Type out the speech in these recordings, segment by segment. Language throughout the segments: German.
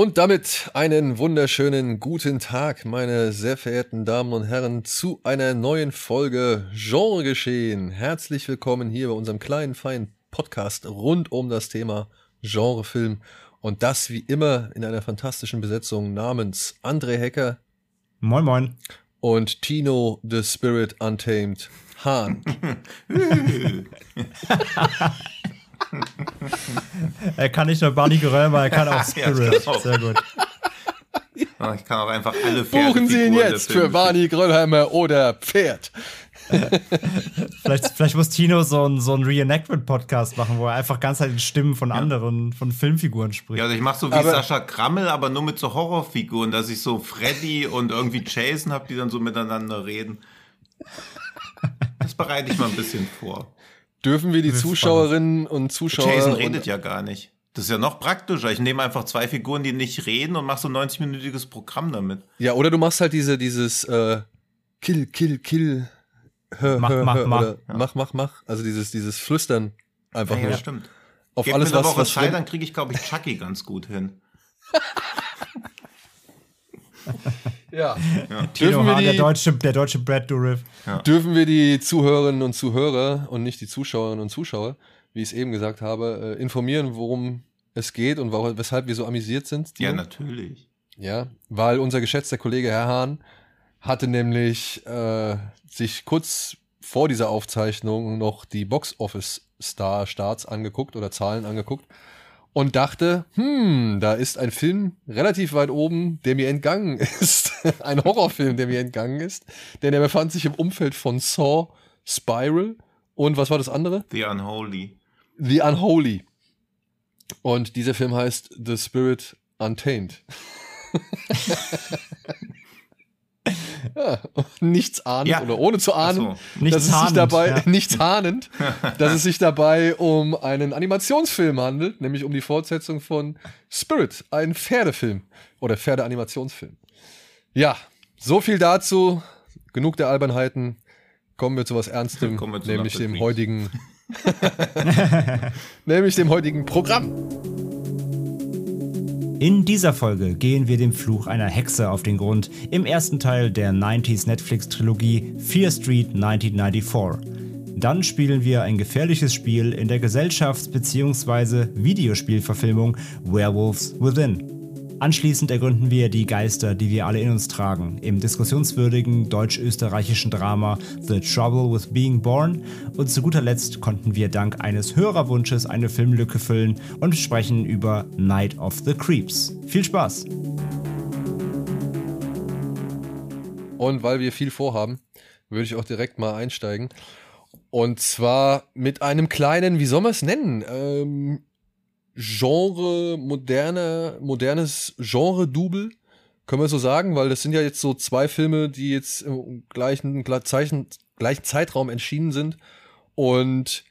Und damit einen wunderschönen guten Tag, meine sehr verehrten Damen und Herren, zu einer neuen Folge Genre geschehen. Herzlich willkommen hier bei unserem kleinen, feinen Podcast rund um das Thema Genrefilm. Und das wie immer in einer fantastischen Besetzung namens André Hecker. Moin, moin. Und Tino the Spirit Untamed Hahn. er kann nicht nur Bunny Gerömer, er kann auch Spirit. ja, Sehr gut. Ich kann auch einfach alle Pferde Buchen Sie ihn jetzt für Barney Gröllheimer oder Pferd. vielleicht, vielleicht muss Tino so einen so Reenactment-Podcast machen, wo er einfach ganz halt die Stimmen von ja. anderen, von Filmfiguren spricht. Ja, also ich mache so wie aber Sascha Krammel, aber nur mit so Horrorfiguren, dass ich so Freddy und irgendwie Jason habe, die dann so miteinander reden. Das bereite ich mal ein bisschen vor. Dürfen wir die Zuschauerinnen und Zuschauer. Jason redet ja gar nicht. Das ist ja noch praktischer. Ich nehme einfach zwei Figuren, die nicht reden und mache so ein 90-minütiges Programm damit. Ja, oder du machst halt diese, dieses äh, Kill, Kill, Kill. Hör, mach, hör, mach, hör, mach. Ja. Mach, mach, mach. Also dieses, dieses Flüstern einfach ja, nur. Ja, stimmt. Auf Gebt alles, mir eine was, Woche was Zeit, dann kriege ich, glaube ich, Chucky ganz gut hin. Ja. ja. Dürfen wir die, der deutsche, der deutsche Brad Dourif. Ja. Dürfen wir die Zuhörerinnen und Zuhörer und nicht die Zuschauerinnen und Zuschauer, wie ich es eben gesagt habe, äh, informieren, worum es geht und warum, weshalb wir so amüsiert sind? Ja, natürlich. Ja, weil unser geschätzter Kollege Herr Hahn hatte nämlich äh, sich kurz vor dieser Aufzeichnung noch die Box Office Star Starts angeguckt oder Zahlen angeguckt und dachte, hm, da ist ein Film relativ weit oben, der mir entgangen ist. ein Horrorfilm, der mir entgangen ist. Denn er befand sich im Umfeld von Saw, Spiral und was war das andere? The Unholy. The Unholy. Und dieser Film heißt The Spirit Untamed. Ja, nichts ahnend ja. oder ohne zu ahnen, so. dass es sich dabei ja. nichts ahnend, dass es sich dabei um einen Animationsfilm handelt, nämlich um die Fortsetzung von Spirit, ein Pferdefilm oder Pferdeanimationsfilm. Ja, so viel dazu. Genug der Albernheiten. Kommen wir zu was Ernstem, nämlich dem heutigen, nämlich dem heutigen Programm. In dieser Folge gehen wir dem Fluch einer Hexe auf den Grund im ersten Teil der 90s Netflix-Trilogie Fear Street 1994. Dann spielen wir ein gefährliches Spiel in der Gesellschafts- bzw. Videospielverfilmung Werewolves Within. Anschließend ergründen wir die Geister, die wir alle in uns tragen, im diskussionswürdigen deutsch-österreichischen Drama The Trouble with Being Born und zu guter Letzt konnten wir dank eines Hörerwunsches eine Filmlücke füllen und sprechen über Night of the Creeps. Viel Spaß! Und weil wir viel vorhaben, würde ich auch direkt mal einsteigen. Und zwar mit einem kleinen, wie soll man es nennen? Ähm, Genre, moderne, modernes Genre-Double, können wir so sagen, weil das sind ja jetzt so zwei Filme, die jetzt im gleichen, gleichen, gleichen Zeitraum erschienen sind und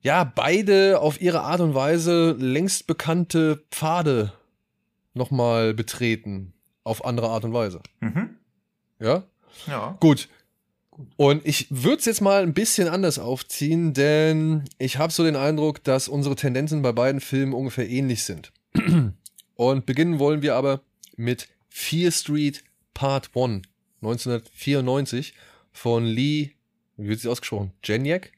ja, beide auf ihre Art und Weise längst bekannte Pfade nochmal betreten. Auf andere Art und Weise. Mhm. Ja? Ja. Gut. Und ich würde es jetzt mal ein bisschen anders aufziehen, denn ich habe so den Eindruck, dass unsere Tendenzen bei beiden Filmen ungefähr ähnlich sind. Und beginnen wollen wir aber mit Fear Street Part 1, 1994 von Lee, wie wird sie ausgesprochen? Janiak?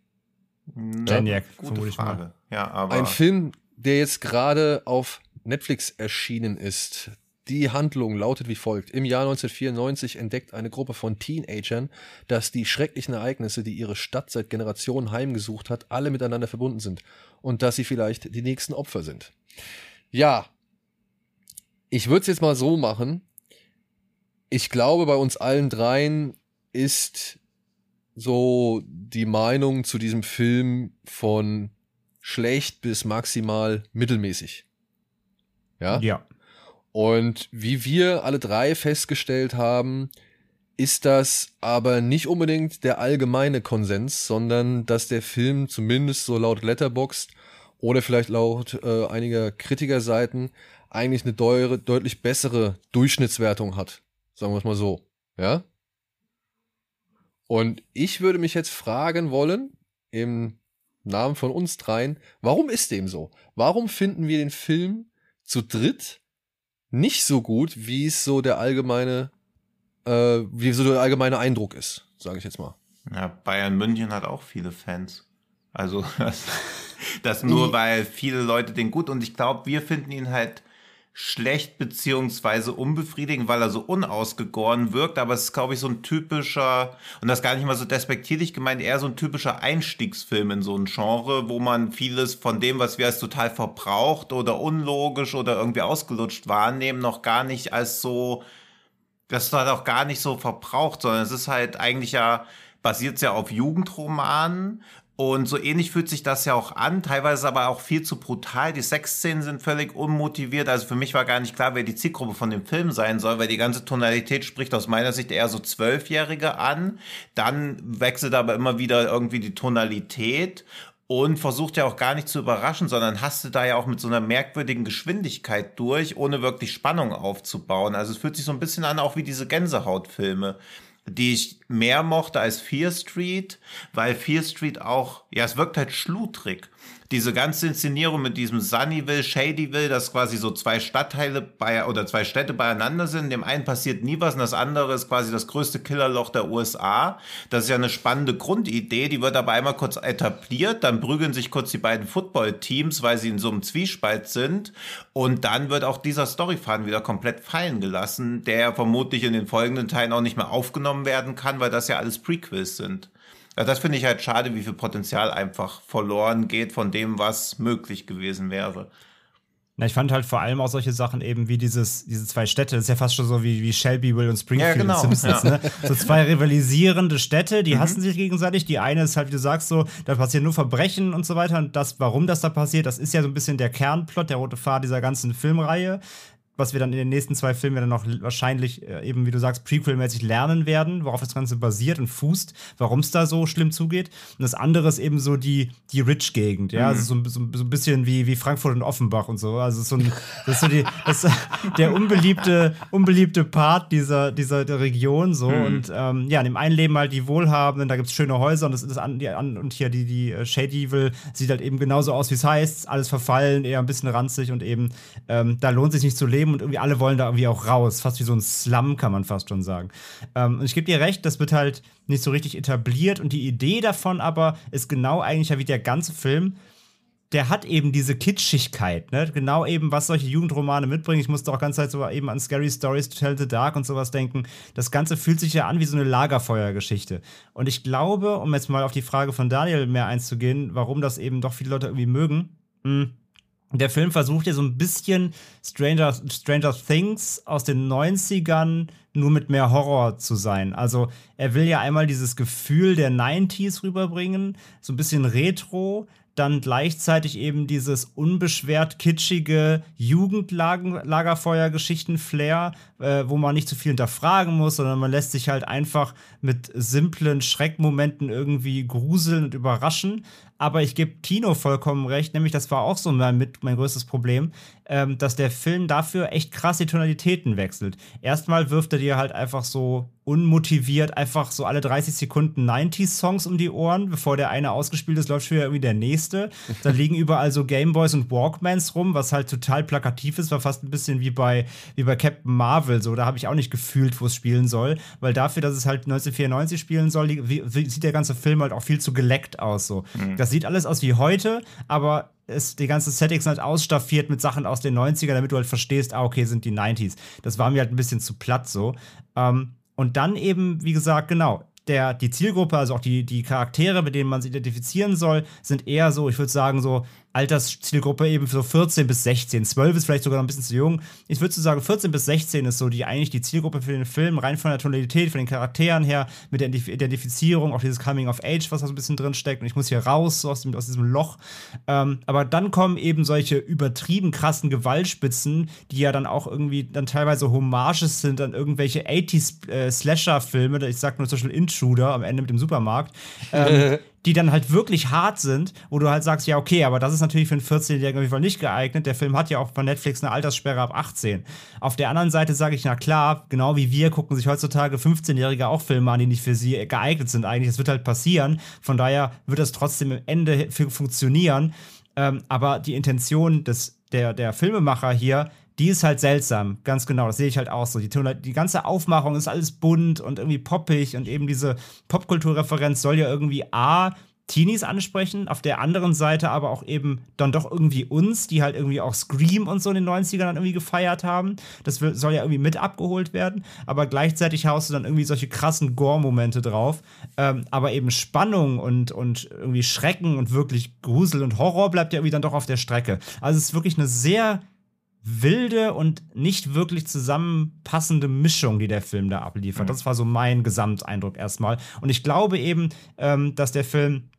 Janiak, gute Frage. Ja, aber Ein Film, der jetzt gerade auf Netflix erschienen ist. Die Handlung lautet wie folgt. Im Jahr 1994 entdeckt eine Gruppe von Teenagern, dass die schrecklichen Ereignisse, die ihre Stadt seit Generationen heimgesucht hat, alle miteinander verbunden sind und dass sie vielleicht die nächsten Opfer sind. Ja, ich würde es jetzt mal so machen. Ich glaube, bei uns allen dreien ist so die Meinung zu diesem Film von schlecht bis maximal mittelmäßig. Ja? Ja. Und wie wir alle drei festgestellt haben, ist das aber nicht unbedingt der allgemeine Konsens, sondern dass der Film zumindest so laut Letterboxd oder vielleicht laut äh, einiger Kritikerseiten eigentlich eine deure, deutlich bessere Durchschnittswertung hat. Sagen wir es mal so. Ja? Und ich würde mich jetzt fragen wollen, im Namen von uns dreien, warum ist dem so? Warum finden wir den Film zu dritt nicht so gut, wie es so der allgemeine, äh, wie so der allgemeine Eindruck ist, sage ich jetzt mal. Ja, Bayern München hat auch viele Fans. Also das, das nur, weil viele Leute den gut und ich glaube, wir finden ihn halt schlecht beziehungsweise unbefriedigend, weil er so unausgegoren wirkt, aber es ist, glaube ich, so ein typischer, und das gar nicht mal so despektierlich gemeint, eher so ein typischer Einstiegsfilm in so ein Genre, wo man vieles von dem, was wir als total verbraucht oder unlogisch oder irgendwie ausgelutscht wahrnehmen, noch gar nicht als so, das ist halt auch gar nicht so verbraucht, sondern es ist halt eigentlich ja, basiert ja auf Jugendromanen und so ähnlich fühlt sich das ja auch an, teilweise aber auch viel zu brutal. Die Sexszenen sind völlig unmotiviert. Also für mich war gar nicht klar, wer die Zielgruppe von dem Film sein soll, weil die ganze Tonalität spricht aus meiner Sicht eher so Zwölfjährige an. Dann wechselt aber immer wieder irgendwie die Tonalität und versucht ja auch gar nicht zu überraschen, sondern hastet da ja auch mit so einer merkwürdigen Geschwindigkeit durch, ohne wirklich Spannung aufzubauen. Also es fühlt sich so ein bisschen an, auch wie diese Gänsehautfilme die ich mehr mochte als Fear Street, weil Fear Street auch, ja, es wirkt halt schludrig diese ganze Inszenierung mit diesem Sunnyville, Shadyville, dass quasi so zwei Stadtteile bei, oder zwei Städte beieinander sind. Dem einen passiert nie was und das andere ist quasi das größte Killerloch der USA. Das ist ja eine spannende Grundidee, die wird aber einmal kurz etabliert, dann prügeln sich kurz die beiden Football-Teams, weil sie in so einem Zwiespalt sind und dann wird auch dieser Storyfaden wieder komplett fallen gelassen, der vermutlich in den folgenden Teilen auch nicht mehr aufgenommen werden kann, weil das ja alles Prequels sind. Ja, das finde ich halt schade, wie viel Potenzial einfach verloren geht von dem, was möglich gewesen wäre. Na, ich fand halt vor allem auch solche Sachen eben wie dieses, diese zwei Städte, das ist ja fast schon so wie, wie Shelbyville und Springfield. Ja, genau. Simpsons, ja. ne? So zwei rivalisierende Städte, die mhm. hassen sich gegenseitig. Die eine ist halt, wie du sagst, so, da passieren nur Verbrechen und so weiter. Und das, warum das da passiert, das ist ja so ein bisschen der Kernplot, der rote Fahr dieser ganzen Filmreihe was wir dann in den nächsten zwei Filmen dann noch wahrscheinlich äh, eben, wie du sagst, Prequel-mäßig lernen werden, worauf das Ganze basiert und fußt, warum es da so schlimm zugeht. Und das andere ist eben so die, die Rich-Gegend, ja, mhm. also so, so, so, ein bisschen wie, wie Frankfurt und Offenbach und so. Also so ein, das ist so die, das, der unbeliebte, unbeliebte Part dieser, dieser Region so. Mhm. Und ähm, ja, in dem einen leben halt die Wohlhabenden, da gibt es schöne Häuser und das ist an, die, an, und hier die, die äh, Shady Evil sieht halt eben genauso aus, wie es heißt, alles verfallen, eher ein bisschen ranzig und eben ähm, da lohnt sich nicht zu leben Leben und irgendwie alle wollen da irgendwie auch raus. Fast wie so ein Slum, kann man fast schon sagen. Ähm, und ich gebe dir recht, das wird halt nicht so richtig etabliert und die Idee davon aber ist genau eigentlich ja wie der ganze Film. Der hat eben diese Kitschigkeit, ne? Genau eben, was solche Jugendromane mitbringen. Ich musste auch ganz Zeit so eben an Scary Stories to Tell the Dark und sowas denken. Das Ganze fühlt sich ja an wie so eine Lagerfeuergeschichte. Und ich glaube, um jetzt mal auf die Frage von Daniel mehr einzugehen, warum das eben doch viele Leute irgendwie mögen, mh, hm, der Film versucht ja so ein bisschen Stranger, Stranger Things aus den 90ern nur mit mehr Horror zu sein. Also er will ja einmal dieses Gefühl der 90s rüberbringen, so ein bisschen retro, dann gleichzeitig eben dieses unbeschwert kitschige Jugendlagerfeuer-Geschichten-Flair, äh, wo man nicht zu viel hinterfragen muss, sondern man lässt sich halt einfach mit simplen Schreckmomenten irgendwie gruseln und überraschen. Aber ich gebe Tino vollkommen recht, nämlich das war auch so mein, mit, mein größtes Problem, ähm, dass der Film dafür echt krass die Tonalitäten wechselt. Erstmal wirft er dir halt einfach so unmotiviert einfach so alle 30 Sekunden 90s-Songs um die Ohren. Bevor der eine ausgespielt ist, läuft schon wieder irgendwie der nächste. Da liegen überall so Gameboys und Walkmans rum, was halt total plakativ ist, war fast ein bisschen wie bei, wie bei Captain Marvel. So, da habe ich auch nicht gefühlt, wo es spielen soll, weil dafür, dass es halt 1994 spielen soll, wie, wie, sieht der ganze Film halt auch viel zu geleckt aus. So. Mhm. Das sieht alles aus wie heute, aber ist die ganze Settings halt ausstaffiert mit Sachen aus den 90ern, damit du halt verstehst, ah, okay, sind die 90s. Das war mir halt ein bisschen zu platt so. Ähm, und dann eben, wie gesagt, genau, der, die Zielgruppe, also auch die, die Charaktere, mit denen man sich identifizieren soll, sind eher so, ich würde sagen, so Alterszielgruppe eben so 14 bis 16. 12 ist vielleicht sogar noch ein bisschen zu jung. Ich würde sagen, 14 bis 16 ist so die eigentlich die Zielgruppe für den Film, rein von der Tonalität, von den Charakteren her, mit der Identifizierung, auch dieses Coming of Age, was da so ein bisschen drin steckt. Und ich muss hier raus so aus, dem, aus diesem Loch. Ähm, aber dann kommen eben solche übertrieben krassen Gewaltspitzen, die ja dann auch irgendwie dann teilweise Hommages sind an irgendwelche 80s äh. Ich sag nur zum Beispiel Intruder am Ende mit dem Supermarkt. Ähm, die dann halt wirklich hart sind, wo du halt sagst, ja, okay, aber das ist natürlich für einen 14-Jährigen auf jeden Fall nicht geeignet. Der Film hat ja auch bei Netflix eine Alterssperre ab 18. Auf der anderen Seite sage ich, na klar, genau wie wir gucken sich heutzutage 15-Jährige auch Filme an, die nicht für sie geeignet sind eigentlich. Das wird halt passieren. Von daher wird das trotzdem im Ende funktionieren. Ähm, aber die Intention des, der, der Filmemacher hier die ist halt seltsam, ganz genau. Das sehe ich halt auch so. Die, die ganze Aufmachung ist alles bunt und irgendwie poppig und eben diese Popkulturreferenz soll ja irgendwie A, Teenies ansprechen, auf der anderen Seite aber auch eben dann doch irgendwie uns, die halt irgendwie auch Scream und so in den 90ern dann irgendwie gefeiert haben. Das soll ja irgendwie mit abgeholt werden, aber gleichzeitig haust du dann irgendwie solche krassen Gore-Momente drauf. Ähm, aber eben Spannung und, und irgendwie Schrecken und wirklich Grusel und Horror bleibt ja irgendwie dann doch auf der Strecke. Also es ist wirklich eine sehr wilde und nicht wirklich zusammenpassende Mischung, die der Film da abliefert. Mhm. Das war so mein Gesamteindruck erstmal. Und ich glaube eben, ähm, dass der Film,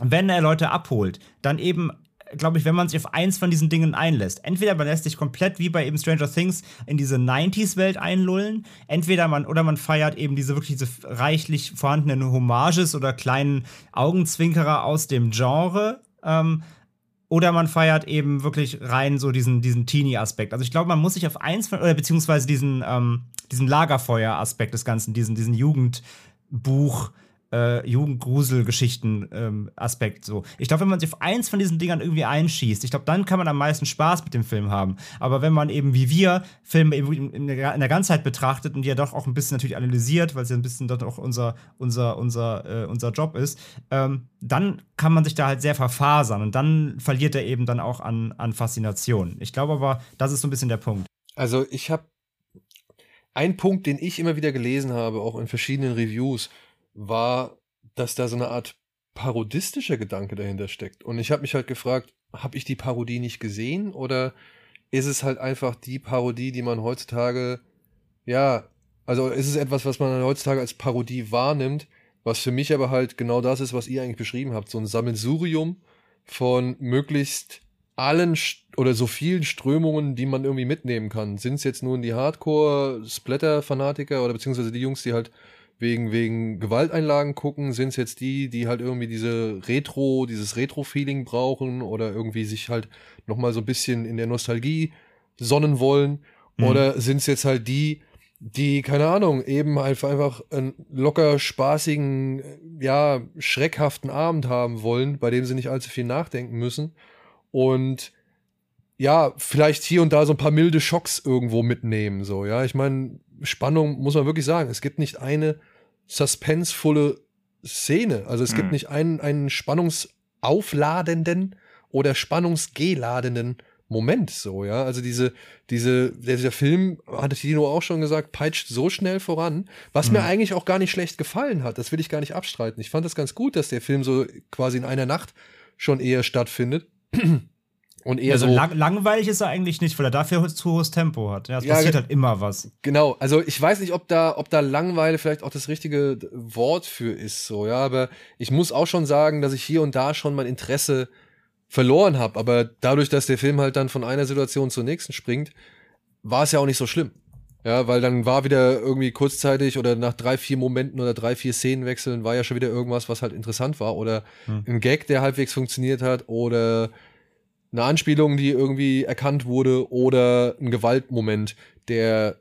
wenn er Leute abholt, dann eben glaube ich, wenn man sich auf eins von diesen Dingen einlässt. Entweder man lässt sich komplett wie bei eben Stranger Things in diese 90s-Welt einlullen, entweder man oder man feiert eben diese wirklich diese reichlich vorhandenen Hommages oder kleinen Augenzwinkerer aus dem Genre. Ähm, oder man feiert eben wirklich rein so diesen, diesen Teenie-Aspekt. Also ich glaube, man muss sich auf eins von, oder beziehungsweise diesen, ähm, diesen Lagerfeuer-Aspekt des Ganzen, diesen, diesen Jugendbuch- äh, Jugendgrusel-Geschichten-Aspekt. Ähm, so. Ich glaube, wenn man sich auf eins von diesen Dingern irgendwie einschießt, ich glaube, dann kann man am meisten Spaß mit dem Film haben. Aber wenn man eben wie wir Filme eben in der, in der Ganzheit betrachtet und die ja doch auch ein bisschen natürlich analysiert, weil es ja ein bisschen dort auch unser, unser, unser, äh, unser Job ist, ähm, dann kann man sich da halt sehr verfasern und dann verliert er eben dann auch an, an Faszination. Ich glaube aber, das ist so ein bisschen der Punkt. Also ich habe ein Punkt, den ich immer wieder gelesen habe, auch in verschiedenen Reviews, war, dass da so eine Art parodistischer Gedanke dahinter steckt. Und ich habe mich halt gefragt, habe ich die Parodie nicht gesehen oder ist es halt einfach die Parodie, die man heutzutage, ja, also ist es etwas, was man heutzutage als Parodie wahrnimmt, was für mich aber halt genau das ist, was ihr eigentlich beschrieben habt, so ein Sammelsurium von möglichst allen oder so vielen Strömungen, die man irgendwie mitnehmen kann. Sind es jetzt nun die Hardcore-Splatter-Fanatiker oder beziehungsweise die Jungs, die halt wegen, wegen Gewalteinlagen gucken, sind es jetzt die, die halt irgendwie diese Retro, dieses Retro-Feeling brauchen oder irgendwie sich halt nochmal so ein bisschen in der Nostalgie sonnen wollen? Mhm. Oder sind es jetzt halt die, die, keine Ahnung, eben einfach, einfach einen locker spaßigen, ja, schreckhaften Abend haben wollen, bei dem sie nicht allzu viel nachdenken müssen und ja, vielleicht hier und da so ein paar milde Schocks irgendwo mitnehmen, so, ja. Ich meine, Spannung muss man wirklich sagen. Es gibt nicht eine suspensevolle Szene. Also es hm. gibt nicht einen, einen spannungsaufladenden oder spannungsgeladenen Moment so, ja. Also diese, diese, dieser Film, hatte Tino auch schon gesagt, peitscht so schnell voran, was mhm. mir eigentlich auch gar nicht schlecht gefallen hat. Das will ich gar nicht abstreiten. Ich fand das ganz gut, dass der Film so quasi in einer Nacht schon eher stattfindet. Und eher also so. Lang langweilig ist er eigentlich nicht, weil er dafür zu hohes Tempo hat. Ja, es ja, passiert halt immer was. Genau, also ich weiß nicht, ob da, ob da Langweile vielleicht auch das richtige Wort für ist, so, ja, aber ich muss auch schon sagen, dass ich hier und da schon mein Interesse verloren habe. Aber dadurch, dass der Film halt dann von einer Situation zur nächsten springt, war es ja auch nicht so schlimm. Ja, weil dann war wieder irgendwie kurzzeitig oder nach drei, vier Momenten oder drei, vier Szenenwechseln war ja schon wieder irgendwas, was halt interessant war oder hm. ein Gag, der halbwegs funktioniert hat oder eine Anspielung, die irgendwie erkannt wurde oder ein Gewaltmoment, der,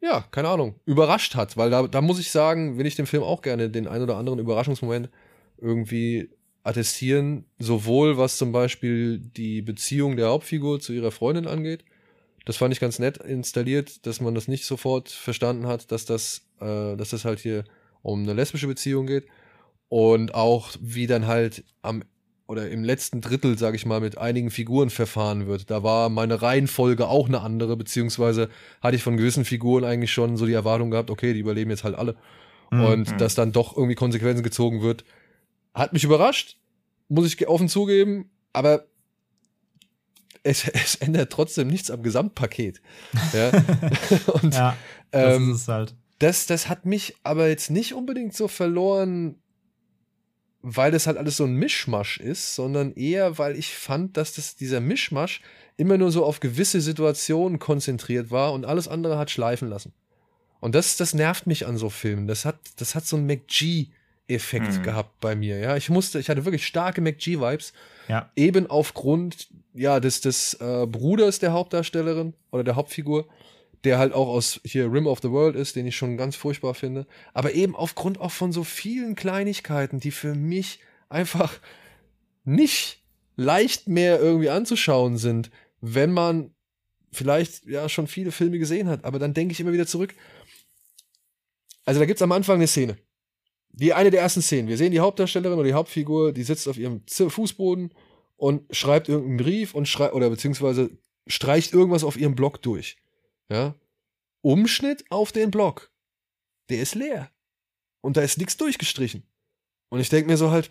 ja, keine Ahnung, überrascht hat. Weil da, da muss ich sagen, will ich dem Film auch gerne den ein oder anderen Überraschungsmoment irgendwie attestieren, sowohl was zum Beispiel die Beziehung der Hauptfigur zu ihrer Freundin angeht. Das fand ich ganz nett installiert, dass man das nicht sofort verstanden hat, dass das, äh, dass das halt hier um eine lesbische Beziehung geht. Und auch wie dann halt am oder im letzten Drittel, sage ich mal, mit einigen Figuren verfahren wird. Da war meine Reihenfolge auch eine andere, beziehungsweise hatte ich von gewissen Figuren eigentlich schon so die Erwartung gehabt, okay, die überleben jetzt halt alle. Mhm. Und dass dann doch irgendwie Konsequenzen gezogen wird, hat mich überrascht, muss ich offen zugeben, aber es, es ändert trotzdem nichts am Gesamtpaket. Ja, und Ja, das ähm, ist es halt. das, das hat mich aber jetzt nicht unbedingt so verloren, weil das halt alles so ein Mischmasch ist, sondern eher, weil ich fand, dass das, dieser Mischmasch immer nur so auf gewisse Situationen konzentriert war und alles andere hat schleifen lassen. Und das, das nervt mich an so Filmen. Das hat, das hat so einen McG-Effekt Mhm. gehabt bei mir. Ja, ich musste, ich hatte wirklich starke McG-Vibes, Ja. eben aufgrund ja des des äh, Bruders der Hauptdarstellerin oder der Hauptfigur, der halt auch aus hier Rim of the World ist, den ich schon ganz furchtbar finde, aber eben aufgrund auch von so vielen Kleinigkeiten, die für mich einfach nicht leicht mehr irgendwie anzuschauen sind, wenn man vielleicht ja schon viele Filme gesehen hat, aber dann denke ich immer wieder zurück. Also da gibt's am Anfang eine Szene. Die eine der ersten Szenen. Wir sehen die Hauptdarstellerin oder die Hauptfigur, die sitzt auf ihrem Fußboden und schreibt irgendeinen Brief und schreibt oder beziehungsweise streicht irgendwas auf ihrem Blog durch. Ja. Umschnitt auf den Blog. Der ist leer. Und da ist nichts durchgestrichen. Und ich denke mir so halt,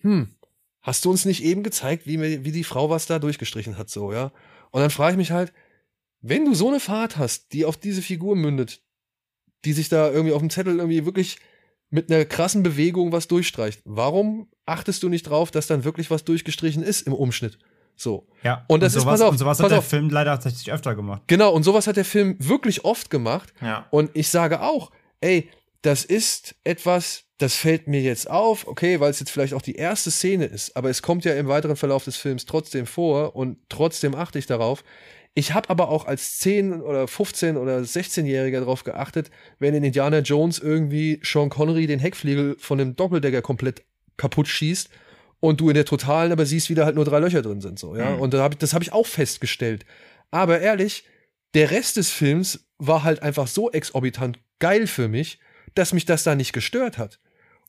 hm, hast du uns nicht eben gezeigt, wie, wie die Frau was da durchgestrichen hat, so, ja? Und dann frage ich mich halt, wenn du so eine Fahrt hast, die auf diese Figur mündet, die sich da irgendwie auf dem Zettel irgendwie wirklich mit einer krassen Bewegung was durchstreicht, warum achtest du nicht drauf, dass dann wirklich was durchgestrichen ist im Umschnitt? So. Ja. Und das ist- sowas, pass auf, und sowas pass hat der auf. Film leider tatsächlich öfter gemacht. Genau, und sowas hat der Film wirklich oft gemacht. Ja. Und ich sage auch, ey, das ist etwas, das fällt mir jetzt auf, okay, weil es jetzt vielleicht auch die erste Szene ist, aber es kommt ja im weiteren Verlauf des Films trotzdem vor und trotzdem achte ich darauf. Ich habe aber auch als 10 oder 15 oder 16-Jähriger darauf geachtet, wenn in Indiana Jones irgendwie Sean Connery den Heckflügel von dem Doppeldecker komplett kaputt schießt und du in der totalen aber siehst, wie da halt nur drei Löcher drin sind, so, ja. Mhm. Und da hab ich, das habe ich auch festgestellt. Aber ehrlich, der Rest des Films war halt einfach so exorbitant geil für mich, dass mich das da nicht gestört hat.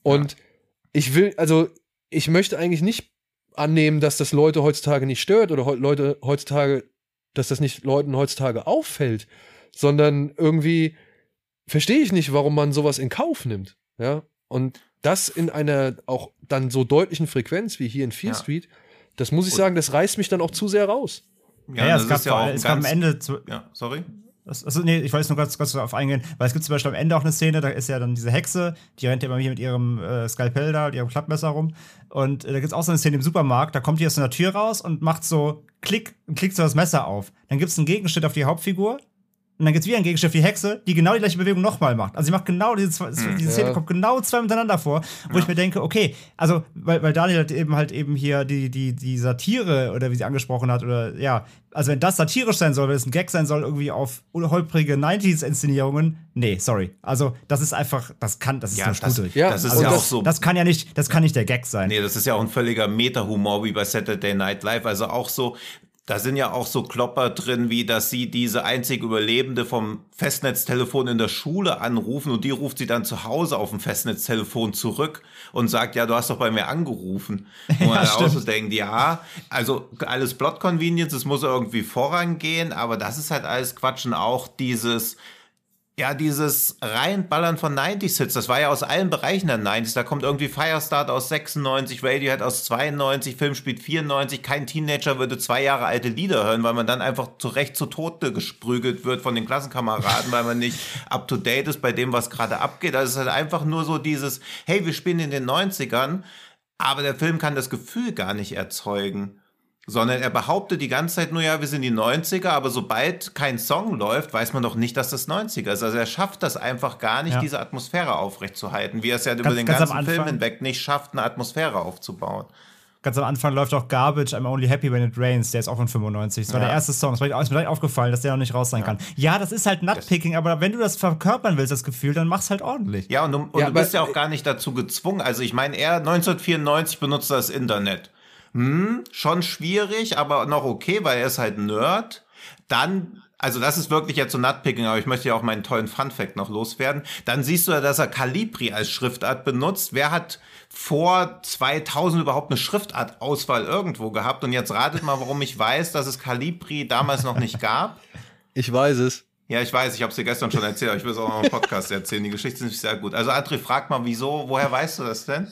Und ich will, also ich möchte eigentlich nicht annehmen, dass das Leute heutzutage nicht stört oder Leute heutzutage, dass das nicht Leuten heutzutage auffällt, sondern irgendwie verstehe ich nicht, warum man sowas in Kauf nimmt. Ja. Und das in einer auch dann so deutlichen Frequenz wie hier in Fear Ja. Street, das muss ich Und- das reißt mich dann auch zu sehr raus. Ja, ja, das es gab, ist ja auch es gab am Ende zu, Ja, sorry. Das, also, nee, ich wollte jetzt nur ganz kurz darauf eingehen, weil es gibt zum Beispiel am Ende auch eine Szene, da ist ja dann diese Hexe, die rennt ja immer hier mit ihrem äh, Skalpell da, mit ihrem Klappmesser rum. Und äh, da gibt es auch so eine Szene im Supermarkt, da kommt die aus einer Tür raus und macht so Klick und klickt so das Messer auf. Dann gibt es einen Gegenschnitt auf die Hauptfigur. Und dann gibt es wieder einen Gegenschnitt auf die Hexe, die genau die gleiche Bewegung nochmal macht. Also sie macht genau diese, zwei, diese Szene Ja. kommt genau zwei miteinander vor, wo ich mir denke, okay, also weil, weil Daniel halt eben halt eben hier die, die, die Satire oder wie sie angesprochen hat, oder ja, also wenn das satirisch sein soll, wenn es ein Gag sein soll, irgendwie auf holprige 90s-Inszenierungen, nee, sorry. Also das ist einfach, das kann, das ist Ja, nur das. Ja, das ist also ja auch das- so. Das kann ja nicht, das kann nicht der Gag sein. Nee, das ist ja auch ein völliger Meta-Humor wie bei Saturday Night Live. Also auch so, da sind ja auch so Klopper drin, wie dass sie diese einzig Überlebende vom Festnetztelefon in der Schule anrufen und die ruft sie dann zu Hause auf dem Festnetztelefon zurück und sagt, ja, du hast doch bei mir angerufen. Und man auch so denkt, ja, also alles Plot Convenience, es muss irgendwie vorangehen, aber das ist halt alles Quatschen. Auch dieses, ja, dieses Reinballern von 90s-Hits, das war ja aus allen Bereichen der 90s. Da kommt irgendwie Firestarter aus 96, Radiohead aus 92, Film spielt 94. Kein Teenager würde zwei Jahre alte Lieder hören, weil man dann einfach zurecht zu Tode gesprügelt wird von den Klassenkameraden, weil man nicht up to date ist bei dem, was gerade abgeht. Also es ist halt einfach nur so dieses, hey, wir spielen in den 90ern, aber der Film kann das Gefühl gar nicht erzeugen. Sondern er behauptet die ganze Zeit nur, ja, wir sind die 90er, aber sobald kein Song läuft, weiß man doch nicht, dass das 90er ist. Also er schafft das einfach gar nicht, Ja. diese Atmosphäre aufrechtzuerhalten, wie er es ja über Ganz- den ganz ganzen Film hinweg nicht schafft, eine Atmosphäre aufzubauen. Ganz am Anfang läuft auch Garbage, I'm Only Happy When It Rains, der ist auch von 95. Das war Ja. der erste Song. Das war- ist mir direkt aufgefallen, dass der noch nicht raus sein kann. Ja, das ist halt Nutpicking, aber wenn du das verkörpern willst, das Gefühl, dann mach's halt ordentlich. Ja, und du, und Ja, du bist ja auch gar nicht dazu gezwungen. Also ich meine, er 1994 benutzt das Internet. Hm, schon schwierig, aber noch okay, weil er ist halt Nerd. Dann, also das ist wirklich jetzt so Nutpicking, aber ich möchte ja auch meinen tollen Funfact noch loswerden. Dann siehst du ja, dass er Calibri als Schriftart benutzt. Wer hat vor 2000 überhaupt eine Schriftartauswahl irgendwo gehabt? Und jetzt ratet mal, warum ich weiß, dass es Calibri damals noch nicht gab. Ich weiß es. Ja, ich weiß, ich habe es dir gestern schon erzählt, aber ich will es auch noch im Podcast erzählen. Die Geschichte ist nicht sehr gut. Also André, frag mal, wieso, woher weißt du das denn?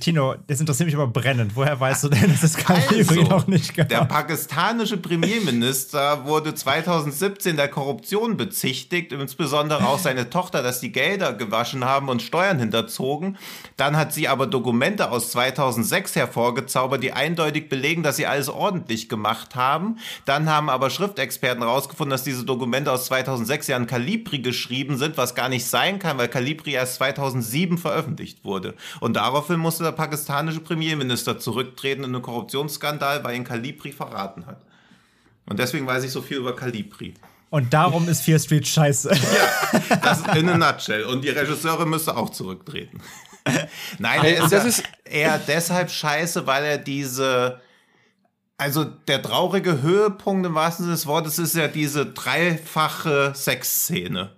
Tino, das interessiert mich aber brennend. Woher weißt du denn, dass das Kalibri Also, noch nicht gab? Der pakistanische Premierminister wurde 2017 der Korruption bezichtigt, insbesondere auch seine Tochter, dass die Gelder gewaschen haben und Steuern hinterzogen. Dann hat sie aber Dokumente aus 2006 hervorgezaubert, die eindeutig belegen, dass sie alles ordentlich gemacht haben. Dann haben aber Schriftexperten herausgefunden, dass diese Dokumente aus 2006 ja an Calibri geschrieben sind, was gar nicht sein kann, weil Calibri erst 2007 veröffentlicht wurde. Und daraufhin musste der pakistanische Premierminister zurücktreten in einen Korruptionsskandal, weil ihn Calibri verraten hat. Und deswegen weiß ich so viel über Calibri. Und darum ist Fear Street scheiße. Das ist in a nutshell. Und die Regisseurin müsste auch zurücktreten. Nein, er ist, das ja ist- eher deshalb scheiße, weil er diese. Also der traurige Höhepunkt im wahrsten Sinne des Wortes ist ja diese dreifache Sexszene.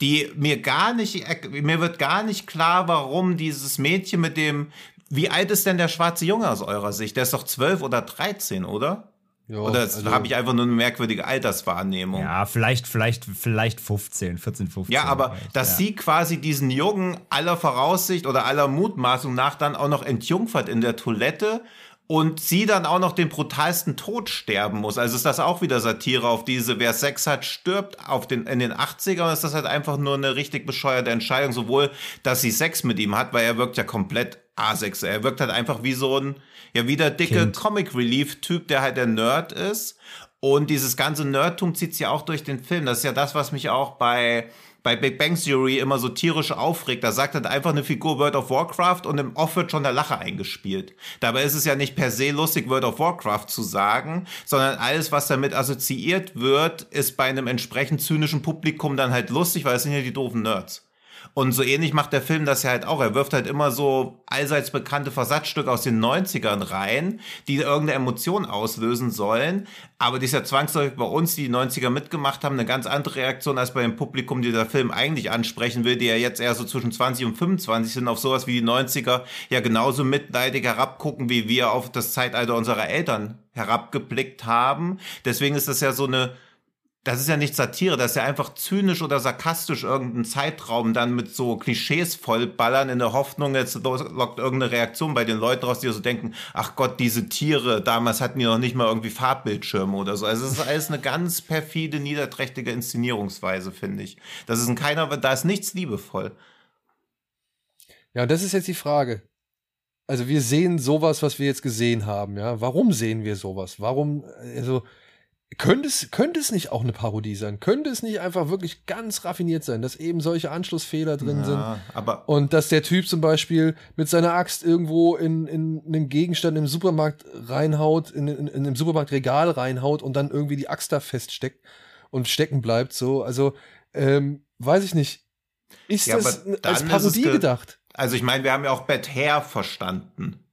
Die mir gar nicht, mir wird gar nicht klar, warum dieses Mädchen mit dem, wie alt ist denn der schwarze Junge aus eurer Sicht? Der ist doch zwölf oder 13, oder? Ja, Oder also- habe ich einfach nur eine merkwürdige Alterswahrnehmung? Ja, vielleicht, vielleicht, vielleicht 15, 14, 15. Ja, aber vielleicht, dass ja. sie quasi diesen Jungen aller Voraussicht oder aller Mutmaßung nach dann auch noch entjungfert in der Toilette und sie dann auch noch den brutalsten Tod sterben muss. Also ist das auch wieder Satire auf diese, wer Sex hat, stirbt auf den, in den 80ern, ist das halt einfach nur eine richtig bescheuerte Entscheidung, sowohl, dass sie Sex mit ihm hat, weil er wirkt ja komplett asexuell. Er wirkt halt einfach wie so ein, ja, wie der dicke Kind. Comic Relief Typ, der halt der Nerd ist. Und dieses ganze Nerdtum zieht sich ja auch durch den Film. Das ist ja das, was mich auch bei, bei Big Bang Theory immer so tierisch aufregt. Da sagt halt einfach eine Figur World of Warcraft und im Off wird schon der Lacher eingespielt. Dabei ist es ja nicht per se lustig, World of Warcraft zu sagen, sondern alles, was damit assoziiert wird, ist bei einem entsprechend zynischen Publikum dann halt lustig, weil es sind ja die doofen Nerds. Und so ähnlich macht der Film das ja halt auch. Er wirft halt immer so allseits bekannte Versatzstücke aus den 90ern rein, die irgendeine Emotion auslösen sollen. Aber die ist ja zwangsläufig bei uns, die die 90er mitgemacht haben, eine ganz andere Reaktion als bei dem Publikum, die der Film eigentlich ansprechen will, die ja jetzt eher so zwischen 20 und 25 sind, auf sowas wie die 90er ja genauso mitleidig herabgucken, wie wir auf das Zeitalter unserer Eltern herabgeblickt haben. Deswegen ist das ja so eine das ist ja nicht Satire, das ist ja einfach zynisch oder sarkastisch irgendeinen Zeitraum dann mit so Klischees vollballern in der Hoffnung, jetzt lockt irgendeine Reaktion bei den Leuten raus, die so denken, ach Gott, diese Tiere, damals hatten die noch nicht mal irgendwie Farbbildschirme oder so. Also es ist alles eine ganz perfide, niederträchtige Inszenierungsweise, finde ich. Das ist in keiner, da ist nichts liebevoll. Ja, das ist jetzt die Frage. Also wir sehen sowas, was wir jetzt gesehen haben, ja. Warum sehen wir sowas? Warum, also, könnte es, könnte es nicht auch eine Parodie sein? Könnte es nicht einfach wirklich ganz raffiniert sein, dass eben solche Anschlussfehler drin sind? Ja, aber Und dass der Typ zum Beispiel mit seiner Axt irgendwo in, in einen Gegenstand im Supermarkt reinhaut, in, in, in einem Supermarktregal reinhaut und dann irgendwie die Axt da feststeckt und stecken bleibt, so. Also, ähm, weiß ich nicht. Ist Ja, das als Parodie ge- gedacht? Also ich meine, wir haben ja auch Bad Hair verstanden,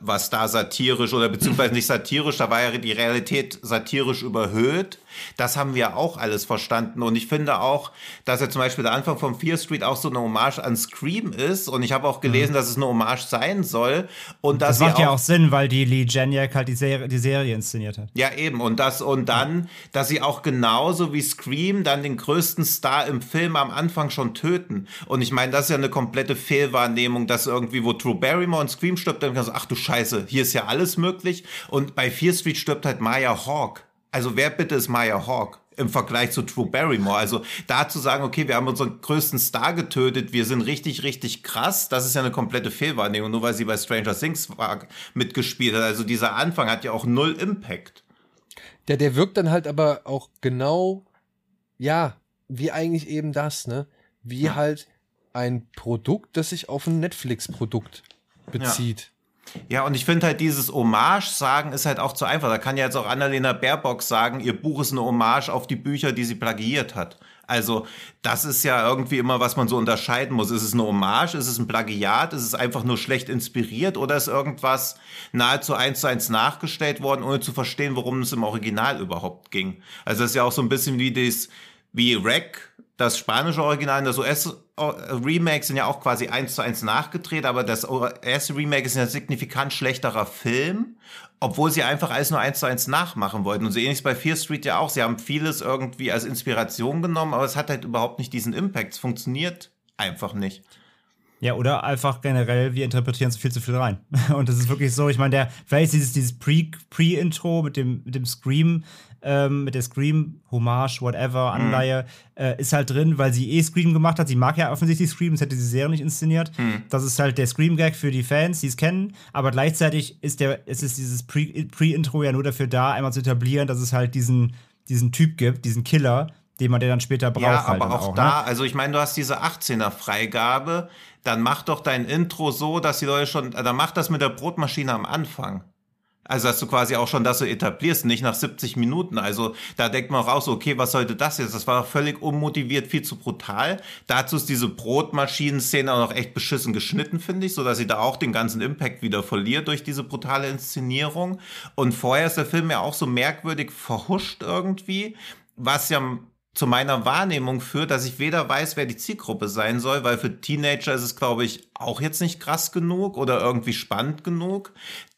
was da satirisch oder beziehungsweise nicht satirisch, da war ja die Realität satirisch überhöht. Das haben wir auch alles verstanden. Und ich finde auch, dass ja zum Beispiel der Anfang von Fear Street auch so eine Hommage an Scream ist. Und ich habe auch gelesen, dass es eine Hommage sein soll. Und Das macht sie ja auch Sinn, weil die Lee Janiak halt die Serie, die Serie inszeniert hat. ja, eben. Und das, und dann, dass sie auch genauso wie Scream dann den größten Star im Film am Anfang schon töten. Und ich meine, das ist ja eine komplette Fehlwahrnehmung, dass irgendwie, wo Drew Barrymore und Scream stirbt, dann kannst du, ach du Scheiße, hier ist ja alles möglich. Und bei Fear Street stirbt halt Maya Hawk. Also wer bitte ist Maya Hawk? Im Vergleich zu Drew Barrymore. Also da zu sagen, okay, wir haben unseren größten Star getötet, wir sind richtig, richtig krass, das ist ja eine komplette Fehlwahrnehmung, nur weil sie bei Stranger Things war, mitgespielt hat. Also dieser Anfang hat ja auch null Impact. Der, der wirkt dann halt aber auch genau, ja, wie eigentlich eben das, ne? Wie halt ein Produkt, das sich auf ein Netflix-Produkt bezieht. Ja, und ich finde halt dieses Hommage sagen ist halt auch zu einfach. Da kann ja jetzt auch Annalena Baerbock sagen, ihr Buch ist eine Hommage auf die Bücher, die sie plagiiert hat. Also, das ist ja irgendwie immer, was man so unterscheiden muss. Ist es eine Hommage? Ist es ein Plagiat? Ist es einfach nur schlecht inspiriert? Oder ist irgendwas nahezu eins zu eins nachgestellt worden, ohne zu verstehen, worum es im Original überhaupt ging? Also, das ist ja auch so ein bisschen wie das, wie Rec, das spanische Original und das US-Remake sind ja auch quasi eins zu eins nachgedreht, aber das erste Remake ist ein signifikant schlechterer Film, obwohl sie einfach alles nur eins zu eins nachmachen wollten. Und so ähnlich ist bei Fear Street ja auch. Sie haben vieles irgendwie als Inspiration genommen, aber es hat halt überhaupt nicht diesen Impact. Es funktioniert einfach nicht. Ja, oder einfach generell, wir interpretieren so viel zu viel rein. Und das ist wirklich so, ich meine, der, vielleicht dieses, dieses Pre-Intro mit dem, mit dem Scream, ähm, mit der Scream-Hommage, whatever, Mhm. Anleihe, äh, ist halt drin, weil sie eh Scream gemacht hat. Sie mag ja offensichtlich Scream, sonst hätte sie die Serie nicht inszeniert. Mhm. Das ist halt der Scream-Gag für die Fans, die es kennen. Aber gleichzeitig ist der, es ist dieses Pre- Pre-Intro ja nur dafür da, einmal zu etablieren, dass es halt diesen, diesen Typ gibt, diesen Killer, den man der dann später braucht. Ja, halt aber dann auch, auch da, Ne? also ich meine, du hast diese 18er Freigabe, dann mach doch dein Intro so, dass die Leute schon, dann mach das mit der Brotmaschine am Anfang. Also, dass du quasi auch schon das so etablierst, nicht nach 70 Minuten. Also, da denkt man auch aus, okay, was sollte das jetzt? Das war völlig unmotiviert, viel zu brutal. Dazu ist diese Brotmaschinen-Szene auch noch echt beschissen geschnitten, finde ich, so dass sie da auch den ganzen Impact wieder verliert durch diese brutale Inszenierung. Und vorher ist der Film ja auch so merkwürdig verhuscht irgendwie, was ja zu meiner Wahrnehmung führt, dass ich weder weiß, wer die Zielgruppe sein soll, weil für Teenager ist es, glaube ich, auch jetzt nicht krass genug oder irgendwie spannend genug.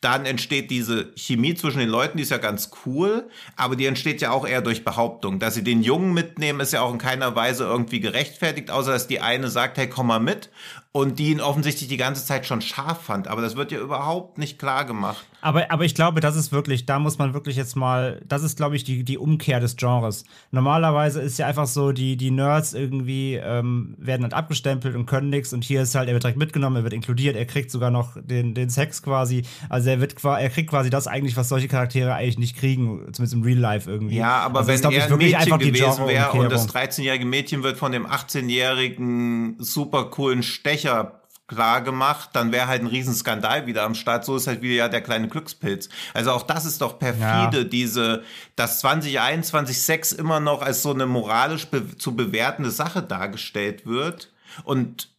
Dann entsteht diese Chemie zwischen den Leuten, die ist ja ganz cool, aber die entsteht ja auch eher durch Behauptung. Dass sie den Jungen mitnehmen, ist ja auch in keiner Weise irgendwie gerechtfertigt, außer dass die eine sagt, hey, komm mal mit und die ihn offensichtlich die ganze Zeit schon scharf fand. Aber das wird ja überhaupt nicht klar gemacht. Aber, aber ich glaube, das ist wirklich, da muss man wirklich jetzt mal, das ist, glaube ich, die, die Umkehr des Genres. Normalerweise ist ja einfach so, die, die Nerds irgendwie ähm, werden halt abgestempelt und können nichts und hier ist halt, er wird direkt mitgenommen, er wird inkludiert, er kriegt sogar noch den, den Sex quasi. Also er wird er kriegt quasi das eigentlich, was solche Charaktere eigentlich nicht kriegen, zumindest im Real Life irgendwie. Ja, aber also wenn glaub er ein Mädchen gewesen wäre und das Genre-Umkehrung. 13-jährige Mädchen wird von dem 18-jährigen super coolen Stecher klar gemacht, dann wäre halt ein Riesenskandal wieder am Start. So ist halt wieder ja der kleine Glückspilz. Also auch das ist doch perfide, Ja. diese, dass 2021 Sex immer noch als so eine moralisch be zu bewertende Sache dargestellt wird und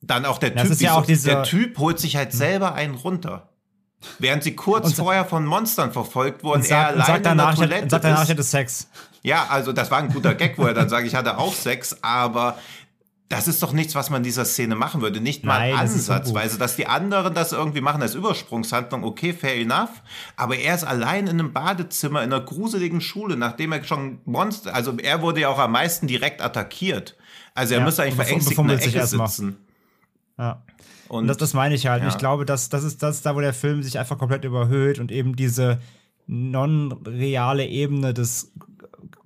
dann auch der Das Typ, ja auch dieser- der Typ holt sich halt selber einen runter. Während sie kurz vorher von Monstern verfolgt wurden, und er sagt, und allein sagt in der danach, ich Toilette und sagt danach, ich hatte Sex. Ja, also das war ein guter Gag, wo er dann sagt, ich hatte auch Sex, aber das ist doch nichts, was man in dieser Szene machen würde. Nicht mal Nein, ansatzweise. Dass die anderen das irgendwie machen als Übersprungshandlung, okay, fair enough. Aber er ist allein in einem Badezimmer in einer gruseligen Schule, nachdem er schon Monster, also er wurde ja auch am meisten direkt attackiert. Also er Ja, müsste eigentlich verängstigt in der Ecke sitzen. Ja. Und, Und das, das meine ich halt. Ja. Ich glaube, dass das ist das, da wo der Film sich einfach komplett überhöht und eben diese non-reale Ebene des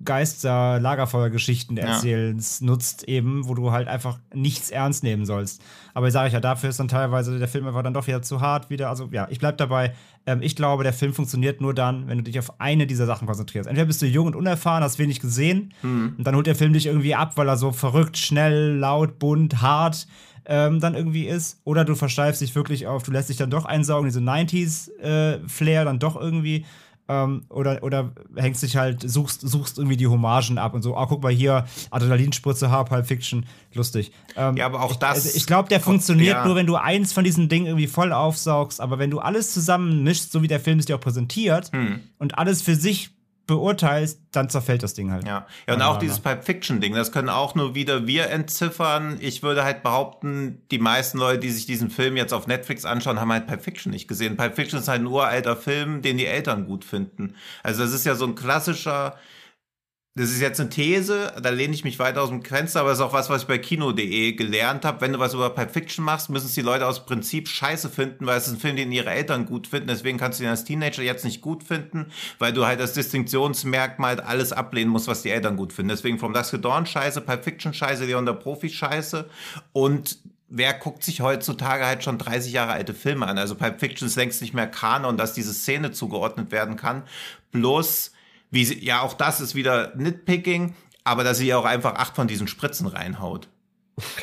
Geister-Lagerfeuer-Geschichten erzählens nutzt, eben, wo du halt einfach nichts ernst nehmen sollst. Aber sage ich ja, dafür ist dann teilweise der Film einfach dann doch wieder zu hart wieder. Also ja, ich bleib dabei. Ähm, ich glaube, der Film funktioniert nur dann, wenn du dich auf eine dieser Sachen konzentrierst. Entweder bist du jung und unerfahren, hast wenig gesehen Hm. und dann holt der Film dich irgendwie ab, weil er so verrückt, schnell, laut, bunt, hart ähm, dann irgendwie ist. Oder du versteifst dich wirklich auf, du lässt dich dann doch einsaugen, diese 90s-Flair dann doch irgendwie. Ähm, oder, oder hängst dich halt, suchst, suchst irgendwie die Hommagen ab und so, ah, guck mal hier, Adrenalinspritze, Hard Pulp Fiction, lustig. Ähm, Ja, aber auch ich, das- Also ich glaube, der funktioniert Ja. nur, wenn du eins von diesen Dingen irgendwie voll aufsaugst, aber wenn du alles zusammen mischst, so wie der Film es dir auch präsentiert Hm. und alles für sich beurteilst, dann zerfällt das Ding halt. Ja, ja und auch dieses Pulp Fiction-Ding, das können auch nur wieder wir entziffern. Ich würde halt behaupten, die meisten Leute, die sich diesen Film jetzt auf Netflix anschauen, haben halt Pulp Fiction nicht gesehen. Pulp Fiction ist halt ein uralter Film, den die Eltern gut finden. Also das ist ja so ein klassischer, das ist jetzt eine These, da lehne ich mich weit aus dem Fenster, aber das ist auch was, was ich bei Kino.de gelernt habe. Wenn du was über Pulp Fiction machst, müssen es die Leute aus Prinzip scheiße finden, weil es ist ein Film, den ihre Eltern gut finden. Deswegen kannst du ihn als Teenager jetzt nicht gut finden, weil du halt als Distinktionsmerkmal alles ablehnen musst, was die Eltern gut finden. Deswegen From Dusk Till Dawn scheiße, Pulp Fiction scheiße, Leon der Profi scheiße und wer guckt sich heutzutage halt schon 30 Jahre alte Filme an? Also Pulp Fiction ist längst nicht mehr Kanon, dass diese Szene zugeordnet werden kann. Bloß, wie sie, ja, auch das ist wieder Nitpicking, aber dass sie auch einfach acht von diesen Spritzen reinhaut.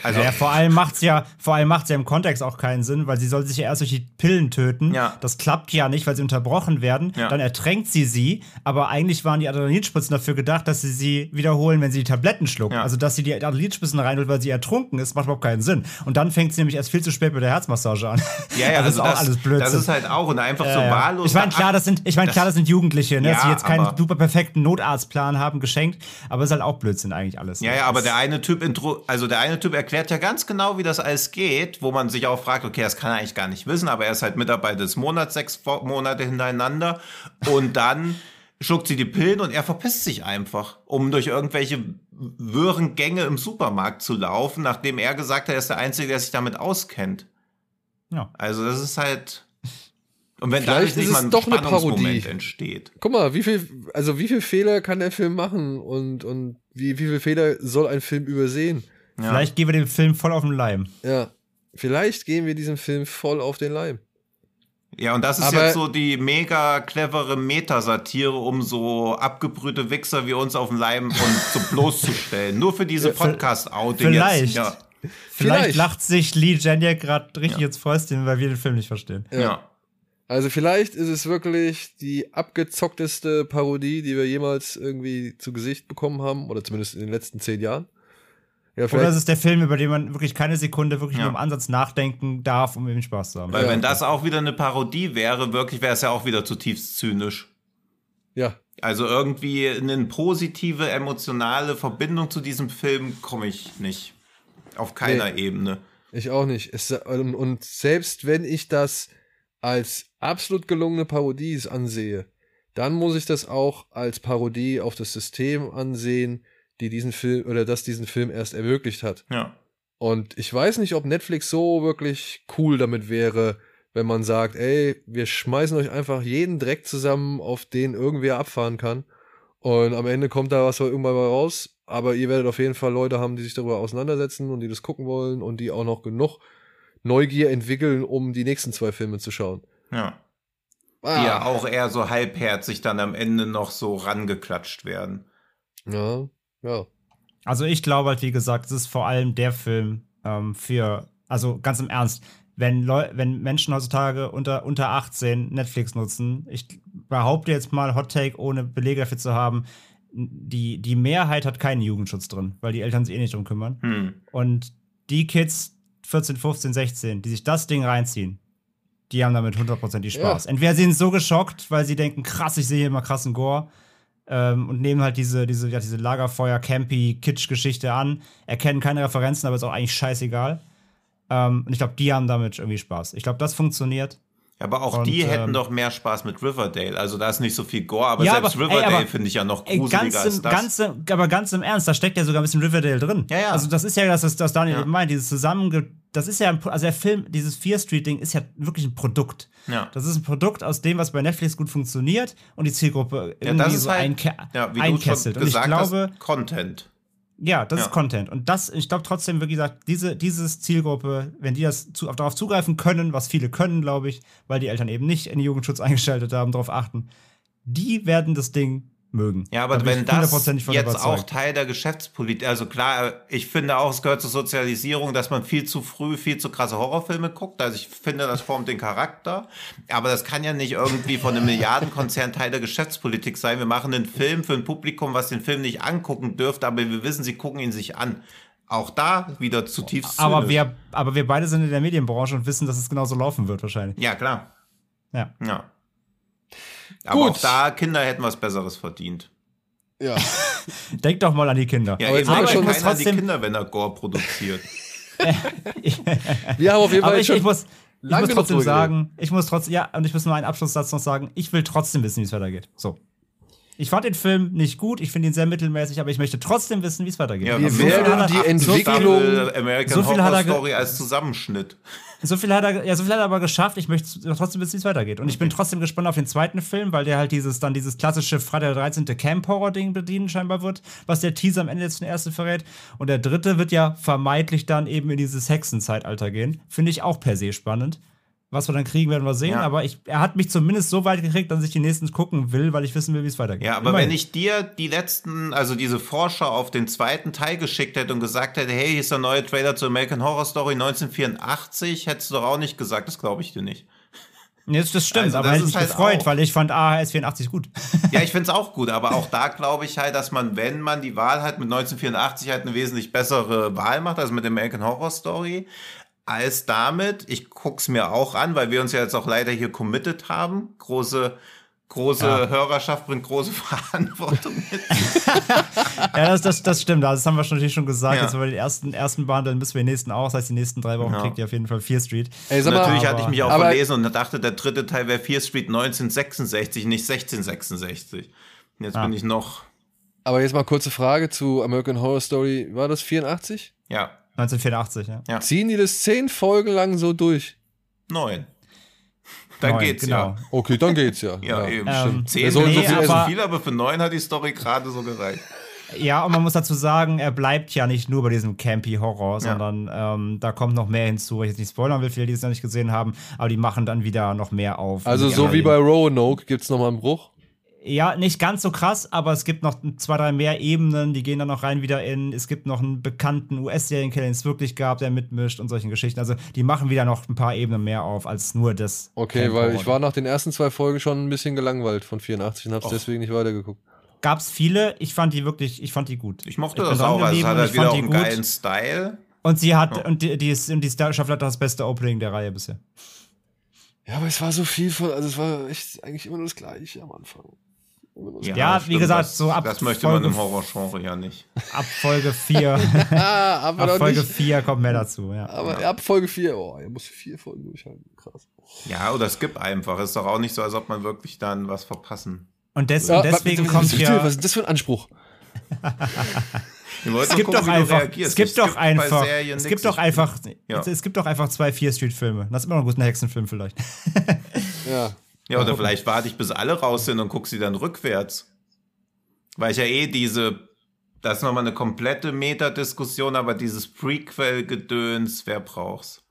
Also, ja, vor allem macht's ja, vor allem macht's ja im Kontext auch keinen Sinn, weil sie soll sich ja erst durch die Pillen töten. Ja. Das klappt ja nicht, weil sie unterbrochen werden. Ja. Dann ertränkt sie sie, aber eigentlich waren die Adrenalinspritzen dafür gedacht, dass sie sie wiederholen, wenn sie die Tabletten schluckt. Ja. Also, dass sie die Adrenalinspritzen reinholt, weil sie ertrunken ist, macht überhaupt keinen Sinn. Und dann fängt sie nämlich erst viel zu spät mit der Herzmassage an. ja, ja, das also ist auch alles Blödsinn. Das ist halt auch und einfach so Ja, ja. wahllos. Ich meine, klar, das sind, ich meine, klar, das sind Jugendliche, ne, dass sie jetzt keinen super perfekten Notarztplan haben, geschenkt, aber ist halt auch Blödsinn eigentlich alles. Ja, ja, aber der eine Typ also der eine Typ erklärt ja ganz genau, wie das alles geht, wo man sich auch fragt, okay, das kann er eigentlich gar nicht wissen, aber er ist halt Mitarbeiter des Monats, sechs Monate hintereinander und dann schluckt sie die Pillen und er verpisst sich einfach, um durch irgendwelche wirren Gänge im Supermarkt zu laufen, nachdem er gesagt hat, er ist der Einzige, der sich damit auskennt. Ja. Also das ist halt. Und wenn Vielleicht dadurch nicht ist mal es ein doch eine Spannungsmoment Parodie. entsteht. Guck mal, wie viel, also wie viel Fehler kann der Film machen und, und wie, wie viel Fehler soll ein Film übersehen? Ja. Vielleicht gehen wir dem Film voll auf den Leim. Ja. Vielleicht gehen wir diesem Film voll auf den Leim. Ja, und das ist Aber- jetzt so die mega clevere Metasatire, um so abgebrühte Wichser wie uns auf den Leim und so bloßzustellen. Nur für diese Podcast-Outing Vielleicht. jetzt. Ja. Vielleicht, Vielleicht. lacht sich Lee Janiak gerade richtig ins Fäustchen, weil wir den Film nicht verstehen. Ja. Also vielleicht ist es wirklich die abgezockteste Parodie, die wir jemals irgendwie zu Gesicht bekommen haben, oder zumindest in den letzten zehn Jahren. Ja, Oder es ist der Film, über den man wirklich keine Sekunde wirklich Ja. nur im Ansatz nachdenken darf, um eben Spaß zu haben. Weil Ja. wenn das auch wieder eine Parodie wäre, wirklich wäre es ja auch wieder zutiefst zynisch. ja, Also irgendwie eine positive, emotionale Verbindung zu diesem Film komme ich nicht. Auf keiner Ebene. ich auch nicht. Es, und, und selbst wenn ich das als absolut gelungene Parodie ansehe, dann muss ich das auch als Parodie auf das System ansehen, die diesen Film oder das diesen Film erst ermöglicht hat. Ja. Und ich weiß nicht, ob Netflix so wirklich cool damit wäre, wenn man sagt, ey, wir schmeißen euch einfach jeden Dreck zusammen, auf den irgendwer abfahren kann. Und am Ende kommt da was irgendwann mal raus. Aber ihr werdet auf jeden Fall Leute haben, die sich darüber auseinandersetzen und die das gucken wollen und die auch noch genug Neugier entwickeln, um die nächsten zwei Filme zu schauen. Ja. Ah, Die ja auch eher so halbherzig dann am Ende noch so rangeklatscht werden. ja, ja. Also ich glaube halt, wie gesagt, es ist vor allem der Film ähm, für, also ganz im Ernst, wenn, Leu wenn Menschen heutzutage unter, unter 18 Netflix nutzen, ich behaupte jetzt mal Hot Take, ohne Belege dafür zu haben, die, die Mehrheit hat keinen Jugendschutz drin, weil die Eltern sich eh nicht drum kümmern. Hm. Und die Kids 14, 15, 16, die sich das Ding reinziehen, die haben damit hundertprozentig Spaß. Entweder sind so geschockt, weil sie denken, krass, ich sehe hier immer krassen Gore. Ähm, und nehmen halt diese, diese, ja, diese Lagerfeuer, Campy, Kitsch-Geschichte an, erkennen keine Referenzen, aber ist auch eigentlich scheißegal. Ähm, und ich glaube, die haben damit irgendwie Spaß. Ich glaube, das funktioniert. Aber auch Und, die hätten ähm, doch mehr Spaß mit Riverdale. Also da ist nicht so viel Gore, aber Ja, selbst aber- Riverdale finde ich ja noch gruseliger ganz als im, das. ganz im, aber ganz im Ernst, da steckt ja sogar ein bisschen Riverdale drin. Ja, ja. Also das ist ja das, was das Daniel Ja. eben meint, dieses zusammenge, das ist ja, ein, also der Film, dieses Fear Street Ding ist ja wirklich ein Produkt. ja. Das ist ein Produkt aus dem, was bei Netflix gut funktioniert und die Zielgruppe ja, irgendwie das ist so halt, ja, wie du schon Und ich gesagt glaube, hast, Content. Ja, das Ja. ist Content. Und das, ich glaube trotzdem, wie gesagt, diese dieses Zielgruppe, wenn die das zu, darauf zugreifen können, was viele können, glaube ich, weil die Eltern eben nicht in den Jugendschutz eingeschaltet haben, darauf achten, die werden das Ding mögen. Ja, aber Da wenn das jetzt auch überzeugt. Teil der Geschäftspolitik, also klar, ich finde auch, es gehört zur Sozialisierung, dass man viel zu früh viel zu krasse Horrorfilme guckt. Also ich finde, das formt den Charakter. Aber das kann ja nicht irgendwie von einem Milliardenkonzern Teil der Geschäftspolitik sein. Wir machen einen Film für ein Publikum, was den Film nicht angucken dürfte, aber wir wissen, sie gucken ihn sich an. Auch da wieder zutiefst Aber zynisch. wir, aber wir beide sind in der Medienbranche und wissen, dass es genauso laufen wird, wahrscheinlich. Ja, klar. Ja. Ja. Aber Gut. auch da, Kinder hätten was Besseres verdient. Ja. Denk doch mal an die Kinder. Ja, Aber jetzt jetzt haben wir aber schon keiner was trotzdem- die Kinder, wenn er Gore produziert. Wir haben auf jeden Fall Aber ich, schon ich muss, ich muss trotzdem sagen, ich muss trotzdem, ja, und ich muss nur einen Abschlusssatz noch sagen, ich will trotzdem wissen, wie es weitergeht. So. Ich fand den Film nicht gut, ich finde ihn sehr mittelmäßig, aber ich möchte trotzdem wissen, wie es weitergeht. Ja, Wir so werden viel hat die er- Entwicklung- viel American so viel Horror hat er Story als Zusammenschnitt. So viel hat er, ja, so viel hat er aber geschafft. Ich möchte trotzdem wissen, wie es weitergeht. Und ich bin trotzdem gespannt auf den zweiten Film, weil der halt dieses, dann dieses klassische Freitag der 13. Camp-Horror-Ding bedienen scheinbar wird, was der Teaser am Ende jetzt den ersten verrät. Und der dritte wird ja vermeintlich dann eben in dieses Hexenzeitalter gehen. Finde ich auch per se spannend. Was wir dann kriegen, werden wir sehen. Ja. Aber ich, er hat mich zumindest so weit gekriegt, dass ich die nächsten gucken will, weil ich wissen will, wie es weitergeht. Ja, aber Immerhin. wenn ich dir die letzten, also diese Vorschau auf den zweiten Teil geschickt hätte und gesagt hätte, hey, hier ist der neue Trailer zu American Horror Story 1984, hättest du doch auch nicht gesagt, das glaube ich dir nicht. Jetzt, das stimmt, Also aber das hätte mich halt gefreut, auch- weil ich fand AHS 84 gut. Ja, ich finde es auch gut, aber auch da glaube ich halt, dass man, wenn man die Wahl hat, mit 1984 halt eine wesentlich bessere Wahl macht, also mit American Horror Story, als damit, ich guck's mir auch an, weil wir uns ja jetzt auch leider hier committed haben, große große Ja. Hörerschaft bringt große Verantwortung mit. Ja, das, das, das stimmt. Das haben wir schon, natürlich schon gesagt. Ja. Jetzt, wenn wir den ersten, ersten behandeln, müssen wir den nächsten auch. Das heißt, die nächsten drei Wochen Ja. kriegt ihr auf jeden Fall Fear Street. Ey, mal, Natürlich aber- hatte ich mich auch aber- verlesen und dachte, der dritte Teil wäre Fear Street 1966, nicht 1666. Und jetzt Ah. bin ich noch, aber jetzt mal kurze Frage zu American Horror Story. War das 84? ja, 1984, ja. Ja. Ziehen die das zehn Folgen lang so durch? neun. Dann Neun, geht's genau. Okay, dann geht's ja. ja. Ja, eben. Ähm, stimmt. Zehn sollen nee, so viel so essen. viel, aber für neun hat die Story gerade so gereicht. Ja, und man muss dazu sagen, er bleibt ja nicht nur bei diesem campy Horror, sondern ähm, da kommt noch mehr hinzu, weil ich jetzt nicht spoilern will, viele, die es noch nicht gesehen haben, aber die machen dann wieder noch mehr auf. Also so wie bei Roanoke gibt's noch mal einen Bruch. Ja, nicht ganz so krass, aber es gibt noch zwei, drei mehr Ebenen, die gehen dann noch rein wieder in. Es gibt noch einen bekannten US-Serienkiller, den es wirklich gab, der mitmischt und solchen Geschichten. Also die machen wieder noch ein paar Ebenen mehr auf als nur das. Okay, Camp weil Horror. ich war nach den ersten zwei Folgen schon ein bisschen gelangweilt von 84 und hab's Och. deswegen nicht weitergeguckt. Gab's viele, ich fand die wirklich, ich fand die gut. Ich mochte bin das auch. Also es hat halt ich wieder fand auch die einen gut. geilen Style. Und sie hat, Ja. und die, die, ist, und die Staffel hat das beste Opening der Reihe bisher. Ja, aber es war so viel von, also es war echt eigentlich immer nur das Gleiche am Anfang. Das Ja, wie gesagt, das, so ab Das möchte man Folge- im Horrorgenre ja nicht. Ab Folge 4, Ah, aber ab doch Folge nicht. 4 kommt mehr dazu, ja. Aber ab Folge 4, oh, er muss vier Folgen durchhalten. Krass. Ja, oder skip einfach. Ist doch auch nicht so, als ob man wirklich dann was verpassen. Und, des, Ja, und deswegen was, kommt ja. Was ist das für ein Anspruch? Es gibt gucken, doch einfach, es gibt doch einfach, es gibt doch einfach, Ja. es, es gibt doch einfach zwei Fear Street Filme. Das ist immer noch ein guter Hexenfilm vielleicht. Ja. Ja, oder vielleicht warte ich, bis alle raus sind und guck sie dann rückwärts. Weil ich ja eh diese, das ist nochmal eine komplette Metadiskussion, aber dieses Prequel-Gedöns, wer braucht's?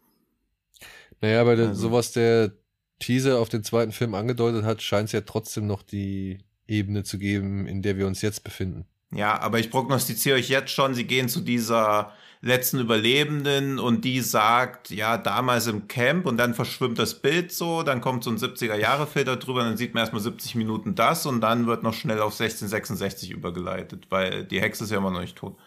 Naja, aber der, Also- so was der Teaser auf den zweiten Film angedeutet hat, scheint es ja trotzdem noch die Ebene zu geben, in der wir uns jetzt befinden. Ja, aber ich prognostiziere euch jetzt schon, sie gehen zu dieser letzten Überlebenden und die sagt, ja, damals im Camp und dann verschwimmt das Bild so, dann kommt so ein 70er-Jahre-Filter drüber, dann sieht man erstmal 70 Minuten das und dann wird noch schnell auf 1666 übergeleitet, weil die Hexe ist ja immer noch nicht tot.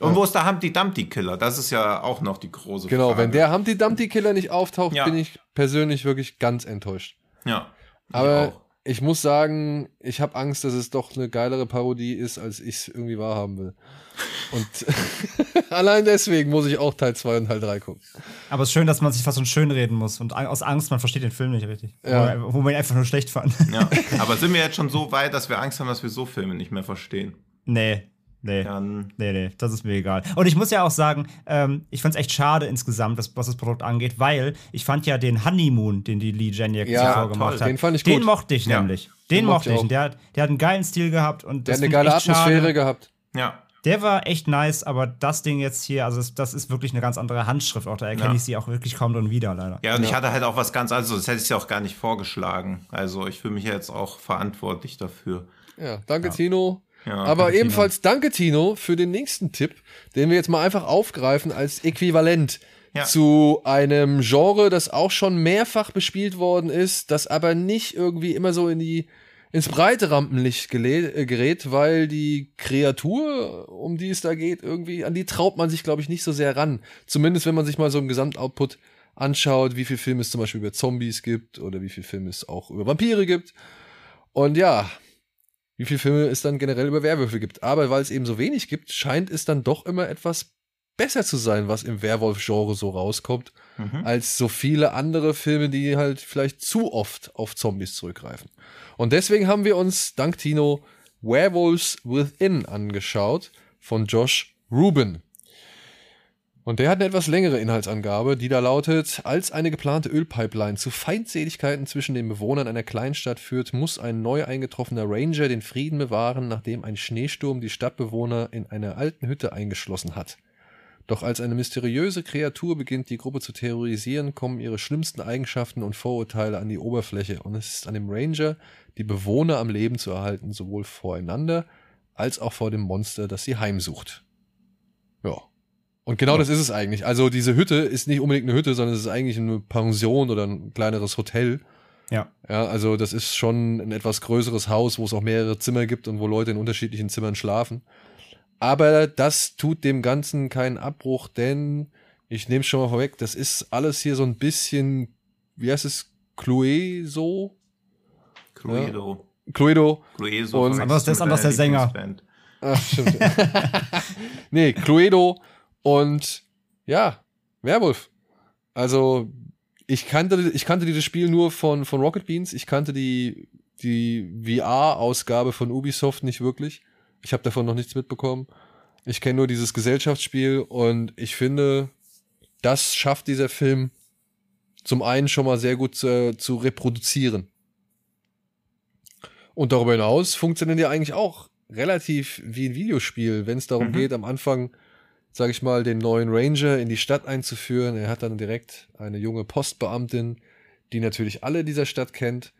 Und wo ist der Humpty Dumpty Killer? Das ist ja auch noch die große Genau, Frage. wenn der Humpty Dumpty Killer nicht auftaucht, Ja. bin ich persönlich wirklich ganz enttäuscht. Ja. ich Aber auch. Ich muss sagen, ich habe Angst, dass es doch eine geilere Parodie ist, als ich es irgendwie wahrhaben will. Und allein deswegen muss ich auch Teil 2 und Teil 3 gucken. Aber es ist schön, dass man sich fast so schön reden muss und aus Angst, man versteht den Film nicht richtig. Ja. Wo, wo man ihn einfach nur schlecht fand. Ja. Aber sind wir jetzt schon so weit, dass wir Angst haben, dass wir so Filme nicht mehr verstehen? nee, nee. Dann Nee, nee, das ist mir egal. Und ich muss ja auch sagen, ähm, ich fand es echt schade insgesamt, dass, was das Produkt angeht, weil ich fand ja den Honeymoon, den die Lee Janiak Ja, zuvor gemacht toll. hat, Den fand ich den gut. mochte ich Ja. nämlich. Den, Den mochte ich ich. Der, hat- der hat einen geilen Stil gehabt und Der das hat eine geile ich Atmosphäre schade. gehabt. ja. Der war echt nice, aber das Ding jetzt hier, also das, das ist wirklich eine ganz andere Handschrift. Auch da erkenne Ja. ich sie auch wirklich kaum drin wieder, leider. Ja, und ich Ja. hatte halt auch was ganz anderes, das hätte ich ja auch gar nicht vorgeschlagen. Also ich fühle mich jetzt auch verantwortlich dafür. Ja, danke Tino. Ja, Aber danke, ebenfalls danke Tino für den nächsten Tipp, den wir jetzt mal einfach aufgreifen als Äquivalent Ja. zu einem Genre, das auch schon mehrfach bespielt worden ist, das aber nicht irgendwie immer so in die ins breite Rampenlicht äh, gerät, weil die Kreatur, um die es da geht, irgendwie an die traut man sich, glaube ich, nicht so sehr ran. Zumindest wenn man sich mal so im Gesamtoutput anschaut, wie viel Filme es zum Beispiel über Zombies gibt oder wie viel Filme es auch über Vampire gibt. Und ja, wie viele Filme es dann generell über Werwölfe gibt. Aber weil es eben so wenig gibt, scheint es dann doch immer etwas besser zu sein, was im Werwolf-Genre so rauskommt, Mhm. als so viele andere Filme, die halt vielleicht zu oft auf Zombies zurückgreifen. Und deswegen haben wir uns, dank Tino, Werewolves Within angeschaut von Josh Rubin. Und der hat eine etwas längere Inhaltsangabe, die da lautet, als eine geplante Ölpipeline zu Feindseligkeiten zwischen den Bewohnern einer Kleinstadt führt, muss ein neu eingetroffener Ranger den Frieden bewahren, nachdem ein Schneesturm die Stadtbewohner in einer alten Hütte eingeschlossen hat. Doch als eine mysteriöse Kreatur beginnt, die Gruppe zu terrorisieren, kommen ihre schlimmsten Eigenschaften und Vorurteile an die Oberfläche und es ist an dem Ranger, die Bewohner am Leben zu erhalten, sowohl voreinander als auch vor dem Monster, das sie heimsucht. Ja. Und genau das ist es eigentlich. Also diese Hütte ist nicht unbedingt eine Hütte, sondern es ist eigentlich eine Pension oder ein kleineres Hotel. Ja. Ja, also das ist schon ein etwas größeres Haus, wo es auch mehrere Zimmer gibt und wo Leute in unterschiedlichen Zimmern schlafen. Aber das tut dem Ganzen keinen Abbruch, denn ich nehme schon mal vorweg, das ist alles hier so ein bisschen, wie heißt es, Chloe so? Cluedo. Cluedo. Cluedo. Und- das ist anders der Sänger. Ach, stimmt. nee, Cluedo und ja, Werwolf. Also, ich kannte, ich kannte dieses Spiel nur von, von Rocket Beans. Ich kannte die, die VR-Ausgabe von Ubisoft nicht wirklich. Ich habe davon noch nichts mitbekommen. Ich kenne nur dieses Gesellschaftsspiel und ich finde, das schafft dieser Film zum einen schon mal sehr gut zu, zu reproduzieren. Und darüber hinaus funktioniert ja eigentlich auch relativ wie ein Videospiel, wenn es darum Mhm. geht, am Anfang, sage ich mal, den neuen Ranger in die Stadt einzuführen. Er hat dann direkt eine junge Postbeamtin, die natürlich alle dieser Stadt kennt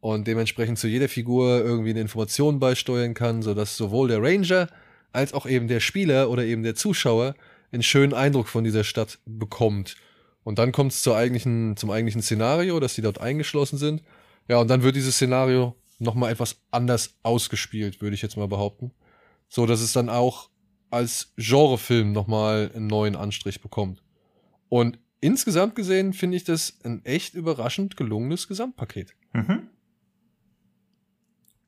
und dementsprechend zu jeder Figur irgendwie eine Information beisteuern kann, sodass sowohl der Ranger als auch eben der Spieler oder eben der Zuschauer einen schönen Eindruck von dieser Stadt bekommt. Und dann kommt es zum eigentlichen Szenario, dass die dort eingeschlossen sind. Ja, und dann wird dieses Szenario nochmal etwas anders ausgespielt, würde ich jetzt mal behaupten. So, dass es dann auch als Genrefilm nochmal einen neuen Anstrich bekommt. Und insgesamt gesehen finde ich das ein echt überraschend gelungenes Gesamtpaket. Mhm.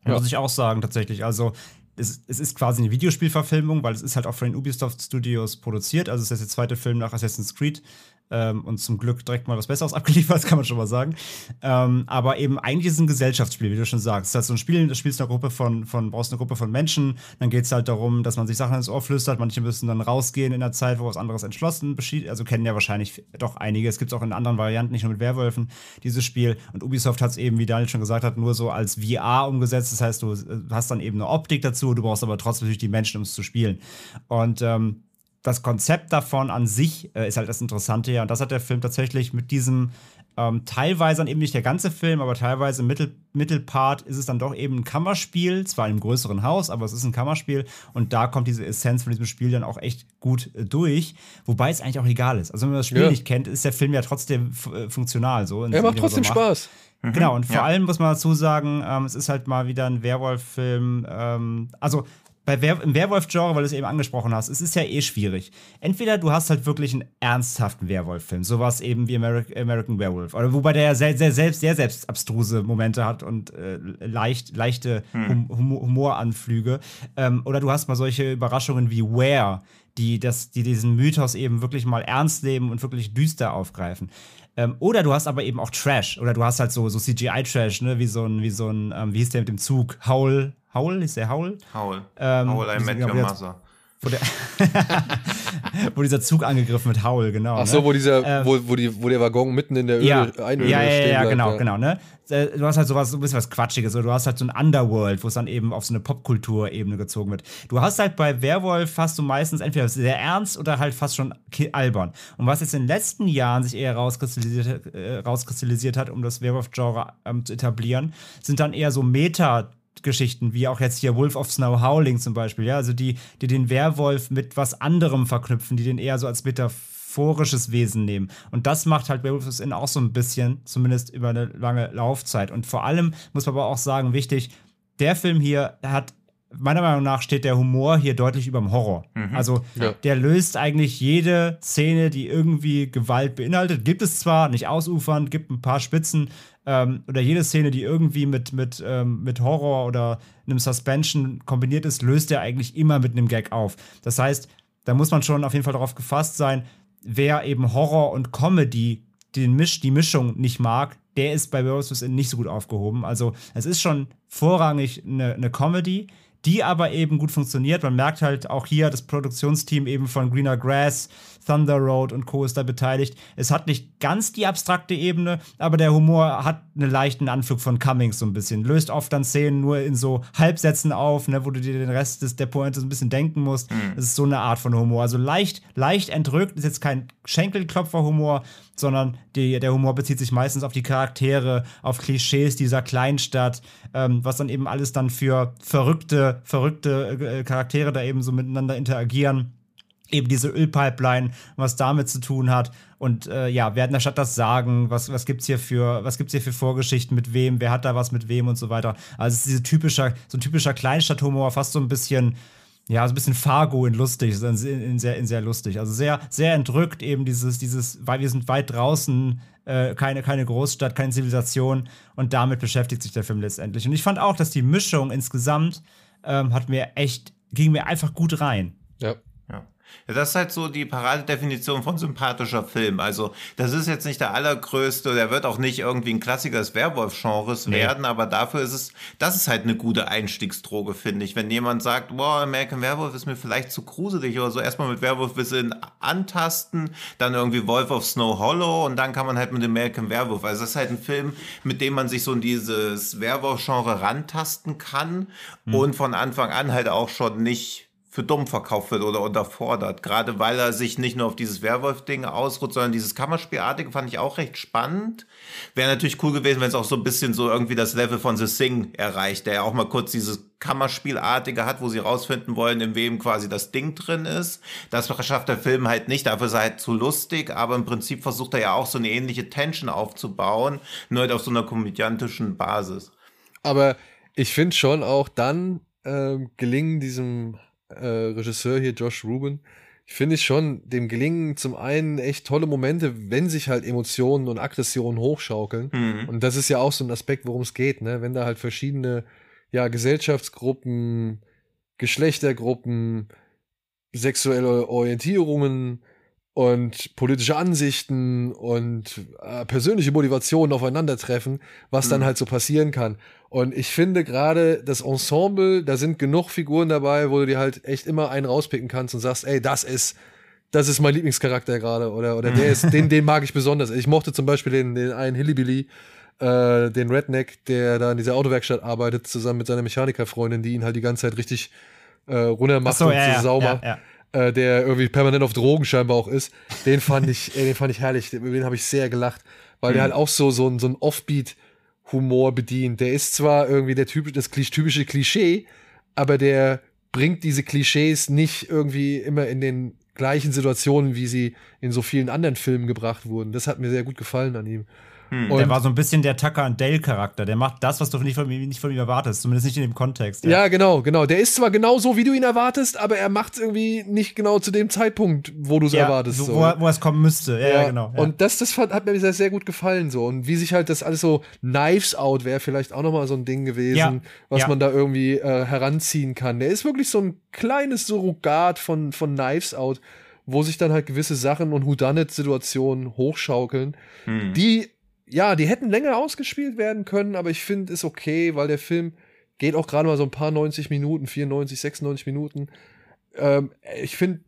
Ja. Muss ich auch sagen, tatsächlich. Also, es, es ist quasi eine Videospielverfilmung, weil es ist halt auch von den Ubisoft Studios produziert. Also, es ist jetzt der zweite Film nach Assassin's Creed. Ähm, und zum Glück direkt mal was Besseres abgeliefert, kann man schon mal sagen. Ähm, aber eben eigentlich ist es ein Gesellschaftsspiel, wie du schon sagst. Es ist halt so ein Spiel, da spielst eine Gruppe von, von brauchst eine Gruppe von Menschen. Dann geht es halt darum, dass man sich Sachen ins Ohr flüstert. Manche müssen dann rausgehen in der Zeit, wo was anderes entschlossen geschieht. Also kennen ja wahrscheinlich doch einige. Es gibt es auch in anderen Varianten, nicht nur mit Werwölfen, dieses Spiel. Und Ubisoft hat es eben, wie Daniel schon gesagt hat, nur so als VR umgesetzt. Das heißt, du äh, hast dann eben eine Optik dazu, du brauchst aber trotzdem natürlich die Menschen, um es zu spielen. Und ähm, das Konzept davon an sich äh, ist halt das Interessante ja. Und das hat der Film tatsächlich mit diesem ähm, teilweise dann eben nicht der ganze Film, aber teilweise im Mittel, Mittelpart ist es dann doch eben ein Kammerspiel, zwar in einem größeren Haus, aber es ist ein Kammerspiel und da kommt diese Essenz von diesem Spiel dann auch echt gut äh, durch, wobei es eigentlich auch egal ist. Also wenn man das Spiel Ja. nicht kennt, ist der Film ja trotzdem äh, funktional so. Er macht trotzdem macht. Spaß. Genau, und vor ja. allem muss man dazu sagen, ähm, es ist halt mal wieder ein Werwolf-Film. Ähm, also bei Wer im Werwolf-Genre, weil du es eben angesprochen hast, es ist ja eh schwierig. Entweder du hast halt wirklich einen ernsthaften Werwolf-Film, sowas eben wie Ameri American Werewolf, oder wobei der ja sehr, sehr, selbst, sehr selbst abstruse Momente hat und äh, leicht, leichte hum Humor Humoranflüge. Ähm, oder du hast mal solche Überraschungen wie Where, die, das, die diesen Mythos eben wirklich mal ernst nehmen und wirklich düster aufgreifen. Ähm, oder du hast aber eben auch Trash. Oder du hast halt so, so CGI-Trash, ne? Wie so ein, wie so ein, ähm, wie hieß der mit dem Zug? Howl. Howl? Ist der Howl? Howl. Ähm, Howl, I met your mother. Wo, der wo dieser Zug angegriffen wird, Howl, genau. Ach so, ne? wo dieser, Ähm, wo, wo, die, wo der Waggon mitten in der Öle, ja, Einöde ja, ja, ja, bleibt, genau, genau, ne? Äh, Du hast halt sowas, so ein bisschen was Quatschiges, oder du hast halt so ein Underworld, wo es dann eben auf so eine Popkulturebene gezogen wird. Du hast halt bei Werwolf hast du meistens entweder sehr ernst oder halt fast schon albern. Und was jetzt in den letzten Jahren sich eher rauskristallisiert, äh, rauskristallisiert hat, um das Werwolf-Genre ähm, zu etablieren, sind dann eher so Meta- Geschichten, wie auch jetzt hier Wolf of Snow Howling zum Beispiel, ja, also die, die den Werwolf mit was anderem verknüpfen, die den eher so als metaphorisches Wesen nehmen. Und das macht halt Werewolf in auch so ein bisschen, zumindest über eine lange Laufzeit. Und vor allem muss man aber auch sagen, wichtig, der Film hier hat, meiner Meinung nach, steht der Humor hier deutlich über dem Horror. Also Ja. der löst eigentlich jede Szene, die irgendwie Gewalt beinhaltet. Gibt es zwar, nicht ausufernd, gibt ein paar Spitzen, ähm, oder jede Szene, die irgendwie mit, mit, ähm, mit Horror oder einem Suspension kombiniert ist, löst er eigentlich immer mit einem Gag auf. Das heißt, da muss man schon auf jeden Fall darauf gefasst sein, wer eben Horror und Comedy den Misch, die Mischung nicht mag, der ist bei Werewolves Within nicht so gut aufgehoben. Also es ist schon vorrangig eine, eine Comedy, die aber eben gut funktioniert. Man merkt halt auch hier, das Produktionsteam eben von Greener Grass, Thunder Road und Co. ist da beteiligt. Es hat nicht ganz die abstrakte Ebene, aber der Humor hat einen leichten Anflug von Cummings so ein bisschen. Löst oft dann Szenen nur in so Halbsätzen auf, ne, wo du dir den Rest des, der Pointe so ein bisschen denken musst. Das ist so eine Art von Humor. Also leicht, leicht entrückt, ist jetzt kein Schenkelklopfer-Humor, sondern die, der Humor bezieht sich meistens auf die Charaktere, auf Klischees dieser Kleinstadt, ähm, was dann eben alles dann für verrückte, verrückte äh, Charaktere da eben so miteinander interagieren. Eben diese Ölpipeline, was damit zu tun hat. Und äh, ja, wer hat in der Stadt das Sagen? Was, was gibt's hier für, hier für Vorgeschichten mit wem? Wer hat da was mit wem und so weiter? Also es ist diese typischer, so ein typischer Kleinstadthumor, fast so ein bisschen, ja, so ein bisschen Fargo in lustig, in, in, sehr, in sehr lustig. Also sehr, sehr entrückt eben dieses, dieses, weil wir sind weit draußen, äh, keine, keine Großstadt, keine Zivilisation und damit beschäftigt sich der Film letztendlich. Und ich fand auch, dass die Mischung insgesamt ähm, hat mir echt, ging mir einfach gut rein. Ja. Ja, das ist halt so die Paradedefinition von sympathischer Film. Also, das ist jetzt nicht der allergrößte, der wird auch nicht irgendwie ein Klassiker des Werwolf-Genres nee. werden, aber dafür ist es, das ist halt eine gute Einstiegsdroge, finde ich. Wenn jemand sagt, boah, American Werewolf ist mir vielleicht zu gruselig oder so, erstmal mit Werwolf bisschen antasten, dann irgendwie Wolf of Snow Hollow und dann kann man halt mit American Werewolf. Also, das ist halt ein Film, mit dem man sich so in dieses Werwolf-Genre rantasten kann mhm. und von Anfang an halt auch schon nicht für dumm verkauft wird oder unterfordert. Gerade weil er sich nicht nur auf dieses Werwolf-Ding ausruht, sondern dieses Kammerspielartige fand ich auch recht spannend. Wäre natürlich cool gewesen, wenn es auch so ein bisschen so irgendwie das Level von The Sing erreicht, der ja auch mal kurz dieses Kammerspielartige hat, wo sie rausfinden wollen, in wem quasi das Ding drin ist. Das schafft der Film halt nicht, dafür ist er halt zu lustig, aber im Prinzip versucht er ja auch so eine ähnliche Tension aufzubauen, nur halt auf so einer komödiantischen Basis. Aber ich finde schon auch dann äh, gelingen diesem äh, Regisseur hier, Josh Rubin, finde ich schon, dem gelingen zum einen echt tolle Momente, wenn sich halt Emotionen und Aggressionen hochschaukeln. Mhm. Und das ist ja auch so ein Aspekt, worum es geht, ne? Wenn da halt verschiedene, ja, Gesellschaftsgruppen, Geschlechtergruppen, sexuelle Orientierungen, und politische Ansichten und äh, persönliche Motivationen aufeinandertreffen, was mhm. dann halt so passieren kann. Und ich finde gerade das Ensemble, da sind genug Figuren dabei, wo du dir halt echt immer einen rauspicken kannst und sagst, ey, das ist, das ist mein Lieblingscharakter gerade oder, oder der ist, den, den mag ich besonders. Ich mochte zum Beispiel den, den einen Hillybilly, äh, den Redneck, der da in dieser Autowerkstatt arbeitet, zusammen mit seiner Mechanikerfreundin, die ihn halt die ganze Zeit richtig äh, runter macht so, und ja, so sauber. Ja, ja äh, der irgendwie permanent auf Drogen scheinbar auch ist, den fand ich, ey, den fand ich herrlich, den, den habe ich sehr gelacht, weil mhm. der halt auch so, so ein, so ein Offbeat Humor bedient. Der ist zwar irgendwie der typische, das typische Klischee, aber der bringt diese Klischees nicht irgendwie immer in den gleichen Situationen, wie sie in so vielen anderen Filmen gebracht wurden. Das hat mir sehr gut gefallen an ihm. Hm. der war so ein bisschen der Tucker und Dale-Charakter. Der macht das, was du nicht von, ihm, nicht von ihm erwartest, zumindest nicht in dem Kontext. Ja. ja, genau, genau. Der ist zwar genau so, wie du ihn erwartest, aber er macht es irgendwie nicht genau zu dem Zeitpunkt, wo du es ja, erwartest. So, so. Wo, wo es kommen müsste. Ja, ja genau. Und das, das hat mir sehr, sehr gut gefallen. so Und wie sich halt das alles so, Knives Out wäre vielleicht auch nochmal so ein Ding gewesen, was man da irgendwie äh, heranziehen kann. Der ist wirklich so ein kleines Surrogat von, von Knives Out wo sich dann halt gewisse Sachen und Whodunit-Situationen hochschaukeln, hm. die ja, die hätten länger ausgespielt werden können, aber ich finde es okay, weil der Film geht auch gerade mal so ein paar 90 Minuten, 94, 96 Minuten. Ähm, ich finde,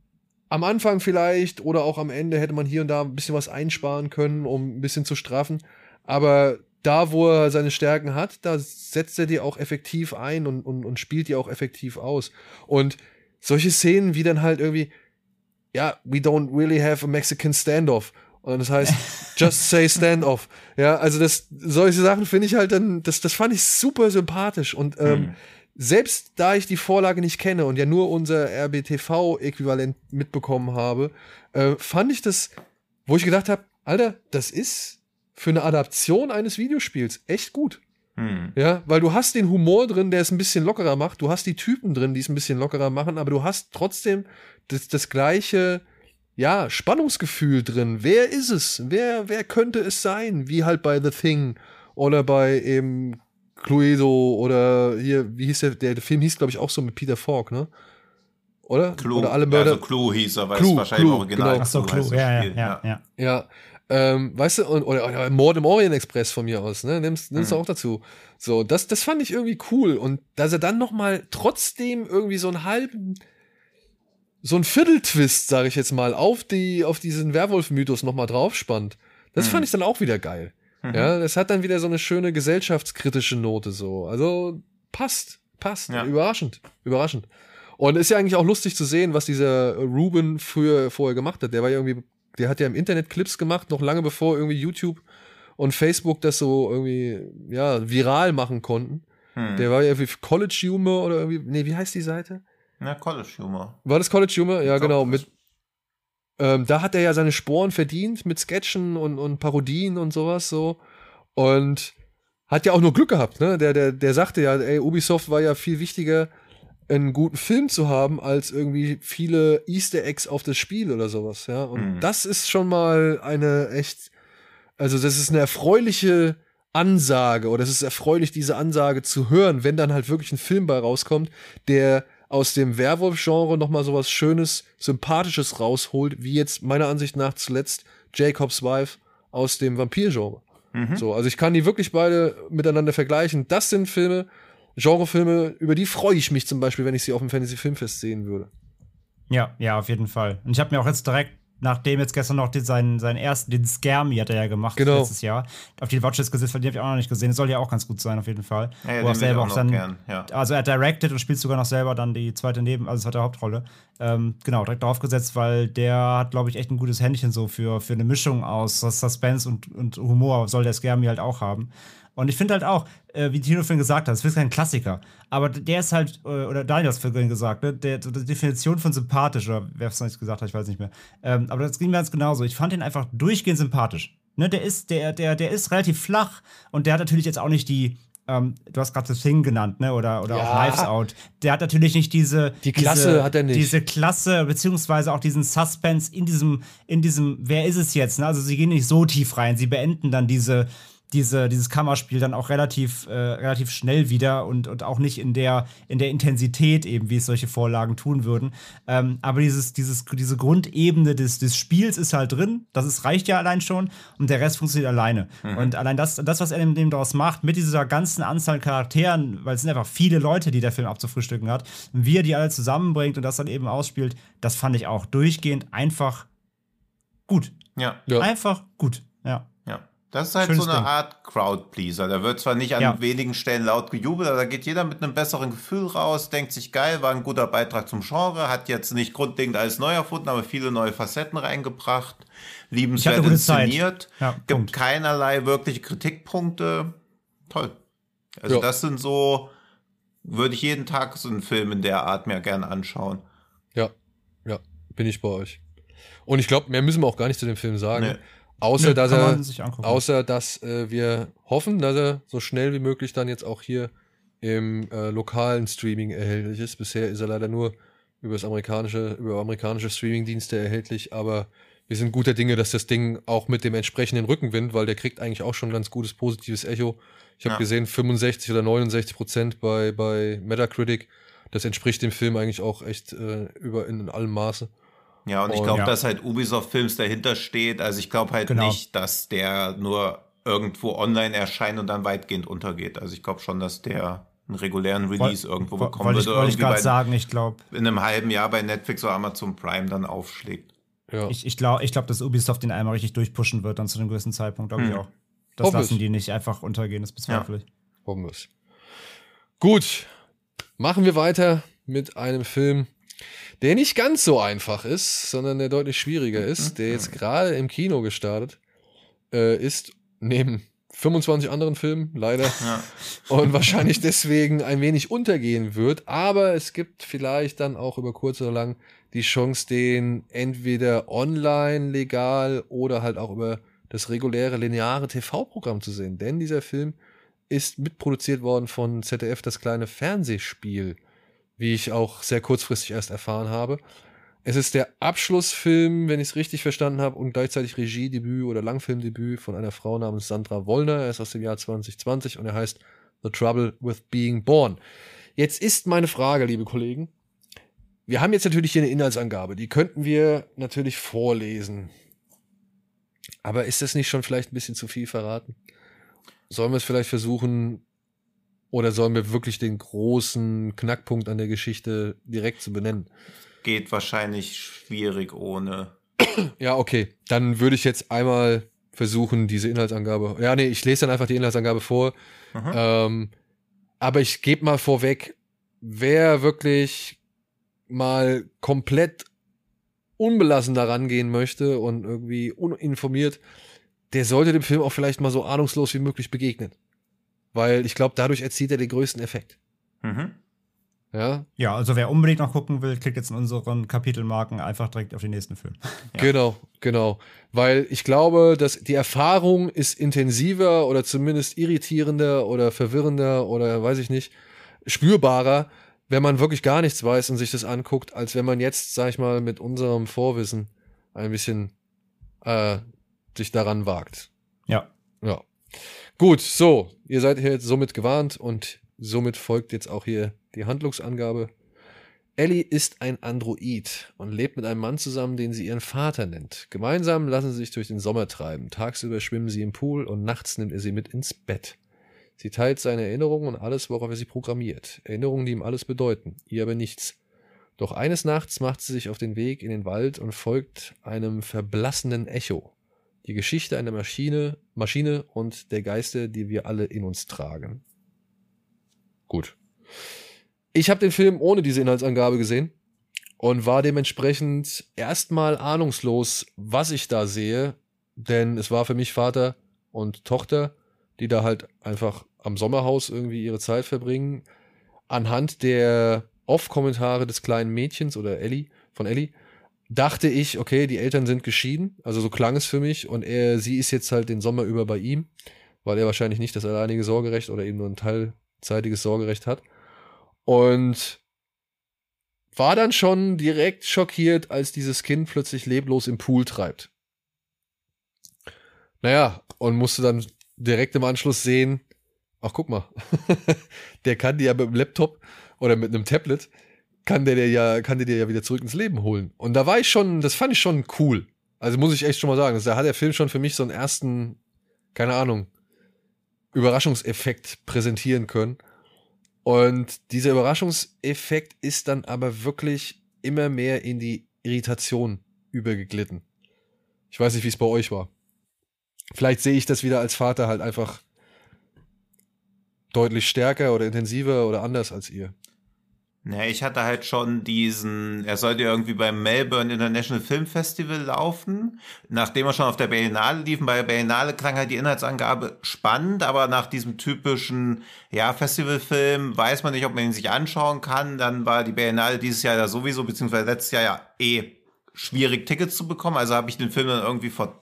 am Anfang vielleicht oder auch am Ende hätte man hier und da ein bisschen was einsparen können, um ein bisschen zu straffen. Aber da, wo er seine Stärken hat, da setzt er die auch effektiv ein und, und, und spielt die auch effektiv aus. Und solche Szenen wie dann halt irgendwie, ja, we don't really have a Mexican standoff. Und das heißt, just say standoff. Ja, also das, solche Sachen finde ich halt dann, das, das fand ich super sympathisch. Und ähm, mhm. selbst da ich die Vorlage nicht kenne und ja nur unser RBTV-Äquivalent mitbekommen habe, äh, fand ich das, wo ich gedacht habe, Alter, das ist für eine Adaption eines Videospiels echt gut. Mhm. Ja, weil du hast den Humor drin, der es ein bisschen lockerer macht. Du hast die Typen drin, die es ein bisschen lockerer machen, aber du hast trotzdem das, das gleiche ja, Spannungsgefühl drin. Wer ist es? Wer, wer könnte es sein? Wie halt bei The Thing oder bei eben Cluedo oder hier, wie hieß der, der, der Film hieß, glaube ich, auch so mit Peter Falk, ne? Oder? Clue. Oder alle Mörder. Also Clue hieß er, weil Clue, es wahrscheinlich Clue, original genau. Ach so, Clue, Clue. Ja, ja, ja, ja. Ja, ähm, weißt du, und, oder, oder Mord im Orient Express von mir aus, ne? Nimmst, nimmst mhm. du auch dazu. So, das, das fand ich irgendwie cool. Und dass er dann noch mal trotzdem irgendwie so einen halben so ein Vierteltwist, sage ich jetzt mal, auf die auf diesen Werwolf-Mythos noch mal draufspannt. Das mhm. fand ich dann auch wieder geil. Mhm. Ja, das hat dann wieder so eine schöne gesellschaftskritische Note so. Also passt, passt, ja. überraschend, überraschend. Und ist ja eigentlich auch lustig zu sehen, was dieser Ruben früher vorher gemacht hat. Der war ja irgendwie, der hat ja im Internet Clips gemacht, noch lange bevor irgendwie YouTube und Facebook das so irgendwie ja viral machen konnten. Hm. Der war ja irgendwie College Humor oder irgendwie, nee, wie heißt die Seite? Na, College Humor. War das College Humor? Ja, genau. Mit, ähm, da hat er ja seine Sporen verdient mit Sketchen und, und Parodien und sowas so. Und hat ja auch nur Glück gehabt, ne? Der, der, der sagte ja, ey, Ubisoft war ja viel wichtiger einen guten Film zu haben, als irgendwie viele Easter Eggs auf das Spiel oder sowas, ja. Und Mhm. das ist schon mal eine echt, also das ist eine erfreuliche Ansage oder es ist erfreulich, diese Ansage zu hören, wenn dann halt wirklich ein Film bei rauskommt, der aus dem Werwolf-Genre nochmal sowas Schönes, Sympathisches rausholt, wie jetzt meiner Ansicht nach zuletzt Jacobs Wife aus dem Vampir-Genre. Mhm. So, also ich kann die wirklich beide miteinander vergleichen. Das sind Filme, Genrefilme, über die freue ich mich zum Beispiel, wenn ich sie auf dem Fantasy-Filmfest sehen würde. Ja, ja, auf jeden Fall. Und ich habe mir auch jetzt direkt, nachdem jetzt gestern noch den, seinen, seinen ersten, den Scammy hat er ja gemacht Genau. letztes Jahr, auf die Watchlist gesetzt, die habe ich auch noch nicht gesehen. Das soll ja auch ganz gut sein, auf jeden Fall. Ja, ja, Wo er den selber auch dann, gern, ja. also er directed und spielt sogar noch selber dann die zweite Neben, also zweite Hauptrolle. Ähm, genau, direkt draufgesetzt, weil der hat, glaube ich, echt ein gutes Händchen so für, für eine Mischung aus Suspense und, und Humor, soll der Scammy halt auch haben. Und ich finde halt auch, äh, wie Tino vorhin gesagt hat, es ist kein Klassiker, aber der ist halt, äh, oder Daniel hat es vorhin gesagt, ne, der, die Definition von sympathisch, oder wer es noch nicht gesagt hat, ich weiß nicht mehr. Ähm, aber das ging mir ganz genauso. Ich fand ihn einfach durchgehend sympathisch. Ne, der ist, der, der, der ist relativ flach und der hat natürlich jetzt auch nicht die, ähm, du hast gerade The Thing genannt, ne? Oder, oder auch Ja. Knives Out. Der hat natürlich nicht diese. Die Klasse diese, hat er nicht. Diese Klasse, beziehungsweise auch diesen Suspense in diesem, in diesem, wer ist es jetzt? Ne? Also sie gehen nicht so tief rein, sie beenden dann diese, diese, dieses Kammerspiel dann auch relativ, äh, relativ schnell wieder und, und auch nicht in der, in der Intensität eben, wie es solche Vorlagen tun würden. Ähm, aber dieses, dieses, diese Grundebene des, des Spiels ist halt drin. Das ist, reicht ja allein schon und der Rest funktioniert alleine. Und allein das, das, was er dem, dem daraus macht, mit dieser ganzen Anzahl Charakteren, weil es sind einfach viele Leute, die der Film abzufrühstücken hat, und wie er die alle zusammenbringt und das dann eben ausspielt, das fand ich auch durchgehend einfach gut. Ja, Ja. Einfach gut. Ja. Das ist halt Schönes so eine Ding. Art Crowdpleaser. Da wird zwar nicht an Ja. wenigen Stellen laut gejubelt, aber da geht jeder mit einem besseren Gefühl raus, denkt sich geil, war ein guter Beitrag zum Genre, hat jetzt nicht grundlegend alles neu erfunden, aber viele neue Facetten reingebracht, liebenswert inszeniert, Ja, gibt Punkt. keinerlei wirkliche Kritikpunkte. Toll. Also Ja. das sind so, würde ich jeden Tag so einen Film in der Art mir gerne anschauen. Ja, ja, bin ich bei euch. Und ich glaube, mehr müssen wir auch gar nicht zu dem Film sagen. Nee. Außer, Nö, dass er, außer dass äh, wir hoffen, dass er so schnell wie möglich dann jetzt auch hier im äh, lokalen Streaming erhältlich ist. Bisher ist er leider nur über das amerikanische, über amerikanische Streamingdienste erhältlich, aber wir sind guter Dinge, dass das Ding auch mit dem entsprechenden Rückenwind, weil der kriegt eigentlich auch schon ein ganz gutes positives Echo. Ich habe Ja. gesehen, 65 oder 69 Prozent bei, bei Metacritic. Das entspricht dem Film eigentlich auch echt äh, über in, in allem Maße. Ja, und ich glaube, Ja. dass halt Ubisoft-Films dahinter steht. Also ich glaube halt Genau. nicht, dass der nur irgendwo online erscheint und dann weitgehend untergeht. Also ich glaube schon, dass der einen regulären Release irgendwo Woll- bekommen Wollte ich, würde. wollte ich gerade sagen, ich glaube, in einem halben Jahr bei Netflix oder Amazon Prime dann aufschlägt. Ja. ich, ich glaube, ich glaub, dass Ubisoft den einmal richtig durchpushen wird, dann zu einem gewissen Zeitpunkt, glaube ich Hm. auch. Das Hoffe lassen die nicht einfach untergehen, das bezweifle ich. Hoffen wir's. Gut, machen wir weiter mit einem Film, der nicht ganz so einfach ist, sondern der deutlich schwieriger ist, der jetzt gerade im Kino gestartet äh, ist, neben 25 anderen Filmen, leider, Ja. und wahrscheinlich deswegen ein wenig untergehen wird. Aber es gibt vielleicht dann auch über kurz oder lang die Chance, den entweder online legal oder halt auch über das reguläre lineare TV-Programm zu sehen. Denn dieser Film ist mitproduziert worden von ZDF, das kleine Fernsehspiel, wie ich auch sehr kurzfristig erst erfahren habe. Es ist der Abschlussfilm, wenn ich es richtig verstanden habe, und gleichzeitig Regiedebüt oder Langfilmdebüt von einer Frau namens Sandra Wollner. Er ist aus dem Jahr 2020 und er heißt The Trouble with Being Born. Jetzt ist meine Frage, liebe Kollegen. Wir haben jetzt natürlich hier eine Inhaltsangabe, die könnten wir natürlich vorlesen. Aber ist das nicht schon vielleicht ein bisschen zu viel verraten? Sollen wir es vielleicht versuchen, oder sollen wir wirklich den großen Knackpunkt an der Geschichte direkt zu benennen? Geht wahrscheinlich schwierig ohne. Ja, okay. Dann würde ich jetzt einmal versuchen, diese Inhaltsangabe. Ja, nee, ich lese dann einfach die Inhaltsangabe vor. Mhm. Ähm, aber ich gebe mal vorweg, wer wirklich mal komplett unbelassen daran gehen möchte und irgendwie uninformiert, der sollte dem Film auch vielleicht mal so ahnungslos wie möglich begegnen. Weil ich glaube, dadurch erzielt er den größten Effekt. Mhm. Ja, Ja, also wer unbedingt noch gucken will, klickt jetzt in unseren Kapitelmarken einfach direkt auf den nächsten Film. Ja. Genau, genau. Weil ich glaube, dass die Erfahrung ist intensiver oder zumindest irritierender oder verwirrender oder weiß ich nicht, spürbarer, wenn man wirklich gar nichts weiß und sich das anguckt, als wenn man jetzt, sag ich mal, mit unserem Vorwissen ein bisschen äh, sich daran wagt. Ja. Ja. Gut, so, ihr seid hier jetzt somit gewarnt und somit folgt jetzt auch hier die Handlungsangabe. Ellie ist ein Android und lebt mit einem Mann zusammen, den sie ihren Vater nennt. Gemeinsam lassen sie sich durch den Sommer treiben. Tagsüber schwimmen sie im Pool und nachts nimmt er sie mit ins Bett. Sie teilt seine Erinnerungen und alles, worauf er sie programmiert. Erinnerungen, die ihm alles bedeuten, ihr aber nichts. Doch eines Nachts macht sie sich auf den Weg in den Wald und folgt einem verblassenen Echo. Die Geschichte einer Maschine, Maschine und der Geister, die wir alle in uns tragen. Gut. Ich habe den Film ohne diese Inhaltsangabe gesehen und war dementsprechend erstmal ahnungslos, was ich da sehe, denn es war für mich Vater und Tochter, die da halt einfach am Sommerhaus irgendwie ihre Zeit verbringen. Anhand der Off-Kommentare des kleinen Mädchens oder Ellie, von Ellie, dachte ich, okay, die Eltern sind geschieden, also so klang es für mich und er, sie ist jetzt halt den Sommer über bei ihm, weil er wahrscheinlich nicht das alleinige Sorgerecht oder eben nur ein teilzeitiges Sorgerecht hat. Und war dann schon direkt schockiert, als dieses Kind plötzlich leblos im Pool treibt. Naja, und musste dann direkt im Anschluss sehen, ach guck mal, der kann dir ja mit dem Laptop oder mit einem Tablet, kann der dir ja, kann der dir ja wieder zurück ins Leben holen. Und da war ich schon, das fand ich schon cool. Also muss ich echt schon mal sagen, da hat der Film schon für mich so einen ersten, keine Ahnung, Überraschungseffekt präsentieren können. Und dieser Überraschungseffekt ist dann aber wirklich immer mehr in die Irritation übergeglitten. Ich weiß nicht, wie es bei euch war. Vielleicht sehe ich das wieder als Vater halt einfach deutlich stärker oder intensiver oder anders als ihr. Ne, ich hatte halt schon diesen, er sollte irgendwie beim Melbourne International Film Festival laufen, nachdem er schon auf der Berlinale lief. Bei der Berlinale klang halt die Inhaltsangabe spannend, aber nach diesem typischen, ja, Festivalfilm weiß man nicht, ob man ihn sich anschauen kann. Dann war die Berlinale dieses Jahr ja sowieso, beziehungsweise letztes Jahr ja eh schwierig Tickets zu bekommen. Also habe ich den Film dann irgendwie vor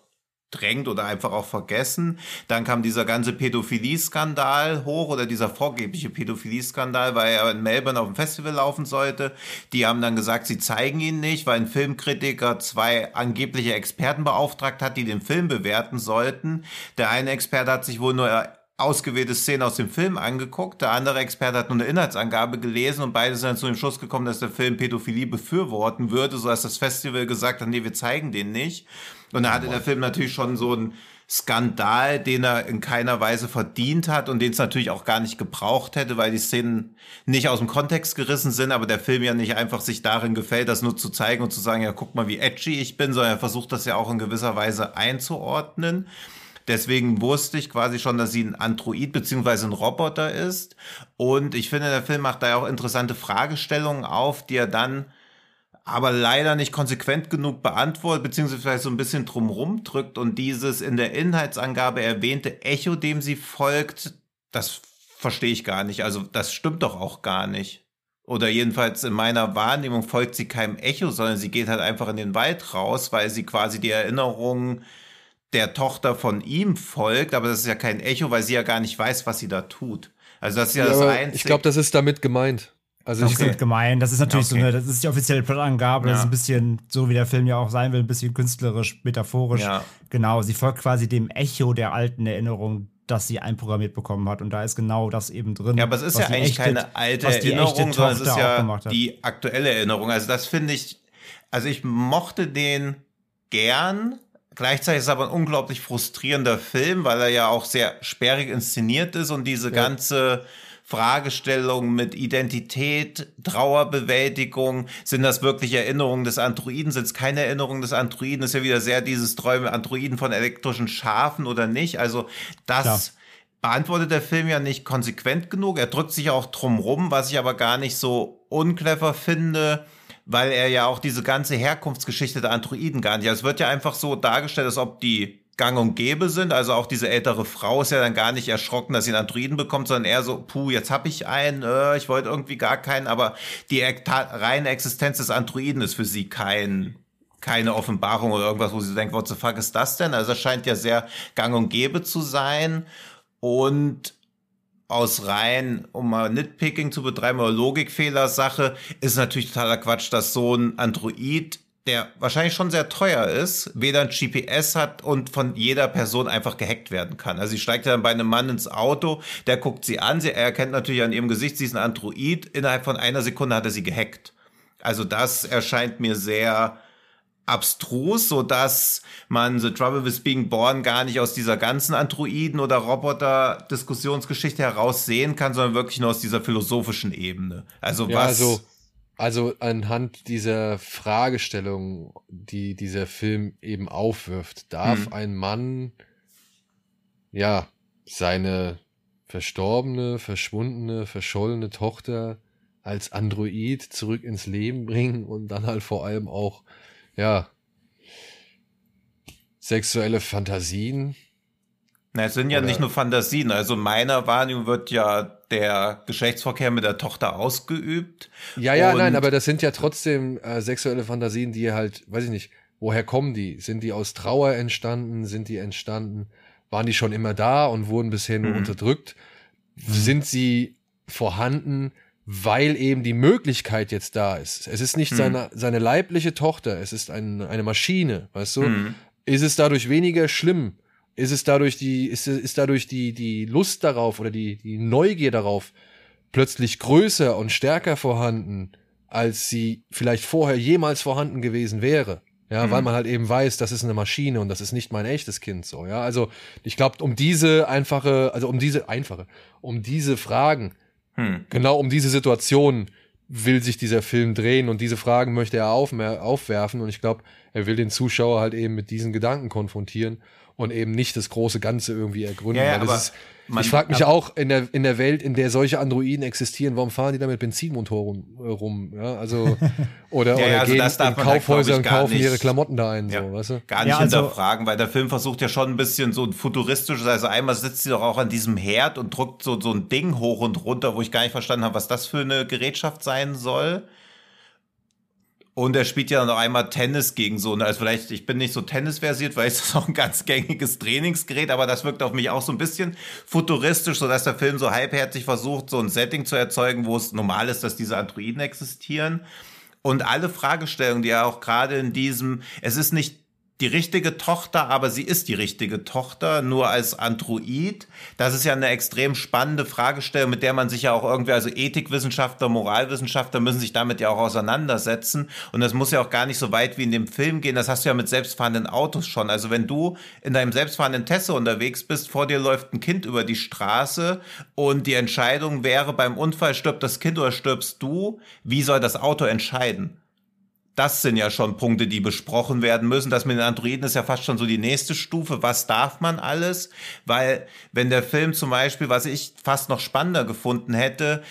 verdrängt oder einfach auch vergessen. Dann kam dieser ganze Pädophilie-Skandal hoch oder dieser vorgebliche Pädophilie-Skandal, weil er in Melbourne auf dem Festival laufen sollte. Die haben dann gesagt, sie zeigen ihn nicht, weil ein Filmkritiker zwei angebliche Experten beauftragt hat, die den Film bewerten sollten. Der eine Experte hat sich wohl nur ausgewählte Szenen aus dem Film angeguckt. Der andere Experte hat nur eine Inhaltsangabe gelesen und beide sind dann zu dem Schluss gekommen, dass der Film Pädophilie befürworten würde, so dass das Festival gesagt hat, nee, wir zeigen den nicht. Und da hatte der Film natürlich schon so einen Skandal, den er in keiner Weise verdient hat und den es natürlich auch gar nicht gebraucht hätte, weil die Szenen nicht aus dem Kontext gerissen sind, aber der Film ja nicht einfach sich darin gefällt, das nur zu zeigen und zu sagen, ja, guck mal, wie edgy ich bin, sondern er versucht das ja auch in gewisser Weise einzuordnen. Deswegen wusste ich quasi schon, dass sie ein Android beziehungsweise ein Roboter ist. Und ich finde, der Film macht da ja auch interessante Fragestellungen auf, die er dann aber leider nicht konsequent genug beantwortet, beziehungsweise so ein bisschen drumrum drückt und dieses in der Inhaltsangabe erwähnte Echo, dem sie folgt, das verstehe ich gar nicht. Also das stimmt doch auch gar nicht. Oder jedenfalls in meiner Wahrnehmung folgt sie keinem Echo, sondern sie geht halt einfach in den Wald raus, weil sie quasi die Erinnerungen der Tochter von ihm folgt, aber das ist ja kein Echo, weil sie ja gar nicht weiß, was sie da tut. Also das ist ja, ja das Einzige. Ich glaube, das ist damit gemeint. Also das okay. ist gemein. Das ist natürlich okay. so eine, das ist die offizielle Plotangabe. Ja. Das ist ein bisschen so, wie der Film ja auch sein will, ein bisschen künstlerisch, metaphorisch. Ja. Genau. Sie folgt quasi dem Echo der alten Erinnerung, das sie einprogrammiert bekommen hat. Und da ist genau das eben drin. Ja, aber es ist ja eigentlich echte, keine alte Erinnerung, sondern es ist ja die aktuelle Erinnerung. Also das finde ich, also ich mochte den gern. Gleichzeitig ist es aber ein unglaublich frustrierender Film, weil er ja auch sehr sperrig inszeniert ist und diese ja. ganze Fragestellungen mit Identität, Trauerbewältigung, sind das wirklich Erinnerungen des Androiden, sind es keine Erinnerungen des Androiden, ist ja wieder sehr dieses Träume Androiden von elektrischen Schafen oder nicht, also das Klar. beantwortet der Film ja nicht konsequent genug, er drückt sich auch drum rum, was ich aber gar nicht so unclever finde, weil er ja auch diese ganze Herkunftsgeschichte der Androiden gar nicht, also es wird ja einfach so dargestellt, als ob die gang und gäbe sind. Also auch diese ältere Frau ist ja dann gar nicht erschrocken, dass sie einen Androiden bekommt, sondern eher so, puh, jetzt hab ich einen, äh, ich wollte irgendwie gar keinen, aber die reine Existenz des Androiden ist für sie kein keine Offenbarung oder irgendwas, wo sie denkt, what the fuck ist das denn? Also es scheint ja sehr gang und gäbe zu sein und aus rein, um mal Nitpicking zu betreiben oder Logikfehler-Sache, ist natürlich totaler Quatsch, dass so ein Android, der wahrscheinlich schon sehr teuer ist, weder ein GPS hat und von jeder Person einfach gehackt werden kann. Also sie steigt dann bei einem Mann ins Auto, der guckt sie an, sie erkennt natürlich an ihrem Gesicht, sie ist ein Android, innerhalb von einer Sekunde hat er sie gehackt. Also das erscheint mir sehr abstrus, so dass man The Trouble with Being Born gar nicht aus dieser ganzen Androiden- oder Roboter-Diskussionsgeschichte heraus sehen kann, sondern wirklich nur aus dieser philosophischen Ebene. Also Ja, was. also, also anhand dieser Fragestellung, die dieser Film eben aufwirft, darf Hm. ein Mann ja seine verstorbene, verschwundene, verschollene Tochter als Android zurück ins Leben bringen und dann halt vor allem auch ja sexuelle Fantasien. Na, es sind ja Oder- nicht nur Fantasien. Also in meiner Wahrnehmung wird ja der Geschlechtsverkehr mit der Tochter ausgeübt. Ja, ja, nein, aber das sind ja trotzdem äh, sexuelle Fantasien, die halt, weiß ich nicht, woher kommen die? Sind die aus Trauer entstanden? Sind die entstanden? Waren die schon immer da und wurden bisher nur Mhm. unterdrückt? Sind sie vorhanden, weil eben die Möglichkeit jetzt da ist? Es ist nicht Mhm. seine, seine leibliche Tochter, es ist ein, eine Maschine, weißt du? Hm. Ist es dadurch weniger schlimm? Ist es dadurch die, ist, ist dadurch die, die Lust darauf oder die, die Neugier darauf plötzlich größer und stärker vorhanden, als sie vielleicht vorher jemals vorhanden gewesen wäre? Ja, Mhm. weil man halt eben weiß, das ist eine Maschine und das ist nicht mein echtes Kind so, ja. Also, ich glaube, um diese einfache, also um diese einfache, um diese Fragen, Hm. genau um diese Situation will sich dieser Film drehen und diese Fragen möchte er aufwerfen und ich glaube, er will den Zuschauer halt eben mit diesen Gedanken konfrontieren und eben nicht das große Ganze irgendwie ergründen. Ja, ja, weil das aber ist, man- ich frage mich aber- auch in der, in der Welt, in der solche Androiden existieren, warum fahren die da mit Benzinmotoren äh, rum? Ja, also, oder, Ja, oder also gehen in Kaufhäuser und kaufen nicht- ihre Klamotten da ein, Ja. so, weißt du? Gar nicht Ja, also- hinterfragen, weil der Film versucht ja schon ein bisschen so ein futuristisches, also einmal sitzt sie doch auch an diesem Herd und drückt so, so ein Ding hoch und runter, wo ich gar nicht verstanden habe, was das für eine Gerätschaft sein soll. Und er spielt ja noch einmal Tennis gegen so also vielleicht, ich bin nicht so tennisversiert, weil es ist auch ein ganz gängiges Trainingsgerät, aber das wirkt auf mich auch so ein bisschen futuristisch, so dass der Film so halbherzig versucht, so ein Setting zu erzeugen, wo es normal ist, dass diese Androiden existieren. Und alle Fragestellungen, die ja auch gerade in diesem, es ist nicht die richtige Tochter, aber sie ist die richtige Tochter, nur als Android. Das ist ja eine extrem spannende Fragestellung, mit der man sich ja auch irgendwie, also Ethikwissenschaftler, Moralwissenschaftler müssen sich damit ja auch auseinandersetzen. Und das muss ja auch gar nicht so weit wie in dem Film gehen. Das hast du ja mit selbstfahrenden Autos schon. Also wenn du in deinem selbstfahrenden Tesla unterwegs bist, vor dir läuft ein Kind über die Straße und die Entscheidung wäre, beim Unfall stirbt das Kind oder stirbst du, wie soll das Auto entscheiden? Das sind ja schon Punkte, die besprochen werden müssen. Das mit den Androiden ist ja fast schon so die nächste Stufe. Was darf man alles? Weil, wenn der Film zum Beispiel, was ich fast noch spannender gefunden hätte,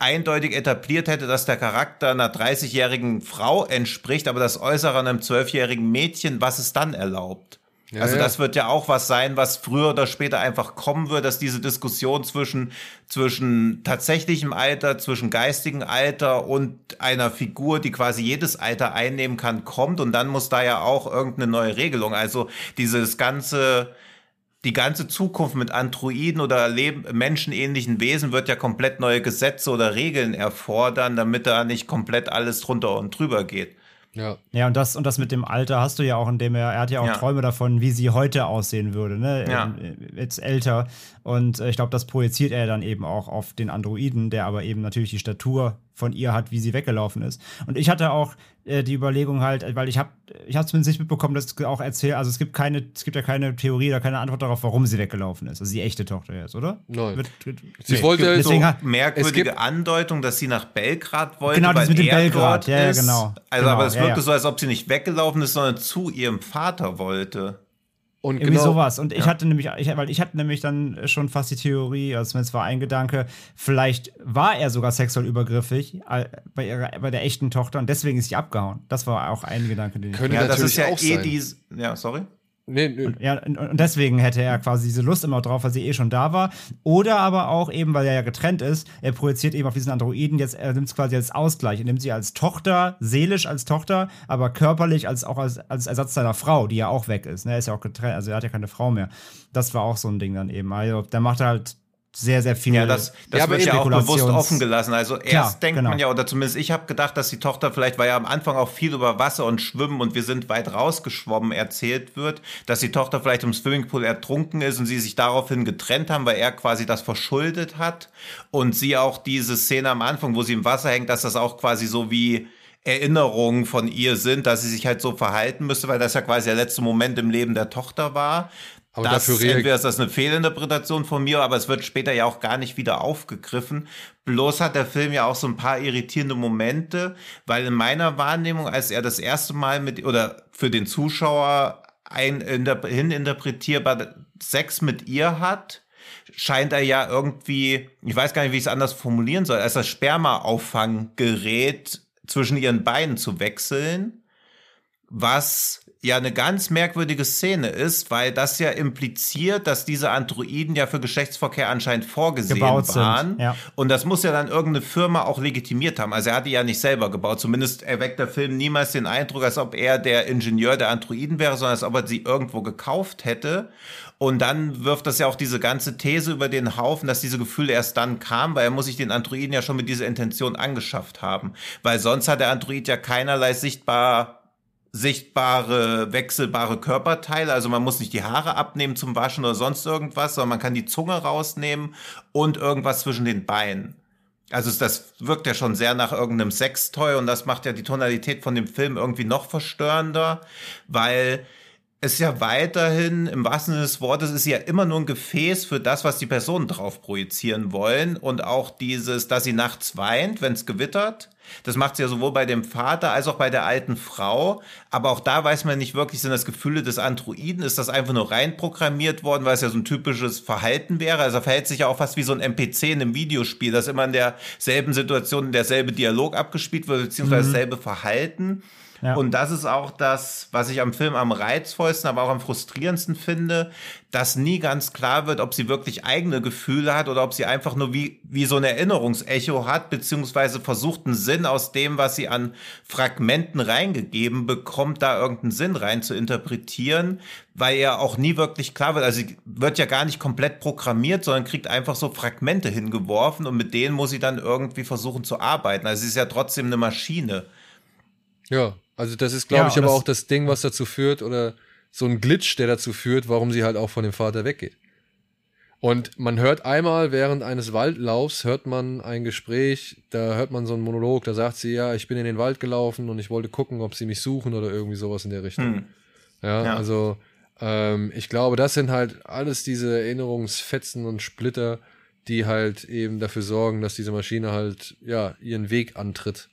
eindeutig etabliert hätte, dass der Charakter einer 30-jährigen Frau entspricht, aber das Äußere einem 12-jährigen Mädchen, was ist dann erlaubt? Ja, also das wird ja auch was sein, was früher oder später einfach kommen wird, dass diese Diskussion zwischen, zwischen tatsächlichem Alter, zwischen geistigem Alter und einer Figur, die quasi jedes Alter einnehmen kann, kommt. Und dann muss da ja auch irgendeine neue Regelung. Also dieses ganze, die ganze Zukunft mit Androiden oder Leben, menschenähnlichen Wesen wird ja komplett neue Gesetze oder Regeln erfordern, damit da nicht komplett alles drunter und drüber geht. Ja. Ja, und das, und das mit dem Alter hast du ja auch, indem er, er hat ja auch Ja. Träume davon, wie sie heute aussehen würde, ne? Ja. Ähm, Jetzt älter. Und äh, ich glaube, das projiziert er dann eben auch auf den Androiden, der aber eben natürlich die Statur von ihr hat, wie sie weggelaufen ist. Und ich hatte auch äh, die Überlegung halt, weil ich habe ich habe zumindest nicht mitbekommen, dass es auch erzählt, also es gibt keine, es gibt ja keine Theorie oder keine Antwort darauf, warum sie weggelaufen ist. Also die echte Tochter jetzt, oder? Nein. Wird, wird, Sie nee. wollte Deswegen so hat- merkwürdige gibt- Andeutung, dass sie nach Belgrad wollte, Genau, das weil mit dem er Belgrad. dort Ja, ja, ist. genau. Also, Genau, aber es ja, wirkte ja. so, als ob sie nicht weggelaufen ist, sondern zu ihrem Vater wollte. Und Irgendwie genau, sowas. Und ich Ja. hatte nämlich, ich, weil ich hatte nämlich dann schon fast die Theorie, also zumindest war ein Gedanke, vielleicht war er sogar sexuell übergriffig äh, bei, ihrer, bei der echten Tochter und deswegen ist sie abgehauen. Das war auch ein Gedanke, den ich. Könnte Ja, das natürlich ist ja auch eh sein. die. Ja, sorry. Nee, nee. Ja, und, und deswegen hätte er quasi diese Lust immer drauf, weil sie eh schon da war. Oder aber auch eben, weil er ja getrennt ist, er projiziert eben auf diesen Androiden, jetzt, er nimmt es quasi als Ausgleich. Er nimmt sie als Tochter, seelisch als Tochter, aber körperlich als auch als, als Ersatz seiner Frau, die ja auch weg ist. Ne? Er ist ja auch getrennt, also er hat ja keine Frau mehr. Das war auch so ein Ding dann eben. Also, der macht halt sehr, sehr viel. Ja, das, das wird ja auch bewusst offen gelassen. Also erst Klar, denkt genau. man ja, oder zumindest ich habe gedacht, dass die Tochter vielleicht, weil ja am Anfang auch viel über Wasser und Schwimmen und wir sind weit rausgeschwommen erzählt wird, dass die Tochter vielleicht im Swimmingpool ertrunken ist und sie sich daraufhin getrennt haben, weil er quasi das verschuldet hat. Und sie auch diese Szene am Anfang, wo sie im Wasser hängt, dass das auch quasi so wie Erinnerungen von ihr sind, dass sie sich halt so verhalten müsste, weil das ja quasi der letzte Moment im Leben der Tochter war. Aber das, dafür entweder ist das eine Fehlinterpretation von mir, aber es wird später ja auch gar nicht wieder aufgegriffen. Bloß hat der Film ja auch so ein paar irritierende Momente, weil in meiner Wahrnehmung, als er das erste Mal mit, oder für den Zuschauer ein inter- hininterpretierbar Sex mit ihr hat, scheint er ja irgendwie, ich weiß gar nicht, wie ich es anders formulieren soll, als das Sperma-Auffanggerät zwischen ihren Beinen zu wechseln, was ja eine ganz merkwürdige Szene ist, weil das ja impliziert, dass diese Androiden ja für Geschlechtsverkehr anscheinend vorgesehen Gebaut sind, waren. ja. Und das muss ja dann irgendeine Firma auch legitimiert haben. Also er hat die ja nicht selber gebaut. Zumindest erweckt der Film niemals den Eindruck, als ob er der Ingenieur der Androiden wäre, sondern als ob er sie irgendwo gekauft hätte. Und dann wirft das ja auch diese ganze These über den Haufen, dass diese Gefühle erst dann kamen, weil er muss sich den Androiden ja schon mit dieser Intention angeschafft haben. Weil sonst hat der Android ja keinerlei sichtbar sichtbare, wechselbare Körperteile. Also man muss nicht die Haare abnehmen zum Waschen oder sonst irgendwas, sondern man kann die Zunge rausnehmen und irgendwas zwischen den Beinen. Also das wirkt ja schon sehr nach irgendeinem Sextoy und das macht ja die Tonalität von dem Film irgendwie noch verstörender, weil es ja weiterhin, im wahrsten Sinne des Wortes, ist ja immer nur ein Gefäß für das, was die Personen drauf projizieren wollen. Und auch dieses, dass sie nachts weint, wenn es gewittert. Das macht sie ja sowohl bei dem Vater als auch bei der alten Frau. Aber auch da weiß man nicht wirklich, sind das Gefühle des Androiden? Ist das einfach nur reinprogrammiert worden, weil es ja so ein typisches Verhalten wäre? Also er verhält sich ja auch fast wie so ein NPC in einem Videospiel, dass immer in derselben Situation derselbe Dialog abgespielt wird, beziehungsweise dasselbe Verhalten. Ja. Und das ist auch das, was ich am Film am reizvollsten, aber auch am frustrierendsten finde, dass nie ganz klar wird, ob sie wirklich eigene Gefühle hat oder ob sie einfach nur wie, wie so ein Erinnerungsecho hat, beziehungsweise versucht einen Sinn aus dem, was sie an Fragmenten reingegeben bekommt, da irgendeinen Sinn rein zu interpretieren, weil er auch nie wirklich klar wird. Also sie wird ja gar nicht komplett programmiert, sondern kriegt einfach so Fragmente hingeworfen und mit denen muss sie dann irgendwie versuchen zu arbeiten. Also sie ist ja trotzdem eine Maschine. Ja, also das ist, glaube Ja, ich, aber das- auch das Ding, was dazu führt, oder so ein Glitch, der dazu führt, warum sie halt auch von dem Vater weggeht. Und man hört einmal während eines Waldlaufs, hört man ein Gespräch, da hört man so einen Monolog, da sagt sie, ja, ich bin in den Wald gelaufen und ich wollte gucken, ob sie mich suchen oder irgendwie sowas in der Richtung. Hm. Ja, Ja. also ähm, ich glaube, das sind halt alles diese Erinnerungsfetzen und Splitter, die halt eben dafür sorgen, dass diese Maschine halt, ja, ihren Weg antritt.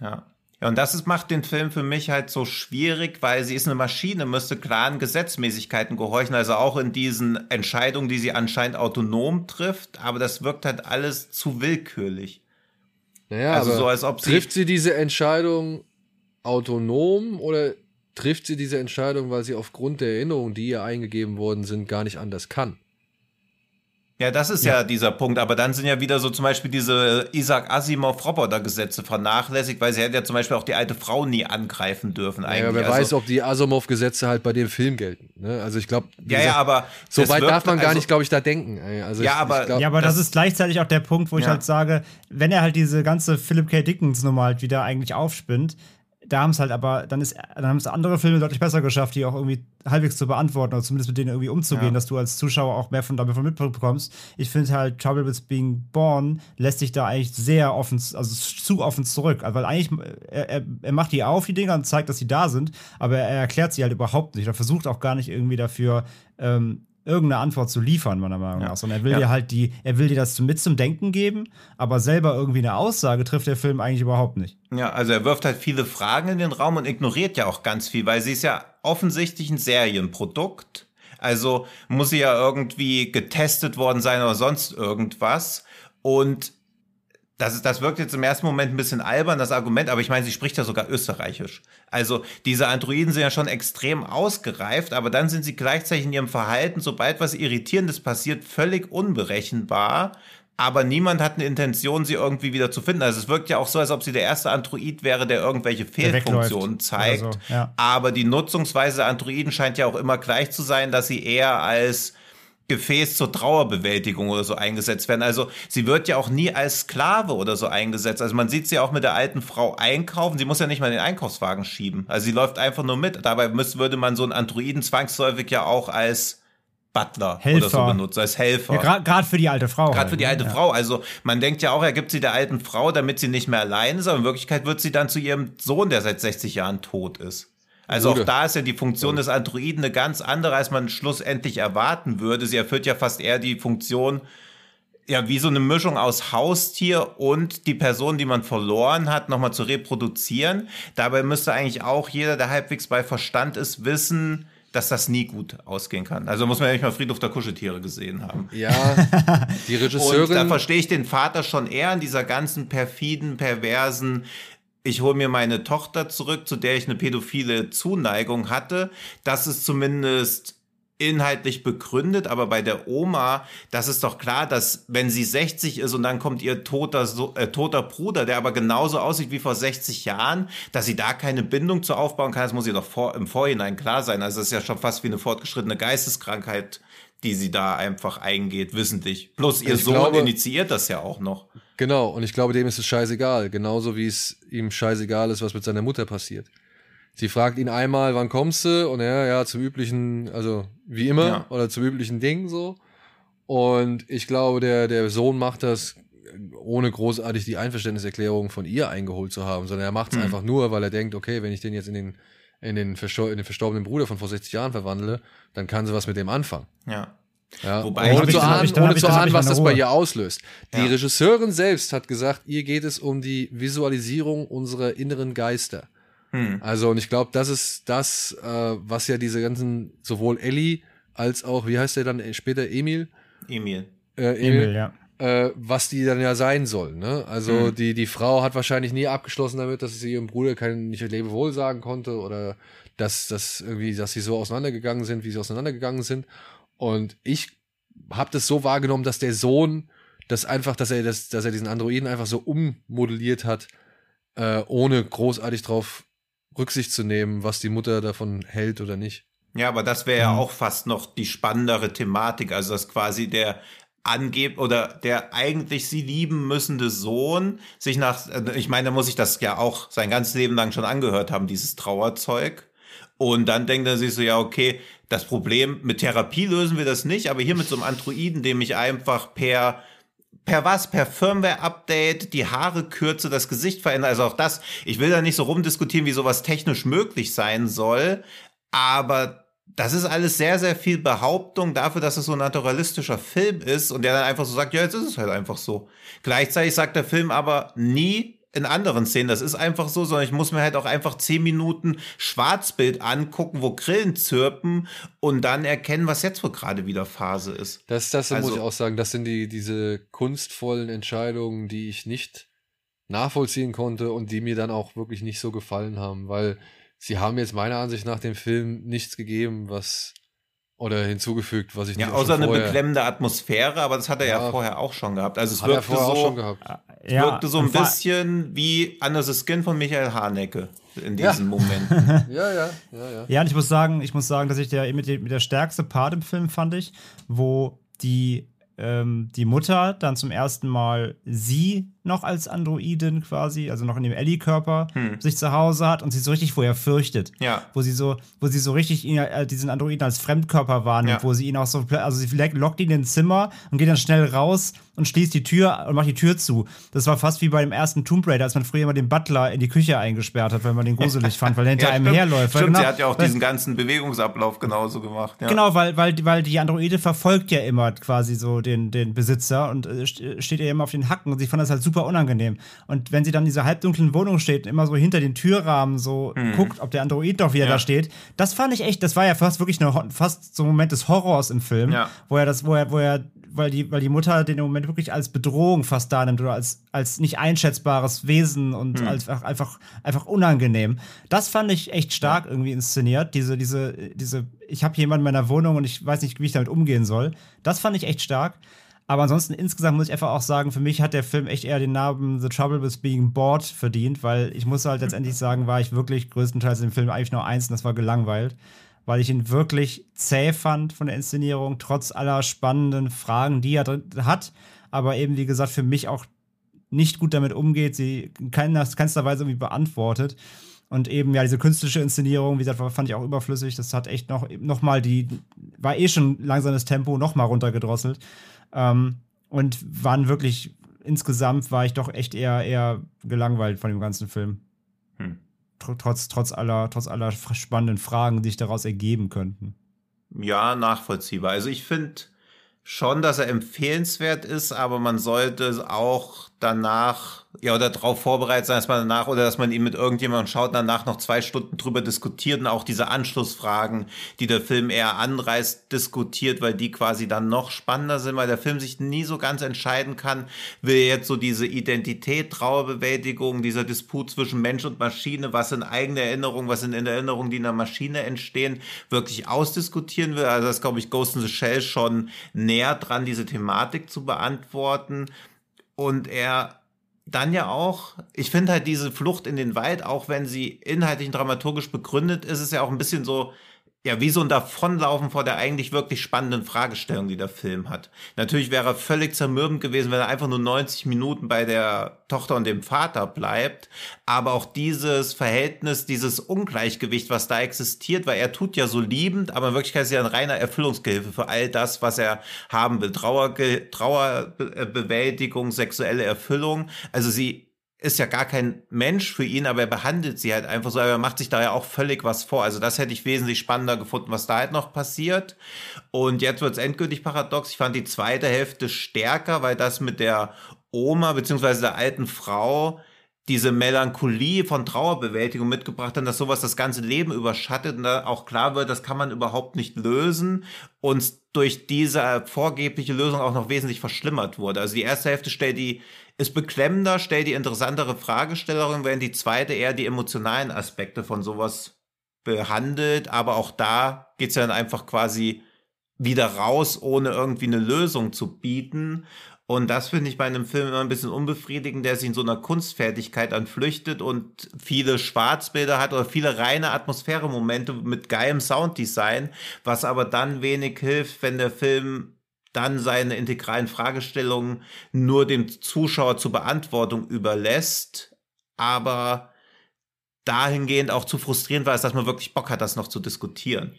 Ja. Ja, und das ist, macht den Film für mich halt so schwierig, weil sie ist eine Maschine, müsste klaren Gesetzmäßigkeiten gehorchen, also auch in diesen Entscheidungen, die sie anscheinend autonom trifft, aber das wirkt halt alles zu willkürlich. Naja, Also so, als ob sie- trifft sie diese Entscheidung autonom oder trifft sie diese Entscheidung, weil sie aufgrund der Erinnerungen, die ihr eingegeben worden sind, gar nicht anders kann? Ja, das ist ja. dieser Punkt, aber dann sind ja wieder so zum Beispiel diese Isaac Asimov Robotergesetze vernachlässigt, weil sie hätte ja zum Beispiel auch die alte Frau nie angreifen dürfen eigentlich. Ja, wer also, weiß, ob die Asimov-Gesetze halt bei dem Film gelten. Ne? Also ich glaube, Ja, ja, aber so weit darf man gar also- nicht, glaube ich, da denken. Also Ja, ich, aber- ich glaub, Ja, aber das, das- ist gleichzeitig auch der Punkt, wo ich Ja. halt sage, wenn er halt diese ganze Philip K. Dickens-Nummer halt wieder eigentlich aufspinnt, da haben es halt aber, dann ist, dann haben es andere Filme deutlich besser geschafft, die auch irgendwie halbwegs zu beantworten oder zumindest mit denen irgendwie umzugehen, Ja. dass du als Zuschauer auch mehr von davon mitbekommst. Ich finde halt, Trouble with Being Born lässt sich da eigentlich sehr offen, also zu offen zurück. Also, weil eigentlich, er, er, er macht die auf, die Dinger, und zeigt, dass sie da sind, aber er erklärt sie halt überhaupt nicht. Er versucht auch gar nicht irgendwie dafür, ähm, irgendeine Antwort zu liefern, meiner Meinung nach. Sondern er will Ja. dir halt die, er will dir das mit zum Denken geben, aber selber irgendwie eine Aussage trifft der Film eigentlich überhaupt nicht. Ja, also er wirft halt viele Fragen in den Raum und ignoriert ja auch ganz viel, weil sie ist ja offensichtlich ein Serienprodukt. Also muss sie ja irgendwie getestet worden sein oder sonst irgendwas. Und das, ist, das wirkt jetzt im ersten Moment ein bisschen albern, das Argument, aber ich meine, sie spricht ja sogar Österreichisch. Also diese Androiden sind ja schon extrem ausgereift, aber dann sind sie gleichzeitig in ihrem Verhalten, sobald was Irritierendes passiert, völlig unberechenbar. Aber niemand hat eine Intention, sie irgendwie wieder zu finden. Also es wirkt ja auch so, als ob sie der erste Android wäre, der irgendwelche Fehlfunktionen zeigt. so, ja. Aber die Nutzungsweise der Androiden scheint ja auch immer gleich zu sein, dass sie eher als Gefäß zur Trauerbewältigung oder so eingesetzt werden. Also sie wird ja auch nie als Sklave oder so eingesetzt. Also man sieht sie auch mit der alten Frau einkaufen. Sie muss ja nicht mal den Einkaufswagen schieben. Also sie läuft einfach nur mit. Dabei müsste, würde man so einen Androiden zwangsläufig ja auch als Butler Helfer. oder so benutzen, als Helfer. Ja, Gerade für die alte Frau. Gerade halt, für die ne? alte ja. Frau. Also man denkt ja auch, er gibt sie der alten Frau, damit sie nicht mehr allein ist, aber in Wirklichkeit wird sie dann zu ihrem Sohn, der seit 60 Jahren tot ist. Also Gute. auch da ist ja die Funktion des Androiden eine ganz andere, als man schlussendlich erwarten würde. Sie erfüllt ja fast eher die Funktion, ja, wie so eine Mischung aus Haustier und die Person, die man verloren hat, nochmal zu reproduzieren. Dabei müsste eigentlich auch jeder, der halbwegs bei Verstand ist, wissen, dass das nie gut ausgehen kann. Also muss man ja nicht mal Friedhof der Kuscheltiere gesehen haben. Ja, die Und da Regisseurin. verstehe ich den Vater schon eher in dieser ganzen perfiden, perversen, ich hole mir meine Tochter zurück, zu der ich eine pädophile Zuneigung hatte. Das ist zumindest inhaltlich begründet, aber bei der Oma, das ist doch klar, dass wenn sie 60 ist und dann kommt ihr toter, so äh, toter Bruder, der aber genauso aussieht wie vor 60 Jahren, dass sie da keine Bindung zu aufbauen kann, das muss ihr doch vor, im Vorhinein klar sein. Also das ist ja schon fast wie eine fortgeschrittene Geisteskrankheit, die sie da einfach eingeht, wissentlich. Plus ihr Ich Sohn glaube- initiiert das ja auch noch. Genau, und ich glaube, dem ist es scheißegal. Genauso wie es ihm scheißegal ist, was mit seiner Mutter passiert. Sie fragt ihn einmal, wann kommst du? Und er, ja, zum üblichen, also wie immer, Ja. oder zum üblichen Ding so. Und ich glaube, der, der Sohn macht das ohne großartig die Einverständniserklärung von ihr eingeholt zu haben, sondern er macht es Hm. einfach nur, weil er denkt, okay, wenn ich den jetzt in den, in den, verstor in den verstorbenen Bruder von vor 60 Jahren verwandle, dann kann sie was mit dem anfangen. Ja. Ja, Wobei- ohne zu ahnen, ohne zu ahnen was das bei ihr auslöst. Die Ja. Regisseurin selbst hat gesagt, ihr geht es um die Visualisierung unserer inneren Geister. Hm. Also, und ich glaube, das ist das, äh, was ja diese ganzen, sowohl Ellie als auch, wie heißt der dann später, Emil? Emil. Äh, Emil, ja. Äh, was die dann ja sein soll. Ne? Also Mhm. die, die Frau hat wahrscheinlich nie abgeschlossen damit, dass sie ihrem Bruder kein nicht Lebewohl sagen konnte oder dass, dass irgendwie, dass sie so auseinandergegangen sind, wie sie auseinandergegangen sind. Und ich habe das so wahrgenommen, dass der Sohn das einfach, dass er das, dass er diesen Androiden einfach so ummodelliert hat, äh, ohne großartig drauf Rücksicht zu nehmen, was die Mutter davon hält oder nicht. Ja, aber das wäre ja Mhm. auch fast noch die spannendere Thematik. Also, dass quasi der angeb oder der eigentlich sie lieben müssende Sohn sich nach, äh, ich meine, da muss ich das ja auch sein ganzes Leben lang schon angehört haben, dieses Trauerzeug. Und dann denkt er sich so, ja, okay, das Problem mit Therapie lösen wir das nicht, aber hier mit so einem Androiden, dem ich einfach per per was? Per Firmware-Update, die Haare kürze, das Gesicht verändern. Also auch das, ich will da nicht so rumdiskutieren, wie sowas technisch möglich sein soll, aber das ist alles sehr, sehr viel Behauptung dafür, dass es so ein naturalistischer Film ist und der dann einfach so sagt, ja, jetzt ist es halt einfach so. Gleichzeitig sagt der Film aber nie in anderen Szenen, das ist einfach so, sondern ich muss mir halt auch einfach zehn Minuten Schwarzbild angucken, wo Grillen zirpen und dann erkennen, was jetzt wohl gerade wieder Phase ist. Das, das muss Also- ich auch sagen, das sind die, diese kunstvollen Entscheidungen, die ich nicht nachvollziehen konnte und die mir dann auch wirklich nicht so gefallen haben, weil sie haben jetzt meiner Ansicht nach dem Film nichts gegeben, was oder hinzugefügt, was ich nicht Ja, auch außer schon eine vorher- beklemmende Atmosphäre, aber das hat er ja, Ja. vorher auch schon gehabt. Also es Hat er wirkte vorher auch so, schon gehabt. es Ja, wirkte so ein bisschen wie Under the Skin von Michael Haneke in Ja. diesen Momenten. Ja, ja, ja, ja. Ja, und ich muss sagen, ich muss sagen, dass ich der- mit der stärkste Part im Film fand ich, wo die, ähm, die Mutter dann zum ersten Mal sie noch als Androidin quasi, also noch in dem Ellie-Körper, Hm. sich zu Hause hat und sie so richtig vorher fürchtet. Ja. Wo sie so, wo sie so richtig ihn, äh, diesen Androiden als Fremdkörper wahrnimmt, Ja. wo sie ihn auch so, also sie lockt ihn ins Zimmer und geht dann schnell raus und schließt die Tür und macht die Tür zu. Das war fast wie bei dem ersten Tomb Raider, als man früher immer den Butler in die Küche eingesperrt hat, weil man den gruselig fand, weil er hinter einem stimmt. herläuft. Stimmt, genau- sie hat ja auch weil- diesen ganzen Bewegungsablauf genauso gemacht. Ja. Genau, weil, weil, weil die Androide verfolgt ja immer quasi so den, den Besitzer und äh, st- steht ihr immer auf den Hacken und sie fand das halt super unangenehm. Und wenn sie dann in dieser halbdunklen Wohnung steht und immer so hinter den Türrahmen so guckt, ob der Android doch wieder. Ja. da steht, das fand ich echt, das war ja fast wirklich eine, fast so ein Moment des Horrors im Film, Ja. wo er das, wo er, wo er, weil die, weil die Mutter den Moment wirklich als Bedrohung fast da nimmt oder als, als nicht einschätzbares Wesen und Mhm. als einfach, einfach, unangenehm. Das fand ich echt stark irgendwie inszeniert. Diese, diese, diese, ich habe jemanden in meiner Wohnung und ich weiß nicht, wie ich damit umgehen soll. Das fand ich echt stark. Aber ansonsten insgesamt muss ich einfach auch sagen, für mich hat der Film echt eher den Namen The Trouble with Being Bored verdient, weil ich muss halt letztendlich sagen, war ich wirklich größtenteils im Film eigentlich nur eins und das war gelangweilt. weil ich ihn wirklich zäh fand von der Inszenierung, trotz aller spannenden Fragen, die er hat, aber eben, wie gesagt, für mich auch nicht gut damit umgeht, sie in keinster Weise irgendwie beantwortet. Und eben, ja, diese künstliche Inszenierung, wie gesagt, fand ich auch überflüssig. Das hat echt noch, noch mal die, war eh schon langsames Tempo, noch mal runtergedrosselt. Ähm, und waren wirklich, insgesamt war ich doch echt eher, eher gelangweilt von dem ganzen Film. Hm. Trotz, trotz aller, trotz aller spannenden Fragen, die sich daraus ergeben könnten. Ja, nachvollziehbar. Also ich finde schon, dass er empfehlenswert ist, aber man sollte auch danach ja, oder darauf vorbereitet sein, dass man danach oder dass man ihn mit irgendjemandem schaut, danach noch zwei Stunden drüber diskutiert und auch diese Anschlussfragen, die der Film eher anreißt, diskutiert, weil die quasi dann noch spannender sind, weil der Film sich nie so ganz entscheiden kann, will jetzt so diese Identität, Trauerbewältigung, dieser Disput zwischen Mensch und Maschine, was in eigener Erinnerung, was in der Erinnerung, die in der Maschine entstehen, wirklich ausdiskutieren will. Also das glaube ich Ghost in the Shell schon näher dran, diese Thematik zu beantworten. Und er dann ja auch, ich finde halt diese Flucht in den Wald, auch wenn sie inhaltlich und dramaturgisch begründet ist, ist ja auch ein bisschen so, ja, wie so ein Davonlaufen vor der eigentlich wirklich spannenden Fragestellung, die der Film hat. Natürlich wäre er völlig zermürbend gewesen, wenn er einfach nur 90 Minuten bei der Tochter und dem Vater bleibt. Aber auch dieses Verhältnis, dieses Ungleichgewicht, was da existiert, weil er tut ja so liebend, aber in Wirklichkeit ist er ein reiner Erfüllungsgehilfe für all das, was er haben will. Trauer, Trauerbewältigung, sexuelle Erfüllung. Also sie ist ja gar kein Mensch für ihn, aber er behandelt sie halt einfach so, aber er macht sich da ja auch völlig was vor. Also das hätte ich wesentlich spannender gefunden, was da halt noch passiert. Und jetzt wird es endgültig paradox. Ich fand die zweite Hälfte stärker, weil das mit der Oma beziehungsweise der alten Frau diese Melancholie von Trauerbewältigung mitgebracht hat, dass sowas das ganze Leben überschattet und da auch klar wird, das kann man überhaupt nicht lösen und durch diese vorgebliche Lösung auch noch wesentlich verschlimmert wurde. Also die erste Hälfte stellt die ist beklemmender, stellt die interessantere Fragestellung, während die zweite eher die emotionalen Aspekte von sowas behandelt. Aber auch da geht's ja dann einfach quasi wieder raus, ohne irgendwie eine Lösung zu bieten. Und das finde ich bei einem Film immer ein bisschen unbefriedigend, der sich in so einer Kunstfertigkeit anflüchtet und viele Schwarzbilder hat oder viele reine Atmosphäre-Momente mit geilem Sounddesign, was aber dann wenig hilft, wenn der Film dann seine integralen Fragestellungen nur dem Zuschauer zur Beantwortung überlässt, aber dahingehend auch zu frustrierend war, dass man wirklich Bock hat, das noch zu diskutieren.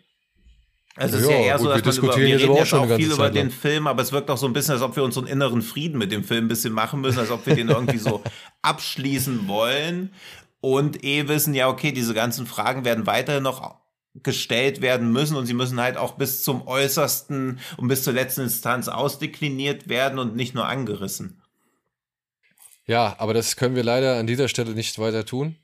Also es ist ja eher gut, so, dass wir man über, wir reden jetzt auch viel über den Film, aber es wirkt auch so ein bisschen, als ob wir uns so einen inneren Frieden mit dem Film ein bisschen machen müssen, als ob wir den irgendwie so abschließen wollen und eh wissen, ja, okay, diese ganzen Fragen werden weiterhin noch gestellt werden müssen und sie müssen halt auch bis zum äußersten und bis zur letzten Instanz ausdekliniert werden und nicht nur angerissen. Ja, aber das können wir leider an dieser Stelle nicht weiter tun.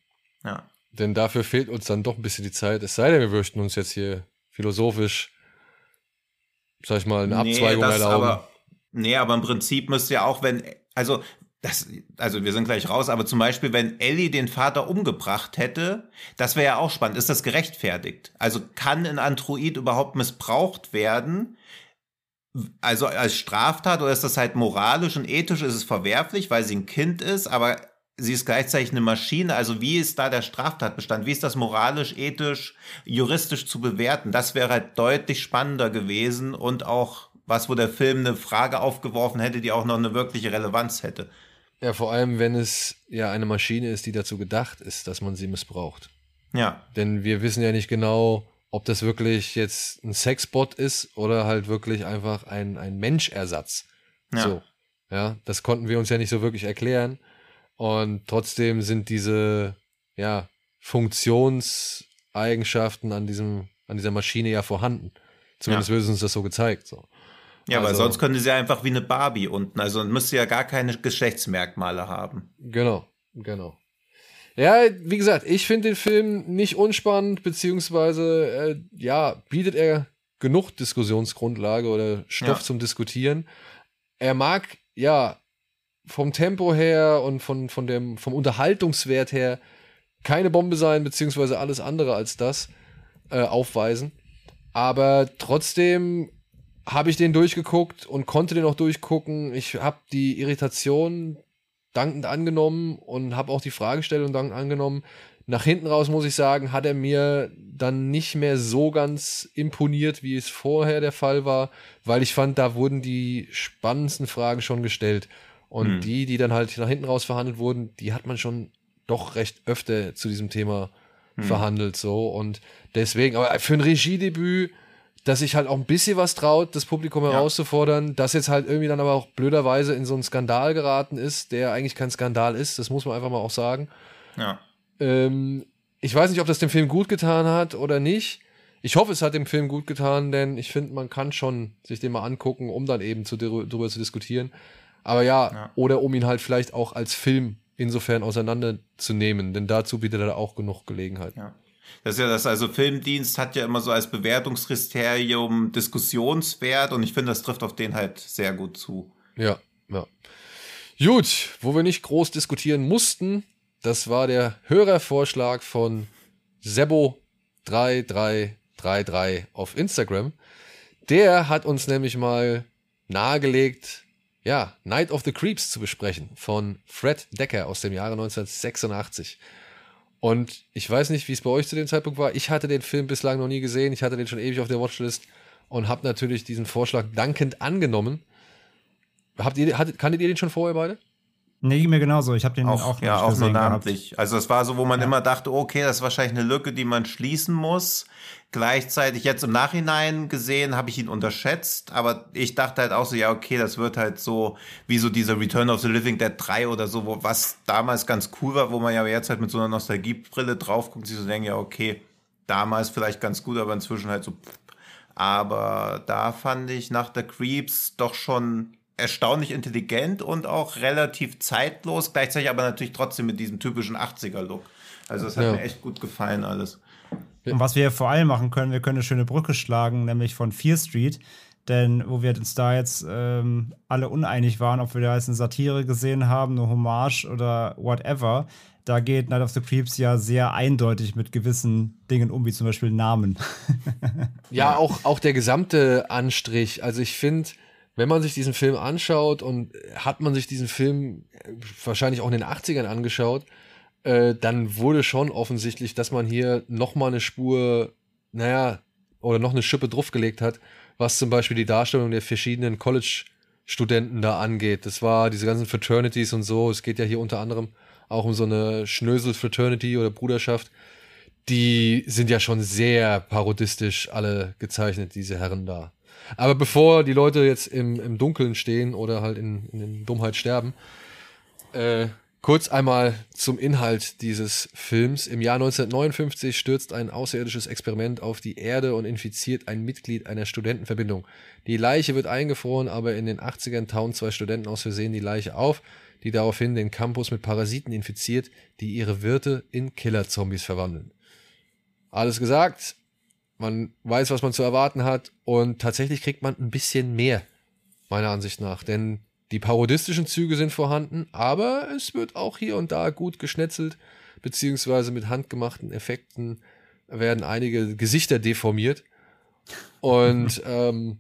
Ja. Denn dafür fehlt uns dann doch ein bisschen die Zeit. Es sei denn, wir möchten uns jetzt hier philosophisch, sag ich mal, eine Abzweigung nee, erlauben. Aber, nee, aber im Prinzip müsste ja auch, wenn, also das, also wir sind gleich raus, aber zum Beispiel, wenn Ellie den Vater umgebracht hätte, das wäre ja auch spannend. Ist das gerechtfertigt? Also kann ein Android überhaupt missbraucht werden? Also als Straftat oder ist das halt moralisch und ethisch ist es verwerflich, weil sie ein Kind ist, aber sie ist gleichzeitig eine Maschine. Also wie ist da der Straftatbestand? Wie ist das moralisch, ethisch, juristisch zu bewerten? Das wäre halt deutlich spannender gewesen und auch was, wo der Film eine Frage aufgeworfen hätte, die auch noch eine wirkliche Relevanz hätte. Ja, vor allem, wenn es ja eine Maschine ist, die dazu gedacht ist, dass man sie missbraucht. Ja. Denn wir wissen ja nicht genau, ob das wirklich jetzt ein Sexbot ist oder halt wirklich einfach ein, ein Menschersatz. Ja. So. Ja, das konnten wir uns ja nicht so wirklich erklären. Und trotzdem sind diese, ja, Funktionseigenschaften an diesem, an dieser Maschine ja vorhanden. Zumindest ja. wird uns das so gezeigt. So. Ja, also, weil sonst könnte sie einfach wie eine Barbie unten. Also müsste ja gar keine Geschlechtsmerkmale haben. Genau, genau. Ja, wie gesagt, ich finde den Film nicht unspannend, beziehungsweise, äh, ja, bietet er genug Diskussionsgrundlage oder Stoff ja. zum Diskutieren. Er mag, ja, vom Tempo her und von, von dem, vom Unterhaltungswert her keine Bombe sein, beziehungsweise alles andere als das äh, aufweisen. Aber trotzdem habe ich den durchgeguckt und konnte den auch durchgucken. Ich habe die Irritation dankend angenommen und habe auch die Fragestellung dankend angenommen. Nach hinten raus muss ich sagen, hat er mir dann nicht mehr so ganz imponiert, wie es vorher der Fall war, weil ich fand, da wurden die spannendsten Fragen schon gestellt. Und mhm. die, die dann halt nach hinten raus verhandelt wurden, die hat man schon doch recht öfter zu diesem Thema mhm. verhandelt, so. Und deswegen, aber für ein Regiedebüt, dass sich halt auch ein bisschen was traut, das Publikum herauszufordern, das jetzt halt irgendwie dann aber auch blöderweise in so einen Skandal geraten ist, der eigentlich kein Skandal ist, das muss man einfach mal auch sagen. Ja. Ähm, ich weiß nicht, ob das dem Film gut getan hat oder nicht. Ich hoffe, es hat dem Film gut getan, denn ich finde, man kann schon sich den mal angucken, um dann eben zu, darüber zu diskutieren. Aber ja, ja, oder um ihn halt vielleicht auch als Film insofern auseinanderzunehmen, denn dazu bietet er auch genug Gelegenheit. Ja. Das ist ja das, also Filmdienst hat ja immer so als Bewertungskriterium Diskussionswert und ich finde, das trifft auf den halt sehr gut zu. Ja, ja. Gut, wo wir nicht groß diskutieren mussten, das war der Hörervorschlag von Sebo3333 auf Instagram. Der hat uns nämlich mal nahegelegt, ja, Night of the Creeps zu besprechen von Fred Decker aus dem Jahre 1986. Und ich weiß nicht, wie es bei euch zu dem Zeitpunkt war. Ich hatte den Film bislang noch nie gesehen. Ich hatte den schon ewig auf der Watchlist und habe natürlich diesen Vorschlag dankend angenommen. Habt ihr, hattet, kanntet ihr den schon vorher beide? Nee, mir genauso. Ich habe den auch, auch ja, auch nur namentlich. Gehabt. Also es war so, wo man ja. immer dachte, okay, das ist wahrscheinlich eine Lücke, die man schließen muss. Gleichzeitig jetzt im Nachhinein gesehen, habe ich ihn unterschätzt, aber ich dachte halt auch so, ja, okay, das wird halt so wie so dieser Return of the Living Dead 3 oder so, wo, was damals ganz cool war, wo man ja jetzt halt mit so einer Nostalgiebrille drauf guckt, sich so denkt, ja, okay, damals vielleicht ganz gut, aber inzwischen halt so. Aber da fand ich nach der Creeps doch schon erstaunlich intelligent und auch relativ zeitlos, gleichzeitig aber natürlich trotzdem mit diesem typischen 80er-Look. Also das hat ja. mir echt gut gefallen alles. Und was wir vor allem machen können, wir können eine schöne Brücke schlagen, nämlich von Fear Street, denn wo wir uns da jetzt ähm, alle uneinig waren, ob wir da jetzt eine Satire gesehen haben, eine Hommage oder whatever, da geht Night of the Creeps ja sehr eindeutig mit gewissen Dingen um, wie zum Beispiel Namen. ja, auch, auch der gesamte Anstrich. Also ich finde, wenn man sich diesen Film anschaut und hat man sich diesen Film wahrscheinlich auch in den 80ern angeschaut, äh, dann wurde schon offensichtlich, dass man hier nochmal eine Spur, naja, oder noch eine Schippe draufgelegt hat, was zum Beispiel die Darstellung der verschiedenen College-Studenten da angeht. Das war diese ganzen Fraternities und so. Es geht ja hier unter anderem auch um so eine Schnösel-Fraternity oder Bruderschaft. Die sind ja schon sehr parodistisch alle gezeichnet, diese Herren da. Aber bevor die Leute jetzt im, im Dunkeln stehen oder halt in, in Dummheit sterben, äh, kurz einmal zum Inhalt dieses Films. Im Jahr 1959 stürzt ein außerirdisches Experiment auf die Erde und infiziert ein Mitglied einer Studentenverbindung. Die Leiche wird eingefroren, aber in den 80ern tauen zwei Studenten aus Versehen die Leiche auf, die daraufhin den Campus mit Parasiten infiziert, die ihre Wirte in Killer-Zombies verwandeln. Alles gesagt, man weiß, was man zu erwarten hat und tatsächlich kriegt man ein bisschen mehr, meiner Ansicht nach. Denn die parodistischen Züge sind vorhanden, aber es wird auch hier und da gut geschnetzelt, beziehungsweise mit handgemachten Effekten werden einige Gesichter deformiert. Und ähm,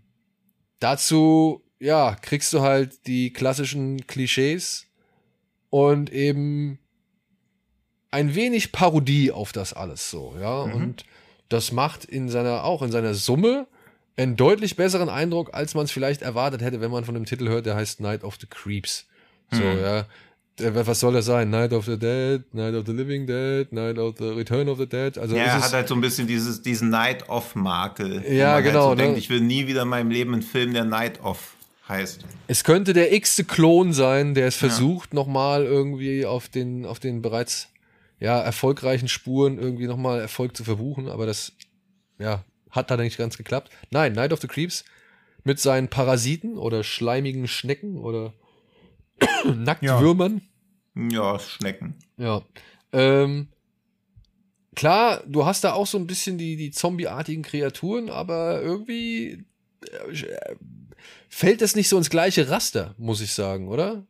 dazu, ja, kriegst du halt die klassischen Klischees und eben ein wenig Parodie auf das alles so, ja. Mhm. Und das macht in seiner, auch in seiner Summe einen deutlich besseren Eindruck, als man es vielleicht erwartet hätte, wenn man von dem Titel hört, der heißt Night of the Creeps. So, hm. ja. Was soll das sein? Night of the Dead, Night of the Living Dead, Night of the Return of the Dead. Also ja, er hat halt so ein bisschen dieses, diesen Night of Makel. Ja, genau. Halt so ne? denkt, ich will nie wieder in meinem Leben einen Film, der Night of heißt. Es könnte der x-te Klon sein, der es versucht, ja. nochmal irgendwie auf den, auf den bereits ja, erfolgreichen Spuren irgendwie nochmal Erfolg zu verbuchen, aber das ja, hat da nicht ganz geklappt. Nein, Night of the Creeps mit seinen Parasiten oder schleimigen Schnecken oder Nacktwürmern. Ja. ja, Schnecken. Ja. Ähm, klar, du hast da auch so ein bisschen die, die zombieartigen Kreaturen, aber irgendwie äh, fällt das nicht so ins gleiche Raster, muss ich sagen, oder?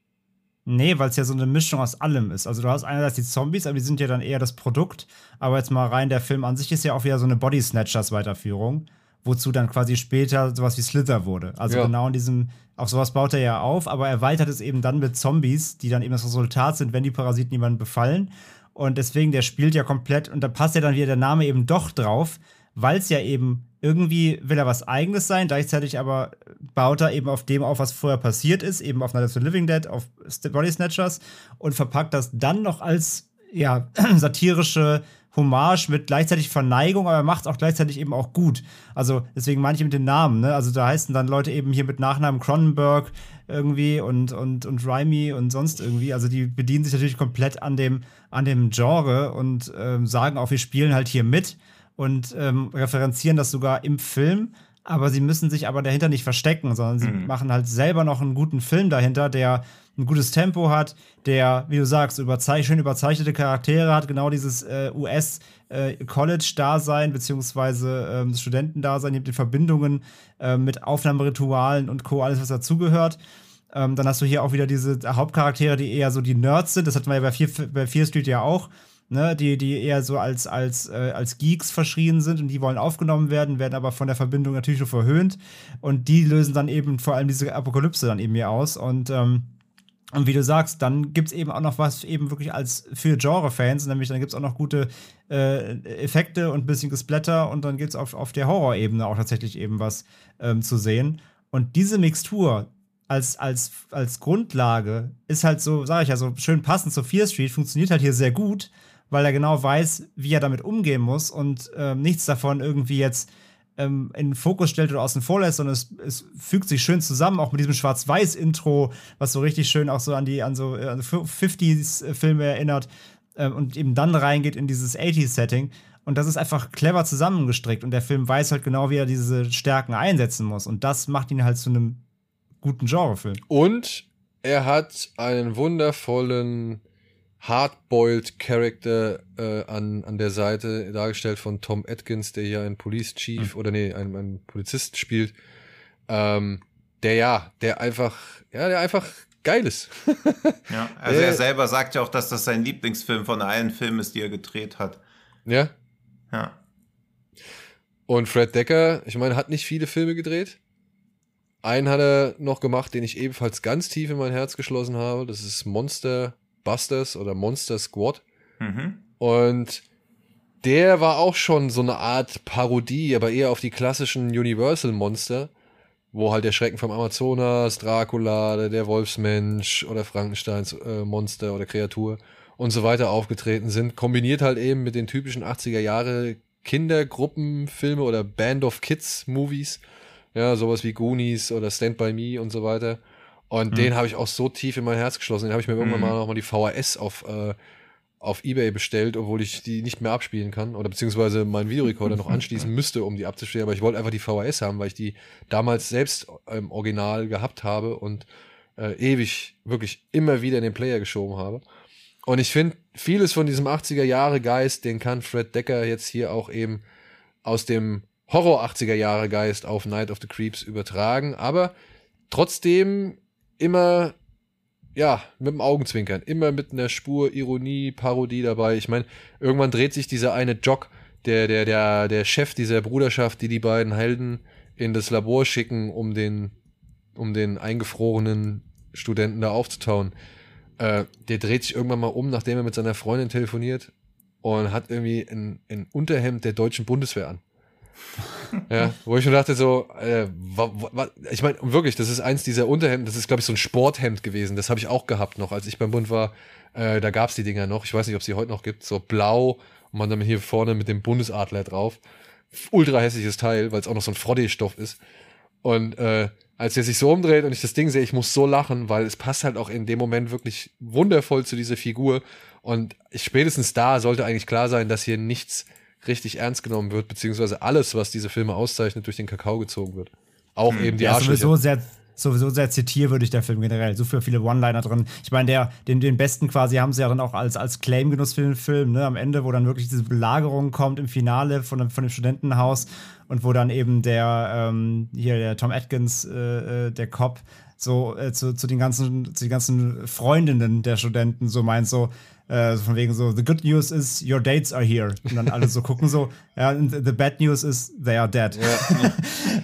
Nee, weil es ja so eine Mischung aus allem ist. Also du hast einerseits die Zombies, aber die sind ja dann eher das Produkt. Aber jetzt mal rein, der Film an sich ist ja auch wieder so eine Body Snatchers Weiterführung, wozu dann quasi später sowas wie Slither wurde. Also Ja. genau in diesem, auf sowas baut er ja auf, aber erweitert es eben dann mit Zombies, die dann eben das Resultat sind, wenn die Parasiten jemanden befallen. Und deswegen, der spielt ja komplett, und da passt ja dann wieder der Name eben doch drauf, weil es ja eben irgendwie will er was Eigenes sein, gleichzeitig aber baut er eben auf dem auf, was vorher passiert ist, eben auf Night of the Living Dead, auf Body Snatchers und verpackt das dann noch als ja, satirische Hommage mit gleichzeitig Verneigung, aber er macht es auch gleichzeitig eben auch gut. Also deswegen manche mit den Namen, ne? Also da heißen dann Leute eben hier mit Nachnamen Cronenberg irgendwie und, und, und Raimi und sonst irgendwie. Also die bedienen sich natürlich komplett an dem, an dem Genre und ähm, sagen auch, wir spielen halt hier mit und ähm, referenzieren das sogar im Film. Aber sie müssen sich aber dahinter nicht verstecken, sondern sie machen halt selber noch einen guten Film dahinter, der ein gutes Tempo hat, der, wie du sagst, überzeich schön überzeichnete Charaktere hat, genau dieses äh, US-College-Dasein, beziehungsweise ähm, das Studentendasein, mit den Verbindungen äh, mit Aufnahmeritualen und Co., alles, was dazugehört. Ähm, dann hast du hier auch wieder diese Hauptcharaktere, die eher so die Nerds sind. Das hatten wir ja bei Fear, bei Fear Street ja auch. Ne, die, die eher so als, als, äh, als Geeks verschrien sind und die wollen aufgenommen werden, werden aber von der Verbindung natürlich nur verhöhnt. Und die lösen dann eben vor allem diese Apokalypse dann eben hier aus. Und, ähm, und wie du sagst, dann gibt es eben auch noch was eben wirklich als für Genre-Fans, nämlich dann gibt es auch noch gute äh, Effekte und ein bisschen Gesplatter und dann gibt es auf, auf der Horrorebene auch tatsächlich eben was ähm, zu sehen. Und diese Mixtur, als, als, als Grundlage ist halt so, sage ich ja, so schön passend zu Fear Street, funktioniert halt hier sehr gut, weil er genau weiß, wie er damit umgehen muss und ähm, nichts davon irgendwie jetzt ähm, in den Fokus stellt oder außen vor lässt, sondern es, es fügt sich schön zusammen, auch mit diesem Schwarz-Weiß-Intro, was so richtig schön auch so an die an so äh, an 50s-Filme erinnert ähm, und eben dann reingeht in dieses 80s-Setting. Und das ist einfach clever zusammengestrickt und der Film weiß halt genau, wie er diese Stärken einsetzen muss. Und das macht ihn halt zu einem guten Genrefilm. Und er hat einen wundervollen Hardboiled Character äh, an, an der Seite, dargestellt von Tom Atkins, der hier einen Police Chief oder nee, einen, einen Polizist spielt. Ähm, der ja, der einfach, ja, der einfach geil ist. Ja, also Äh. er selber sagt ja auch, dass das sein Lieblingsfilm von allen Filmen ist, die er gedreht hat. ja. Ja. Und Fred Decker, ich meine, hat nicht viele Filme gedreht. Einen hat er noch gemacht, den ich ebenfalls ganz tief in mein Herz geschlossen habe. Das ist Monster Busters oder Monster Squad. Mhm. Und der war auch schon so eine Art Parodie, aber eher auf die klassischen Universal-Monster, wo halt der Schrecken vom Amazonas, Dracula, der- Wolfsmensch oder Frankensteins äh, Monster oder Kreatur und so weiter aufgetreten sind. Kombiniert halt eben mit den typischen 80er Jahre Kindergruppenfilme oder Band of Kids Movies. Ja, sowas wie Goonies oder Stand By Me und so weiter. Und den habe ich auch so tief in mein Herz geschlossen. Den habe ich mir irgendwann Mhm. mal nochmal die VHS auf, äh, auf Ebay bestellt, obwohl ich die nicht mehr abspielen kann. Oder beziehungsweise meinen Videorekorder noch anschließen müsste, um die abzuspielen. Aber ich wollte einfach die VHS haben, weil ich die damals selbst im Original gehabt habe und äh, ewig, wirklich immer wieder in den Player geschoben habe. Und ich finde, vieles von diesem 80er Jahre Geist, den kann Fred Decker jetzt hier auch eben aus dem Horror 80er Jahre Geist auf Night of the Creeps übertragen, aber trotzdem immer ja, mit dem Augenzwinkern, immer mit einer Spur Ironie, Parodie dabei. Ich meine, irgendwann dreht sich dieser eine Jock, der der der der Chef dieser Bruderschaft, die die beiden Helden in das Labor schicken, um den um den eingefrorenen Studenten da aufzutauen. Äh, der dreht sich irgendwann mal um, nachdem er mit seiner Freundin telefoniert und hat irgendwie ein, ein Unterhemd der deutschen Bundeswehr an. Ja, wo ich schon dachte so, äh, wa, wa, ich meine wirklich, das ist eins dieser Unterhemden, das ist glaube ich so ein Sporthemd gewesen, das habe ich auch gehabt noch, als ich beim Bund war, äh, da gab's die Dinger noch, ich weiß nicht, ob es die heute noch gibt, so blau und man dann hier vorne mit dem Bundesadler drauf, ultra hässliches Teil, weil es auch noch so ein Frodde-Stoff ist. Und äh, als er sich so umdreht und ich das Ding sehe, ich muss so lachen, weil es passt halt auch in dem Moment wirklich wundervoll zu dieser Figur. Und ich, spätestens da sollte eigentlich klar sein, dass hier nichts richtig ernst genommen wird, beziehungsweise alles, was diese Filme auszeichnet, durch den Kakao gezogen wird. Auch eben die Ja, sowieso sehr, sowieso sehr zitierwürdig, der Film generell. So viele One-Liner drin. Ich meine, der, den, den besten quasi haben sie ja dann auch als, als Claim-Genuss für den Film, ne? Am Ende, wo dann wirklich diese Belagerung kommt im Finale von, dem- von dem Studentenhaus und wo dann eben der, ähm, hier der Tom Atkins, äh, äh, der Cop, so äh, zu, zu den ganzen, zu den ganzen Freundinnen der Studenten so meint, so, Äh, von wegen so, the good news is your dates are here. Und dann alle so gucken so, ja, and the bad news is they are dead. Ja.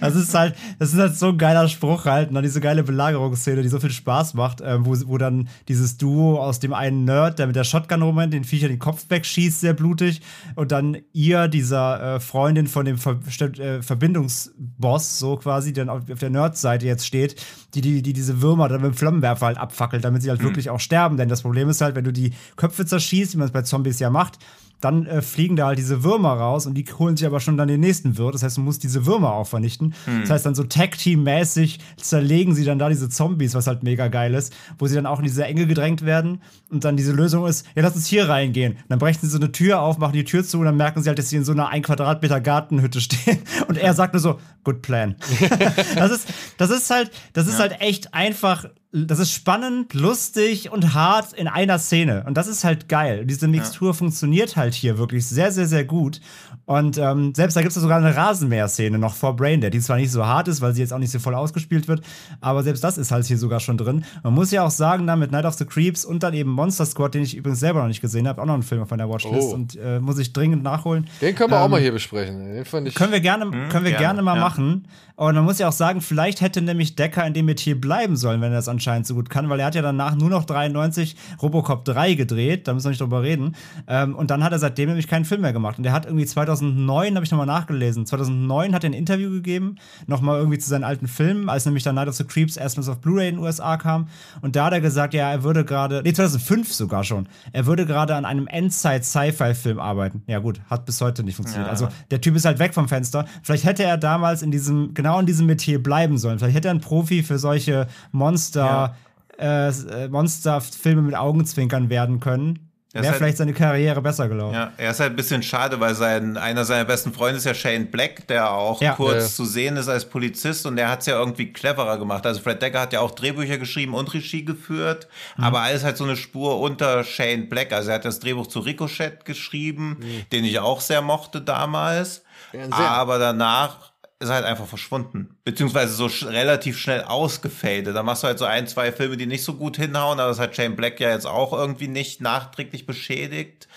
das ist halt, das ist halt so ein geiler Spruch halt. Und dann diese geile Belagerungsszene, die so viel Spaß macht, äh, wo, wo dann dieses Duo aus dem einen Nerd, der mit der Shotgun rumrennt, den Viecher den Kopf wegschießt, sehr blutig. Und dann ihr, dieser äh, Freundin von dem Ver äh, Verbindungsboss, so quasi, der auf der Nerd-Seite jetzt steht, die, die, die diese Würmer dann mit dem Flammenwerfer halt abfackelt, damit sie halt mhm. wirklich auch sterben. Denn das Problem ist halt, wenn du die Köpfe zerschießt, wie man es bei Zombies ja macht, dann äh, fliegen da halt diese Würmer raus und die holen sich aber schon dann den nächsten Wirt. Das heißt, du musst diese Würmer auch vernichten. Mhm. Das heißt, dann so Tag-Team-mäßig zerlegen sie dann da diese Zombies, was halt mega geil ist, wo sie dann auch in diese Enge gedrängt werden und dann diese Lösung ist, ja, lass uns hier reingehen. Und dann brechen sie so eine Tür auf, machen die Tür zu und dann merken sie halt, dass sie in so einer ein Quadratmeter Gartenhütte stehen und er sagt nur so, good plan. das ist, das ist halt, das ist ja. halt echt einfach das ist spannend, lustig und hart in einer Szene. Und das ist halt geil. Diese Mixtur ja. funktioniert halt hier wirklich sehr, sehr, sehr gut. Und ähm, selbst da gibt es sogar eine Rasenmäher-Szene noch vor Braindead, die zwar nicht so hart ist, weil sie jetzt auch nicht so voll ausgespielt wird, aber selbst das ist halt hier sogar schon drin. Man muss ja auch sagen, dann mit Night of the Creeps und dann eben Monster Squad, den ich übrigens selber noch nicht gesehen habe, auch noch ein Film auf meiner Watchlist oh. und äh, muss ich dringend nachholen. Den können wir ähm, auch mal hier besprechen. Den fand ich können wir gerne, hm, können wir gerne, gerne mal ja. machen. Und man muss ja auch sagen, vielleicht hätte nämlich Decker in dem Metier bleiben sollen, wenn er das anscheinend so gut kann, weil er hat ja danach nur noch 93 Robocop 3 gedreht, da müssen wir nicht drüber reden. Ähm, und dann hat er seitdem nämlich keinen Film mehr gemacht. Und er hat irgendwie 2009, habe ich nochmal nachgelesen, 2009 hat er ein Interview gegeben, nochmal irgendwie zu seinen alten Filmen, als nämlich dann Night of the Creeps erstmals auf Blu-ray in den USA kam. Und da hat er gesagt, ja, er würde gerade, nee, 2005 sogar schon, er würde gerade an einem Endzeit-Sci-Fi-Film arbeiten. Ja gut, hat bis heute nicht funktioniert. Ja. Also der Typ ist halt weg vom Fenster. Vielleicht hätte er damals in diesem, genau in diesem Metier bleiben sollen. Vielleicht hätte er ein Profi für solche Monster, ja. äh, Monsterfilme mit Augenzwinkern werden können. Wäre halt, vielleicht seine Karriere besser gelaufen. Ja, er ist halt ein bisschen schade, weil sein, einer seiner besten Freunde ist ja Shane Black, der auch ja. kurz ja. zu sehen ist als Polizist und der hat es ja irgendwie cleverer gemacht. Also Fred Decker hat ja auch Drehbücher geschrieben und Regie geführt, mhm. aber alles halt so eine Spur unter Shane Black. Also er hat das Drehbuch zu Ricochet geschrieben, mhm. den ich auch sehr mochte damals. Ja, aber danach ist halt einfach verschwunden. Beziehungsweise so sch relativ schnell ausgefadet. Da machst du halt so ein, zwei Filme, die nicht so gut hinhauen, aber das hat Shane Black ja jetzt auch irgendwie nicht nachträglich beschädigt.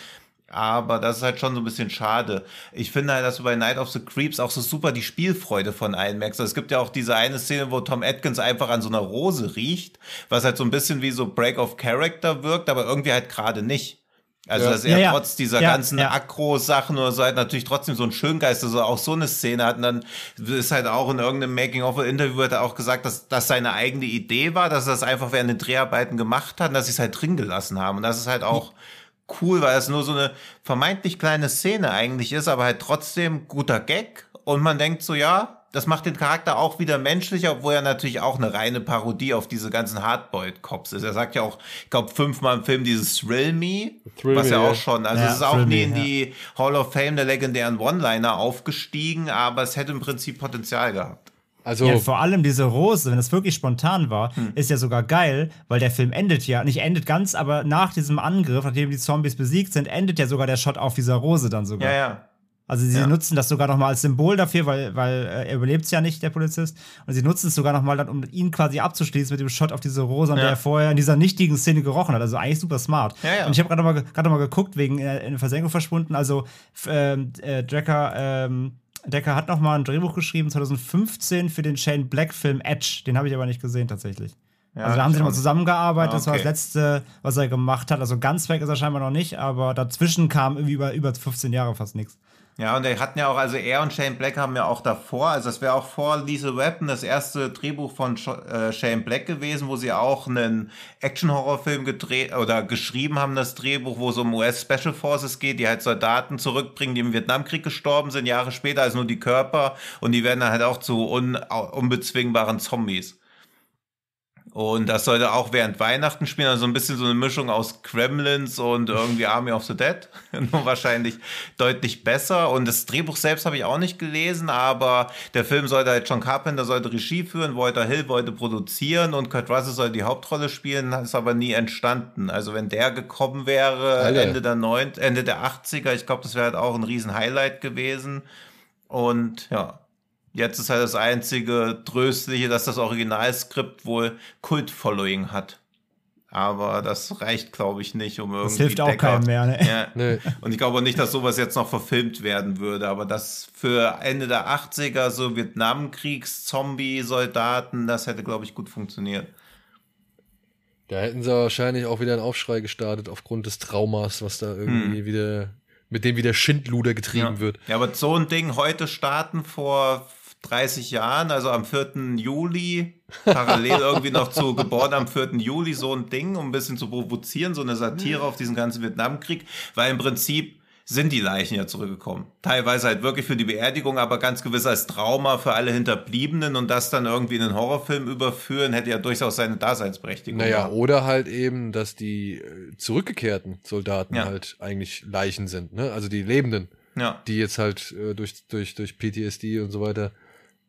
Aber das ist halt schon so ein bisschen schade. Ich finde halt, dass du bei Night of the Creeps auch so super die Spielfreude von allen merkst. Also es gibt ja auch diese eine Szene, wo Tom Atkins einfach an so einer Rose riecht, was halt so ein bisschen wie so Break of Character wirkt, aber irgendwie halt gerade nicht. Also, ja. dass er ja, trotz dieser ja, ganzen ja. Akro-Sachen oder so halt natürlich trotzdem so ein Schöngeist, also auch so eine Szene hat. Und dann ist halt auch in irgendeinem Making-of-Interview hat er auch gesagt, dass das seine eigene Idee war, dass er das einfach während den Dreharbeiten gemacht hat und dass sie es halt drin gelassen haben. Und das ist halt auch cool, weil es nur so eine vermeintlich kleine Szene eigentlich ist, aber halt trotzdem guter Gag. Und man denkt so, ja, das macht den Charakter auch wieder menschlicher, obwohl er natürlich auch eine reine Parodie auf diese ganzen Hardboiled-Cops ist. Er sagt ja auch, ich glaube, fünfmal im Film dieses Thrill Me, Thrill was ja auch schon, also ja, es ist auch nie in die Hall of Fame der legendären One-Liner aufgestiegen, aber es hätte im Prinzip Potenzial gehabt. Also ja, vor allem diese Rose, wenn das wirklich spontan war, hm. ist ja sogar geil, weil der Film endet ja, nicht endet ganz, aber nach diesem Angriff, nachdem die Zombies besiegt sind, endet ja sogar der Shot auf dieser Rose dann sogar. Ja, ja. Also sie ja. nutzen das sogar nochmal als Symbol dafür, weil, weil äh, er überlebt es ja nicht, der Polizist. Und sie nutzen es sogar nochmal, um ihn quasi abzuschließen mit dem Shot auf diese Rose, an ja. der er vorher in dieser nichtigen Szene gerochen hat. Also eigentlich super smart. Ja, Und ich habe gerade nochmal noch mal geguckt, wegen äh, in Versenkung verschwunden. Also ähm, äh, Decker, ähm, Decker hat nochmal ein Drehbuch geschrieben, 2015, für den Shane Black-Film Edge. Den habe ich aber nicht gesehen tatsächlich. Ja, also da haben sie nochmal zusammengearbeitet, okay. das war das letzte, was er gemacht hat. Also ganz weg ist er scheinbar noch nicht, aber dazwischen kam irgendwie über, über 15 Jahre fast nichts. Ja, und die hatten ja auch, also er und Shane Black haben ja auch davor, also das wäre auch vor Lisa Weapon das erste Drehbuch von äh, Shane Black gewesen, wo sie auch einen Action-Horror-Film gedreht oder geschrieben haben, das Drehbuch, wo es um US Special Forces geht, die halt Soldaten zurückbringen, die im Vietnamkrieg gestorben sind, Jahre später, also nur die Körper und die werden dann halt auch zu un unbezwingbaren Zombies. Und das sollte auch während Weihnachten spielen, also ein bisschen so eine Mischung aus Kremlins und irgendwie Army of the Dead. Nur wahrscheinlich deutlich besser. Und das Drehbuch selbst habe ich auch nicht gelesen, aber der Film sollte halt John Carpenter sollte Regie führen, Walter Hill wollte produzieren und Kurt Russell soll die Hauptrolle spielen, ist aber nie entstanden. Also wenn der gekommen wäre, Alter. Ende der 9, Ende der 80er, ich glaube, das wäre halt auch ein riesen Highlight gewesen. Und ja, Jetzt ist halt das einzige Tröstliche, dass das Originalskript wohl Kult-Following hat. aber das reicht, glaube ich, nicht, um irgendwie. Das hilft auch Deckard- keinem mehr, ne? Ja. Nee. Und ich glaube auch nicht, dass sowas jetzt noch verfilmt werden würde, aber das für Ende der 80er, so Vietnamkriegs-Zombie-Soldaten, das hätte, glaube ich, gut funktioniert. Da hätten sie wahrscheinlich auch wieder einen Aufschrei gestartet aufgrund des Traumas, was da irgendwie wieder, mit dem wieder Schindluder getrieben Hm. Ja. wird. Ja, aber so ein Ding heute starten vor 30 Jahren, also am 4. Juli, parallel irgendwie noch zu geboren am 4. Juli, so ein Ding, um ein bisschen zu provozieren, so eine Satire auf diesen ganzen Vietnamkrieg, weil im Prinzip sind die Leichen ja zurückgekommen. Teilweise halt wirklich für die Beerdigung, aber ganz gewiss als Trauma für alle Hinterbliebenen und das dann irgendwie in einen Horrorfilm überführen, hätte ja durchaus seine Daseinsberechtigung. Naja, gehabt. oder halt eben, dass die äh, zurückgekehrten Soldaten Ja. halt eigentlich Leichen sind, ne? Also die Lebenden, ja. die jetzt halt äh, durch, durch, durch PTSD und so weiter.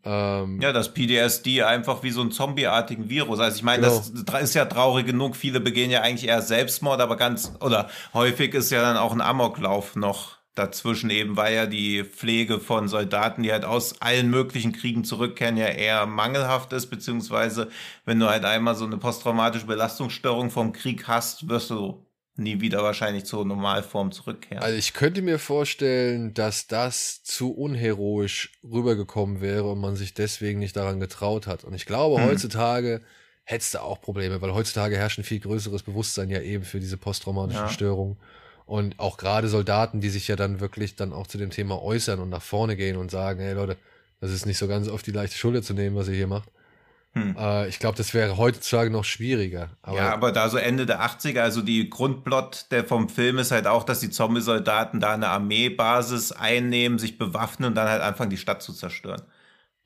Ähm, Ja, das PTSD einfach wie so ein zombieartigen Virus. Also ich meine, Genau. das ist ja traurig genug. Viele begehen ja eigentlich eher Selbstmord, aber ganz, oder häufig ist ja dann auch ein Amoklauf noch dazwischen eben, weil ja die Pflege von Soldaten, die halt aus allen möglichen Kriegen zurückkehren, ja eher mangelhaft ist, beziehungsweise wenn du halt einmal so eine posttraumatische Belastungsstörung vom Krieg hast, wirst du nie wieder wahrscheinlich zur Normalform zurückkehren. Also ich könnte mir vorstellen, dass das zu unheroisch rübergekommen wäre und man sich deswegen nicht daran getraut hat. Und ich glaube, Hm. heutzutage hättest du auch Probleme, weil heutzutage herrscht ein viel größeres Bewusstsein ja eben für diese posttraumatischen Ja. Störungen. Und auch gerade Soldaten, die sich ja dann wirklich dann auch zu dem Thema äußern und nach vorne gehen und sagen, hey Leute, das ist nicht so ganz auf die leichte Schulter zu nehmen, was ihr hier macht. Hm. Äh, ich glaube, das wäre heutzutage noch schwieriger. Aber ja, aber da so Ende der 80er, also die Grundplot der vom Film ist halt auch, dass die Zombie-Soldaten da eine Armeebasis einnehmen, sich bewaffnen und dann halt anfangen, die Stadt zu zerstören.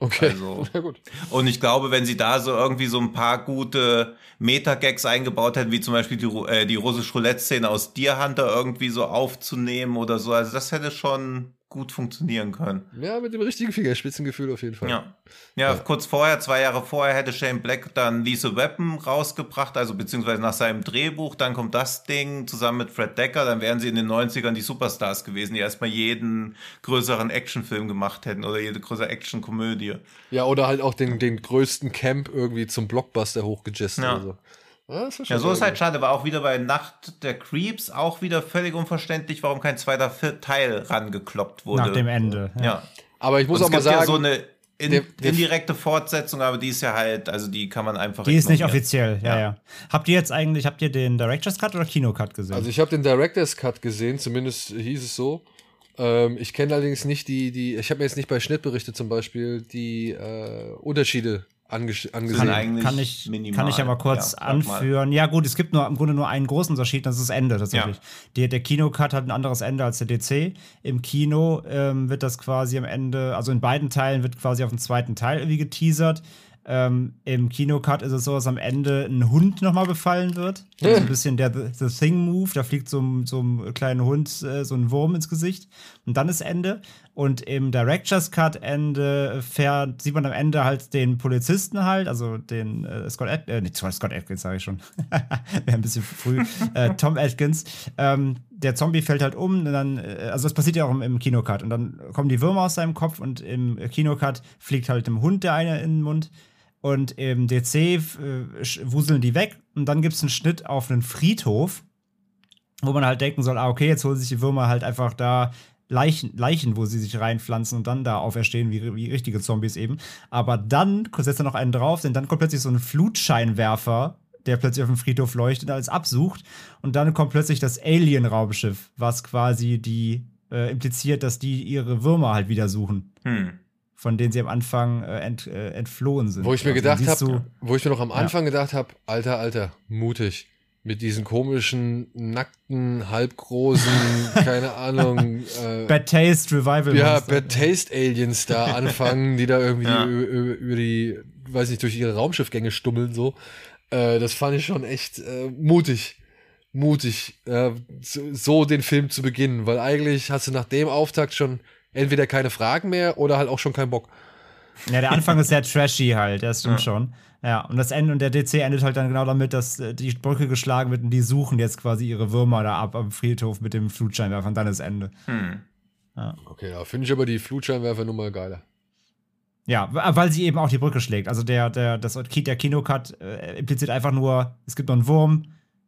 okay, also- na gut. Und ich glaube, wenn sie da so irgendwie so ein paar gute Meta-Gags eingebaut hätten, wie zum Beispiel die, äh, die russische Roulette-Szene aus Deer Hunter irgendwie so aufzunehmen oder so, also das hätte schon gut funktionieren können. Ja, mit dem richtigen Fingerspitzengefühl auf jeden Fall. Ja. ja. kurz vorher, zwei Jahre vorher, hätte Shane Black dann Lethal Weapon rausgebracht, also beziehungsweise nach seinem Drehbuch. Dann kommt das Ding zusammen mit Fred Decker. Dann wären sie in den 90ern die Superstars gewesen, die erstmal jeden größeren Actionfilm gemacht hätten oder jede größere Actionkomödie. Ja, oder halt auch den, den größten Camp irgendwie zum Blockbuster hochgejazzt Ja. so. Ja, schon Ja, so ist halt schade, aber auch wieder bei Nacht der Creeps auch wieder völlig unverständlich, warum kein zweiter Teil rangekloppt wurde. Nach dem Ende. Ja. Aber ich muss Und auch es mal gibt sagen, ja so eine in, der- der- indirekte Fortsetzung, aber die ist ja halt, also die kann man einfach Die ist nicht offiziell, ja, Ja. ja, Habt ihr jetzt eigentlich, habt ihr den Director's Cut oder Kino Cut gesehen? also ich habe den Director's Cut gesehen, zumindest hieß es so. Ähm, ich kenne allerdings nicht die, die, ich habe mir jetzt nicht bei Schnittberichte zum Beispiel die äh, Unterschiede angesehen. Kann kann ich, minimal. kann ich ja mal kurz Ja, sag mal. anführen. Ja, gut, es gibt nur im Grunde nur einen großen Unterschied, das ist das Ende tatsächlich. Ja. Der, der Kino-Cut hat ein anderes Ende als der DC. Im Kino ähm, wird das quasi am Ende, also in beiden Teilen wird quasi auf den zweiten Teil irgendwie geteasert. Ähm, Im Kino-Cut ist es so, dass am Ende ein Hund nochmal befallen wird. Das ist ein bisschen der The, The Thing-Move. Da fliegt so, ein- so ein kleiner Hund, äh, so ein Wurm ins Gesicht. Und dann ist Ende. Und im Director's Cut Ende fährt, sieht man am Ende halt den Polizisten halt, also den äh, Scott Ad äh, nicht Scott Atkins, sage ich schon. Wäre ein bisschen früh. äh, Tom Atkins. Ähm, der Zombie fällt halt um und dann, äh, also das passiert ja auch im, im Kinocut. Und dann kommen die Würmer aus seinem Kopf und im Kinocut fliegt halt dem Hund der eine in den Mund. Und im DC äh, wuseln die weg und dann gibt es einen Schnitt auf einen Friedhof, wo man halt denken soll, ah, okay, jetzt holen sich die Würmer halt einfach da Leichen, Leichen, wo sie sich reinpflanzen und dann da auferstehen, wie, wie richtige Zombies eben. Aber dann setzt er noch einen drauf, denn dann kommt plötzlich so ein Flutscheinwerfer, der plötzlich auf dem Friedhof leuchtet und alles absucht. Und dann kommt plötzlich das Alien-Raumschiff, was quasi die äh, impliziert, dass die ihre Würmer halt wieder suchen, Hm. Von denen sie am Anfang äh, ent, äh, entflohen sind. Wo ich mir Also, gedacht habe, wo ich mir noch am Anfang gedacht habe, alter, alter, mutig. Mit diesen komischen, nackten, halbgroßen, keine Ahnung, äh, Bad Taste Revival. ja, Monster. Bad Taste Aliens da anfangen, die da irgendwie Ja. über, über, über die, weiß nicht, durch ihre Raumschiffgänge stummeln so. Äh, das fand ich schon echt äh, mutig. Mutig, äh, so, so den Film zu beginnen, weil eigentlich hast du nach dem Auftakt schon entweder keine Fragen mehr oder halt auch schon keinen Bock. Ja, der Anfang ist sehr trashy halt, das stimmt schon. Ja, und das Ende und der DC endet halt dann genau damit, dass äh, die Brücke geschlagen wird und die suchen jetzt quasi ihre Würmer da ab am Friedhof mit dem Flutscheinwerfer und dann ist Ende. Hm. Okay, da finde ich aber die Flutscheinwerfer nun mal geiler. Ja, weil sie eben auch die Brücke schlägt. Also der, der, das, der Kinocut äh, impliziert einfach nur, es gibt noch einen Wurm,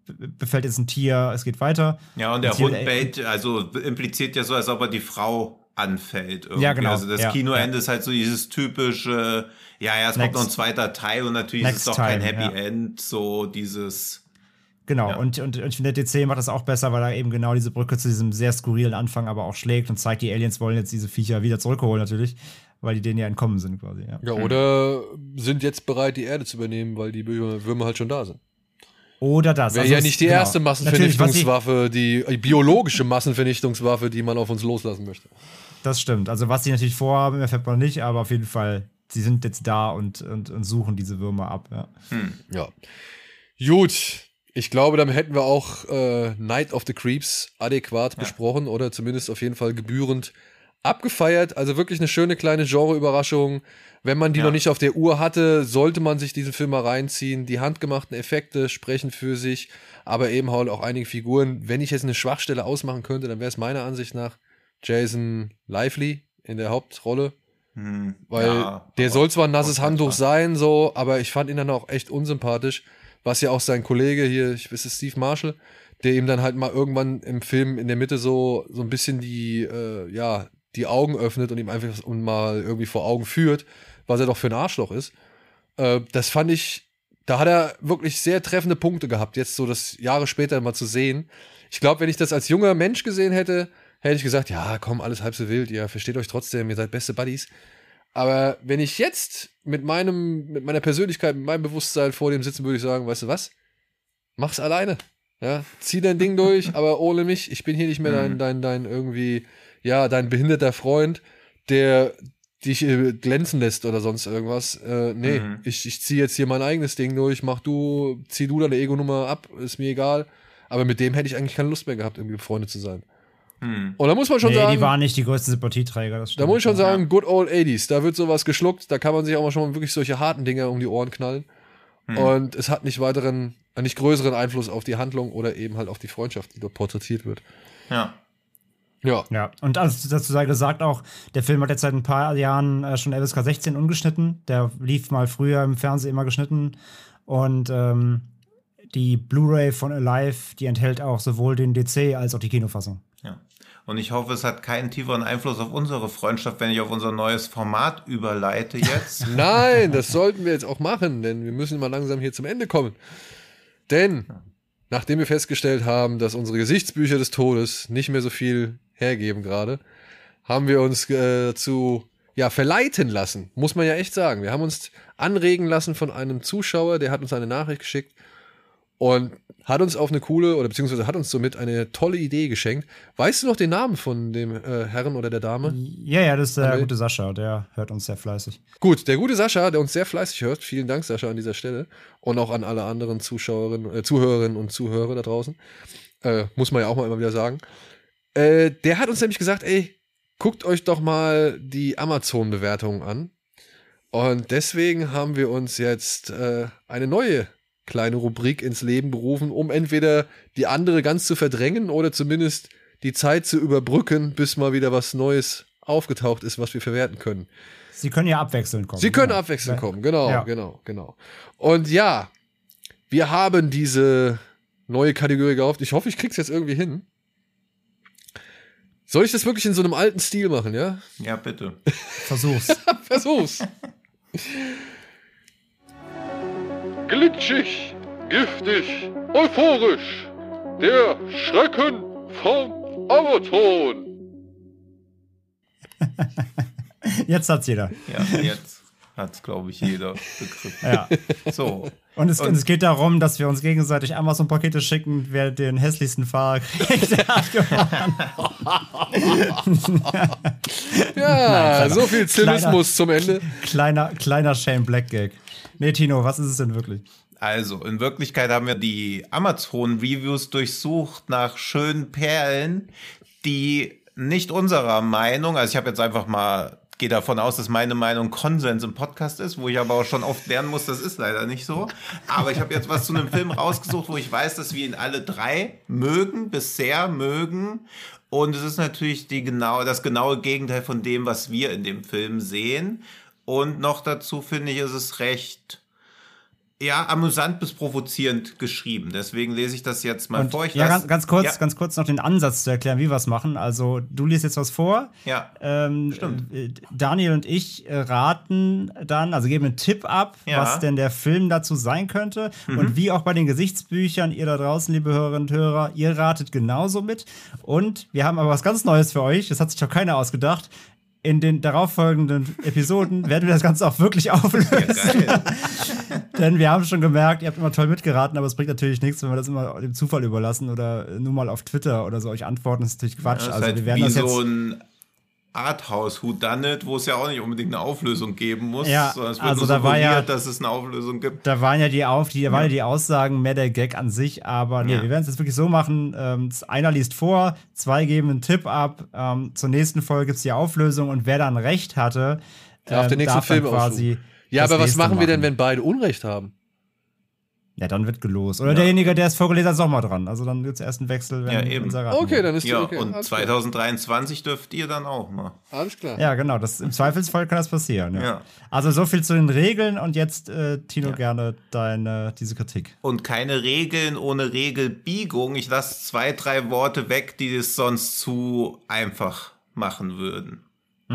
befällt jetzt ein Tier, es geht weiter. Ja, und der Hund bellt, also impliziert ja so, als ob er die Frau anfällt. Irgendwie. Ja, genau. Also das ja, Kinoende ja. ist halt so dieses typische, ja, ja, es Next. kommt noch ein zweiter Teil und natürlich Next ist es doch kein Happy ja. End, so dieses. Genau, Ja. und, und, und ich finde, der DC macht das auch besser, weil er eben genau diese Brücke zu diesem sehr skurrilen Anfang aber auch schlägt und zeigt, die Aliens wollen jetzt diese Viecher wieder zurückholen, natürlich, weil die denen ja entkommen sind, quasi. Ja. Ja, oder sind jetzt bereit, die Erde zu übernehmen, weil die Würmer halt schon da sind. Oder das. Wäre also ja nicht die genau. erste Massenvernichtungswaffe, die die biologische Massenvernichtungswaffe, die man auf uns loslassen möchte. Das stimmt. Also, was sie natürlich vorhaben, erfährt man nicht, aber auf jeden Fall, sie sind jetzt da und, und, und suchen diese Würmer ab. Ja. Ja. Gut. Ich glaube, damit hätten wir auch äh, Night of the Creeps adäquat besprochen oder zumindest auf jeden Fall gebührend abgefeiert. Also wirklich eine schöne kleine Genre-Überraschung. Wenn man die Ja. noch nicht auf der Uhr hatte, sollte man sich diesen Film mal reinziehen. Die handgemachten Effekte sprechen für sich, aber eben halt auch einige Figuren. Wenn ich jetzt eine Schwachstelle ausmachen könnte, dann wäre es meiner Ansicht nach Jason Lively in der Hauptrolle. Hm, Weil ja, der soll zwar ein nasses Gott, Handtuch sein, so, aber ich fand ihn dann auch echt unsympathisch. Was ja auch sein Kollege hier, ich weiß es, Steve Marshall, der ihm dann halt mal irgendwann im Film in der Mitte so, so ein bisschen die, äh, ja, die Augen öffnet und ihm einfach und mal irgendwie vor Augen führt, was er doch für ein Arschloch ist. Äh, das fand ich, da hat er wirklich sehr treffende Punkte gehabt, jetzt so das Jahre später mal zu sehen. Ich glaube, wenn ich das als junger Mensch gesehen hätte, hätte ich gesagt, ja, komm, alles halb so wild, ihr versteht euch trotzdem, ihr seid beste Buddies. Aber wenn ich jetzt mit meinem, mit meiner Persönlichkeit, mit meinem Bewusstsein vor dem sitzen würde, ich sagen, weißt du was? Mach's alleine. Ja, zieh dein Ding durch, aber ohne mich. Ich bin hier nicht mehr dein, dein, dein irgendwie, ja, dein behinderter Freund, der dich äh, glänzen lässt oder sonst irgendwas. Äh, nee, Mhm. ich, ich zieh jetzt hier mein eigenes Ding durch, mach du, zieh du deine Ego-Nummer ab, ist mir egal. Aber mit dem hätte ich eigentlich keine Lust mehr gehabt, irgendwie befreundet zu sein. Hm. Und da muss man schon Nee, sagen. die waren nicht die größten Sympathieträger. Das Da muss ich schon Ja. sagen, good old 80s. Da wird sowas geschluckt. Da kann man sich auch mal schon mal wirklich solche harten Dinger um die Ohren knallen. Und es hat nicht weiteren, nicht größeren Einfluss auf die Handlung oder eben halt auf die Freundschaft, die dort porträtiert wird. Ja. Ja. Ja, und also dazu sei gesagt auch, der Film hat jetzt seit ein paar Jahren äh, schon FSK 16 ungeschnitten. Der lief mal früher im Fernsehen immer geschnitten. Und ähm, die Blu-ray von Alive, die enthält auch sowohl den DC als auch die Kinofassung. Und ich hoffe, es hat keinen tieferen Einfluss auf unsere Freundschaft, wenn ich auf unser neues Format überleite jetzt. Nein, das sollten wir jetzt auch machen, denn wir müssen mal langsam hier zum Ende kommen. Denn, nachdem wir festgestellt haben, dass unsere Gesichtsbücher des Todes nicht mehr so viel hergeben gerade, haben wir uns äh, dazu ja, verleiten lassen, muss man ja echt sagen. Wir haben uns anregen lassen von einem Zuschauer, der hat uns eine Nachricht geschickt und hat uns auf eine coole oder beziehungsweise hat uns somit eine tolle Idee geschenkt. Weißt du noch den Namen von dem äh, Herrn oder der Dame? Ja, ja, das ist der gute Sascha, der hört uns sehr fleißig. Gut, der gute Sascha, der uns sehr fleißig hört. Vielen Dank, Sascha, an dieser Stelle. Und auch an alle anderen Zuschauerinnen, äh, Zuhörerinnen und Zuhörer da draußen. Äh, muss man ja auch mal immer wieder sagen. Äh, der hat uns nämlich gesagt, ey, guckt euch doch mal die Amazon-Bewertungen an. Und deswegen haben wir uns jetzt äh, eine neue kleine Rubrik ins Leben berufen, um entweder die andere ganz zu verdrängen oder zumindest die Zeit zu überbrücken, bis mal wieder was Neues aufgetaucht ist, was wir verwerten können. Sie können ja abwechselnd kommen. Sie können Genau. abwechselnd kommen, genau, Ja. genau, genau. Und ja, wir haben diese neue Kategorie gekauft. Ich hoffe, ich krieg's jetzt irgendwie hin. Soll ich das wirklich in so einem alten Stil machen, ja? Ja, bitte. Versuch's. Versuch's. Glitschig, giftig, euphorisch. Der Schrecken vom Amazon. Jetzt hat's jeder. Ja, jetzt hat glaube ich, jeder begriffen. Ja. So. Und es, Und- und es geht darum, dass wir uns gegenseitig Amazon-Pakete schicken, wer den hässlichsten Fahrer kriegt. Der hat gewonnen. Ja, so viel Zynismus zum Ende. kleiner, kleiner Shane Black Gag. Nee, Tino, was ist es denn wirklich? Also, in Wirklichkeit haben wir die Amazon-Reviews durchsucht nach schönen Perlen, die nicht unserer Meinung, also ich habe jetzt einfach mal, gehe davon aus, dass meine Meinung Konsens im Podcast ist, wo ich aber auch schon oft lernen muss, das ist leider nicht so. Aber ich habe jetzt was zu einem Film rausgesucht, wo ich weiß, dass wir ihn alle drei mögen, bisher mögen. Und es ist natürlich die genau, das genaue Gegenteil von dem, was wir in dem Film sehen. Und noch dazu finde ich, ist es recht ja, amüsant bis provozierend geschrieben. Deswegen lese ich das jetzt mal Und, vor. Ich ja, ganz, ganz kurz, Ja. ganz kurz noch den Ansatz zu erklären, wie wir es machen. Also du liest jetzt was vor. Ja. Ähm, äh, Daniel und ich äh, raten dann, also geben einen Tipp ab, Ja. Mhm. was denn der Film dazu sein könnte. Und wie auch bei den Gesichtsbüchern, ihr da draußen, liebe Hörerinnen und Hörer, ihr ratet genauso mit. Und wir haben aber was ganz Neues für euch. Das hat sich doch keiner ausgedacht. In den darauffolgenden Episoden werden wir das Ganze auch wirklich auflösen. Geil. Denn wir haben schon gemerkt, ihr habt immer toll mitgeraten, aber es bringt natürlich nichts, wenn wir das immer dem Zufall überlassen oder nur mal auf Twitter oder so euch antworten. Das ist natürlich Quatsch. Das ist also halt wir werden wie das jetzt. so ein Arthouse Who Done It, wo es ja auch nicht unbedingt eine Auflösung geben muss, Ja, sondern es wird also nur da war ja- dass es eine Auflösung gibt. Da waren ja die auf, die, da waren ja die Aussagen mehr der Gag an sich, aber nee, Ja. wir werden es jetzt wirklich so machen. Ähm, einer liest vor, zwei geben einen Tipp ab, ähm, zur nächsten Folge gibt es die Auflösung und wer dann recht hatte, Darf ähm, den nächsten darf dann Film quasi. Ja, aber was machen wir denn, wenn beide Unrecht haben? Ja, dann wird gelost. Oder derjenige, der es vorgelesen hat, ist auch mal dran. Also dann gibt es erst einen Wechsel, wenn Ja, eben. unser Raten Okay, wird. dann ist Ja, okay. und alles klar. 2023 dürft ihr dann auch mal. Alles klar. Ja, genau. Das, Im Zweifelsfall kann das passieren. Ja. Ja. Also so viel zu den Regeln und jetzt, äh, Tino, gerne deine, diese Kritik. Und keine Regeln ohne Regelbiegung. Ich lasse zwei, drei Worte weg, die es sonst zu einfach machen würden.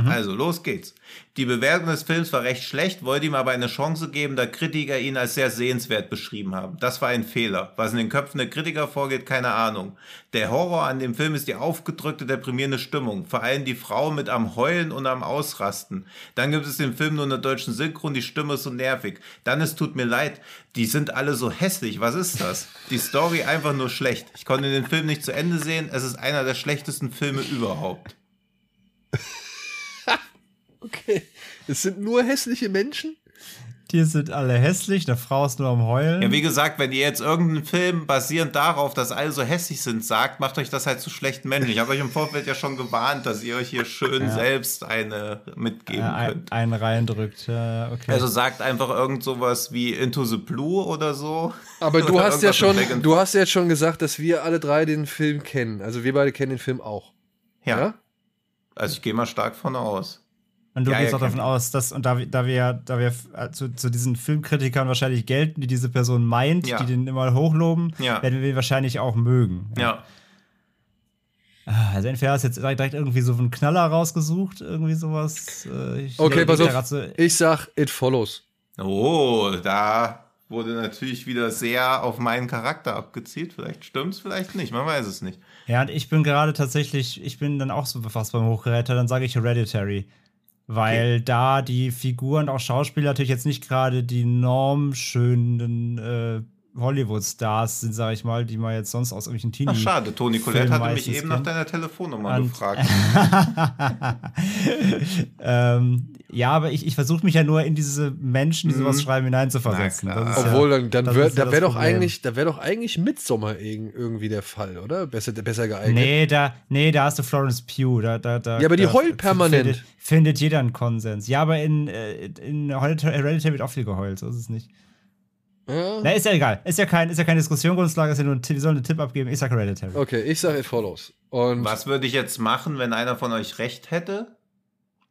Also, los geht's. Die Bewertung des Films war recht schlecht, wollte ihm aber eine Chance geben, da Kritiker ihn als sehr sehenswert beschrieben haben. Das war ein Fehler. Was in den Köpfen der Kritiker vorgeht, keine Ahnung. Der Horror an dem Film ist die aufgedrückte, deprimierende Stimmung. Vor allem die Frau mit am Heulen und am Ausrasten. Dann gibt es den Film nur in der deutschen Synchron, die Stimme ist so nervig. Dann es tut mir leid, die sind alle so hässlich. Was ist das? Die Story einfach nur schlecht. Ich konnte den Film nicht zu Ende sehen. Es ist einer der schlechtesten Filme überhaupt. Okay. Es sind nur hässliche Menschen? Die sind alle hässlich, eine Frau ist nur am Heulen. Ja, wie gesagt, wenn ihr jetzt irgendeinen Film basierend darauf, dass alle so hässlich sind, sagt, macht euch das halt zu schlechten Menschen. Ich habe euch im Vorfeld ja schon gewarnt, dass ihr euch hier schön selbst eine mitgeben äh, ein, könnt. einen reindrückt. Ja, okay. Also sagt einfach irgend sowas wie Into the Blue oder so. Aber du hast ja schon, du hast ja jetzt schon gesagt, dass wir alle drei den Film kennen. Also wir beide kennen den Film auch. Ja. Ja? Also ich gehe mal stark von aus. Und du ja, gehst ja, auch davon aus, dass, und da, wir- da wir, da wir äh, zu, zu diesen Filmkritikern wahrscheinlich gelten, die diese Person meint, Ja. die den immer hochloben, Ja. werden wir ihn wahrscheinlich auch mögen. Ja. Ah, Also entweder hast du jetzt direkt irgendwie so einen Knaller rausgesucht, irgendwie sowas. äh, Ich Okay, pass auf. so- Ich sag, it follows. Oh, da wurde natürlich wieder sehr auf meinen Charakter abgezielt. Vielleicht stimmt's, vielleicht nicht. Man weiß es nicht. Ja, und ich bin gerade tatsächlich, ich bin dann auch so fast beim Hochgeräter, dann sage ich Hereditary. Weil da die Figuren, auch Schauspieler, natürlich jetzt nicht gerade die normschönen äh, Hollywood-Stars sind, sage ich mal, die man jetzt sonst aus irgendwelchen Teenie. Ach, schade. Toni Colette hatte mich eben nach kennt. deiner Telefonnummer Und- gefragt. ähm, ja, aber ich, ich versuche mich ja nur in diese Menschen, die sowas schreiben, hineinzuversetzen. Obwohl, ja, dann, dann wär, da wäre doch eigentlich, da wäre doch eigentlich Midsommar irg- irgendwie der Fall, oder? Besser, besser geeignet. Nee, da, nee, da hast du Florence Pugh. Da, da, da, Ja, aber die da heult permanent. Findet, findet jeder einen Konsens. Ja, aber in, äh, in Hereditary wird auch viel geheult, so ist es nicht. Ja? Na, ist ja egal. Ist ja, kein, ist ja keine Diskussionsgrundlage, ist ja nur ein Tipp. Wir sollen einen Tipp abgeben. Ich sag Hereditary. Okay, ich sag, it follows. Und Was würde ich jetzt machen, wenn einer von euch recht hätte?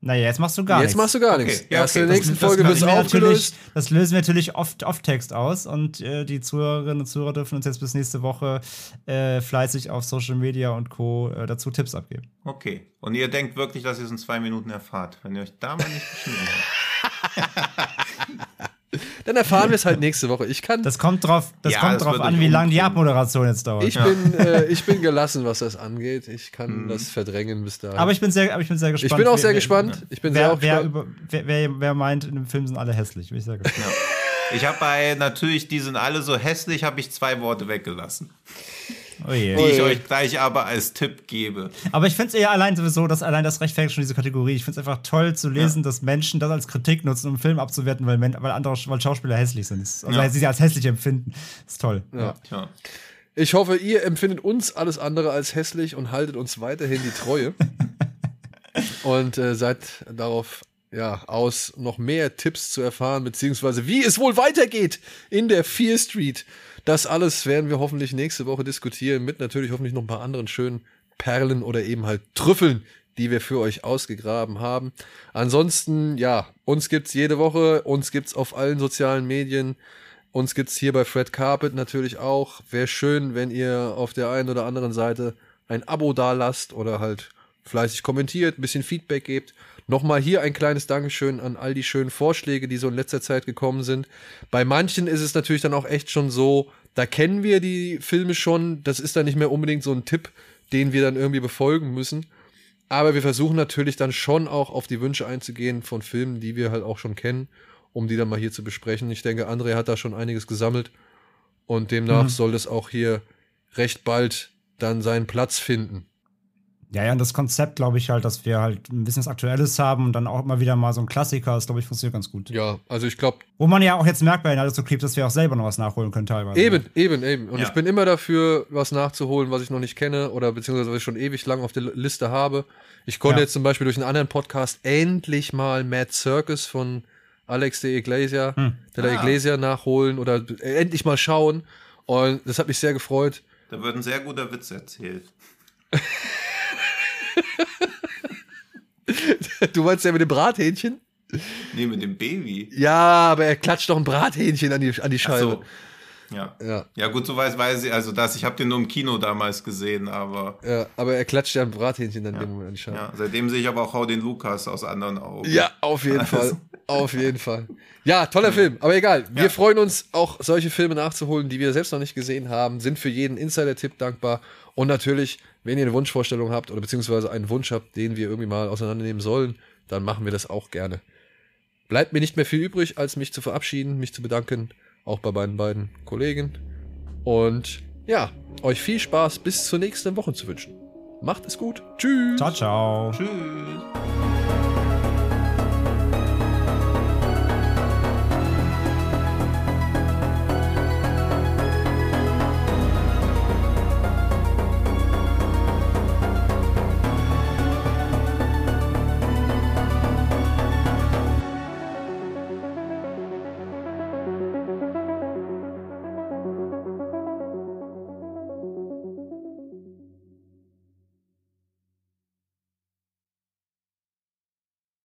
Naja, jetzt machst du gar jetzt nichts. machst du gar Okay, nichts. ja, Erst okay, in der das- nächsten Das Folge wird es lösen wir natürlich- aufgelöst. Das lösen wir natürlich oft off Text aus und äh, die Zuhörerinnen und Zuhörer dürfen uns jetzt bis nächste Woche äh, fleißig auf Social Media und Co. Äh, dazu Tipps abgeben. Okay. Und ihr denkt wirklich, dass ihr es in zwei Minuten erfahrt, wenn ihr euch da mal nicht geschnitten habt. Dann erfahren wir es halt nächste Woche. Ich kann, Das kommt drauf, das Ja, kommt das drauf an, wie lange die. Abmoderation jetzt dauert. ich, bin, äh, ich bin gelassen, was das angeht. Ich kann das verdrängen bis dahin. aber ich bin sehr, aber ich bin sehr ich gespannt. bin auch sehr wer- gespannt. Ich bin sehr Wer, auch wer, über, wer, wer, wer meint, in dem Film sind alle hässlich. Bin ich sehr gespannt. Ich habe bei natürlich, die sind alle so hässlich, habe ich zwei Worte weggelassen, Oh die ich euch gleich aber als Tipp gebe. Aber ich finde es eher allein sowieso, dass allein das rechtfertigt schon diese Kategorie. Ich finde es einfach toll zu lesen, dass Menschen das als Kritik nutzen, um einen Film abzuwerten, weil, weil andere weil Schauspieler hässlich sind. Also Ja. sie sie als hässlich empfinden. Das ist toll. Ja. Tja. Ich hoffe, ihr empfindet uns alles andere als hässlich und haltet uns weiterhin die Treue. und äh, seid darauf ja, aus, noch mehr Tipps zu erfahren, beziehungsweise wie es wohl weitergeht in der Fear Street. Das alles werden wir hoffentlich nächste Woche diskutieren, mit natürlich hoffentlich noch ein paar anderen schönen Perlen oder eben halt Trüffeln, die wir für euch ausgegraben haben. Ansonsten, ja, uns gibt's jede Woche, uns gibt's auf allen sozialen Medien Uns gibt's hier bei Fred Carpet natürlich auch. Wäre schön, wenn ihr auf der einen oder anderen Seite ein Abo dalasst oder halt fleißig kommentiert, ein bisschen Feedback gebt. Nochmal hier ein kleines Dankeschön an all die schönen Vorschläge, die so in letzter Zeit gekommen sind. Bei manchen ist es natürlich dann auch echt schon so, da kennen wir die Filme schon. Das ist dann nicht mehr unbedingt so ein Tipp, den wir dann irgendwie befolgen müssen. Aber wir versuchen natürlich dann schon auch auf die Wünsche einzugehen von Filmen, die wir halt auch schon kennen, um die dann mal hier zu besprechen. Ich denke, André hat da schon einiges gesammelt und demnach mhm. soll das auch hier recht bald dann seinen Platz finden. Ja, ja, und das Konzept, glaube ich halt, dass wir halt ein bisschen was Aktuelles haben und dann auch immer wieder mal so ein Klassiker, das glaube ich funktioniert ganz gut. Ja, also ich glaube. Wo man ja auch jetzt merkt bei den so Clips, dass wir auch selber noch was nachholen können teilweise. Eben, eben, eben. Und ja. ich bin immer dafür, was nachzuholen, was ich noch nicht kenne oder beziehungsweise was ich schon ewig lang auf der Liste habe. Ich konnte ja. jetzt zum Beispiel durch einen anderen Podcast endlich mal Mad Circus von Alex de Iglesia, hm. der ah. Iglesia nachholen oder endlich mal schauen. Und das hat mich sehr gefreut. Da wird ein sehr guter Witz erzählt. du meinst ja mit dem Brathähnchen? Nee, mit dem Baby. Ja, aber er klatscht doch ein Brathähnchen an die, an die Scheibe. So. Ja. ja. Ja, gut, so weiß, weiß ich, also das, ich habe den nur im Kino damals gesehen, aber. Ja, aber er klatscht ja ein Brathähnchen dann ja. dem Moment an die Scheibe. Ja, seitdem sehe ich aber auch Hau den Lukas aus anderen Augen. Ja, auf jeden Fall. Auf jeden Fall. Ja, toller Film. Aber egal. Wir freuen uns auch, solche Filme nachzuholen, die wir selbst noch nicht gesehen haben. Sind für jeden Insider-Tipp dankbar. Und natürlich, wenn ihr eine Wunschvorstellung habt oder beziehungsweise einen Wunsch habt, den wir irgendwie mal auseinandernehmen sollen, dann machen wir das auch gerne. Bleibt mir nicht mehr viel übrig, als mich zu verabschieden, mich zu bedanken, auch bei meinen beiden Kollegen. Und ja, euch viel Spaß bis zur nächsten Woche zu wünschen. Macht es gut. Tschüss. Ciao, ciao. Tschüss.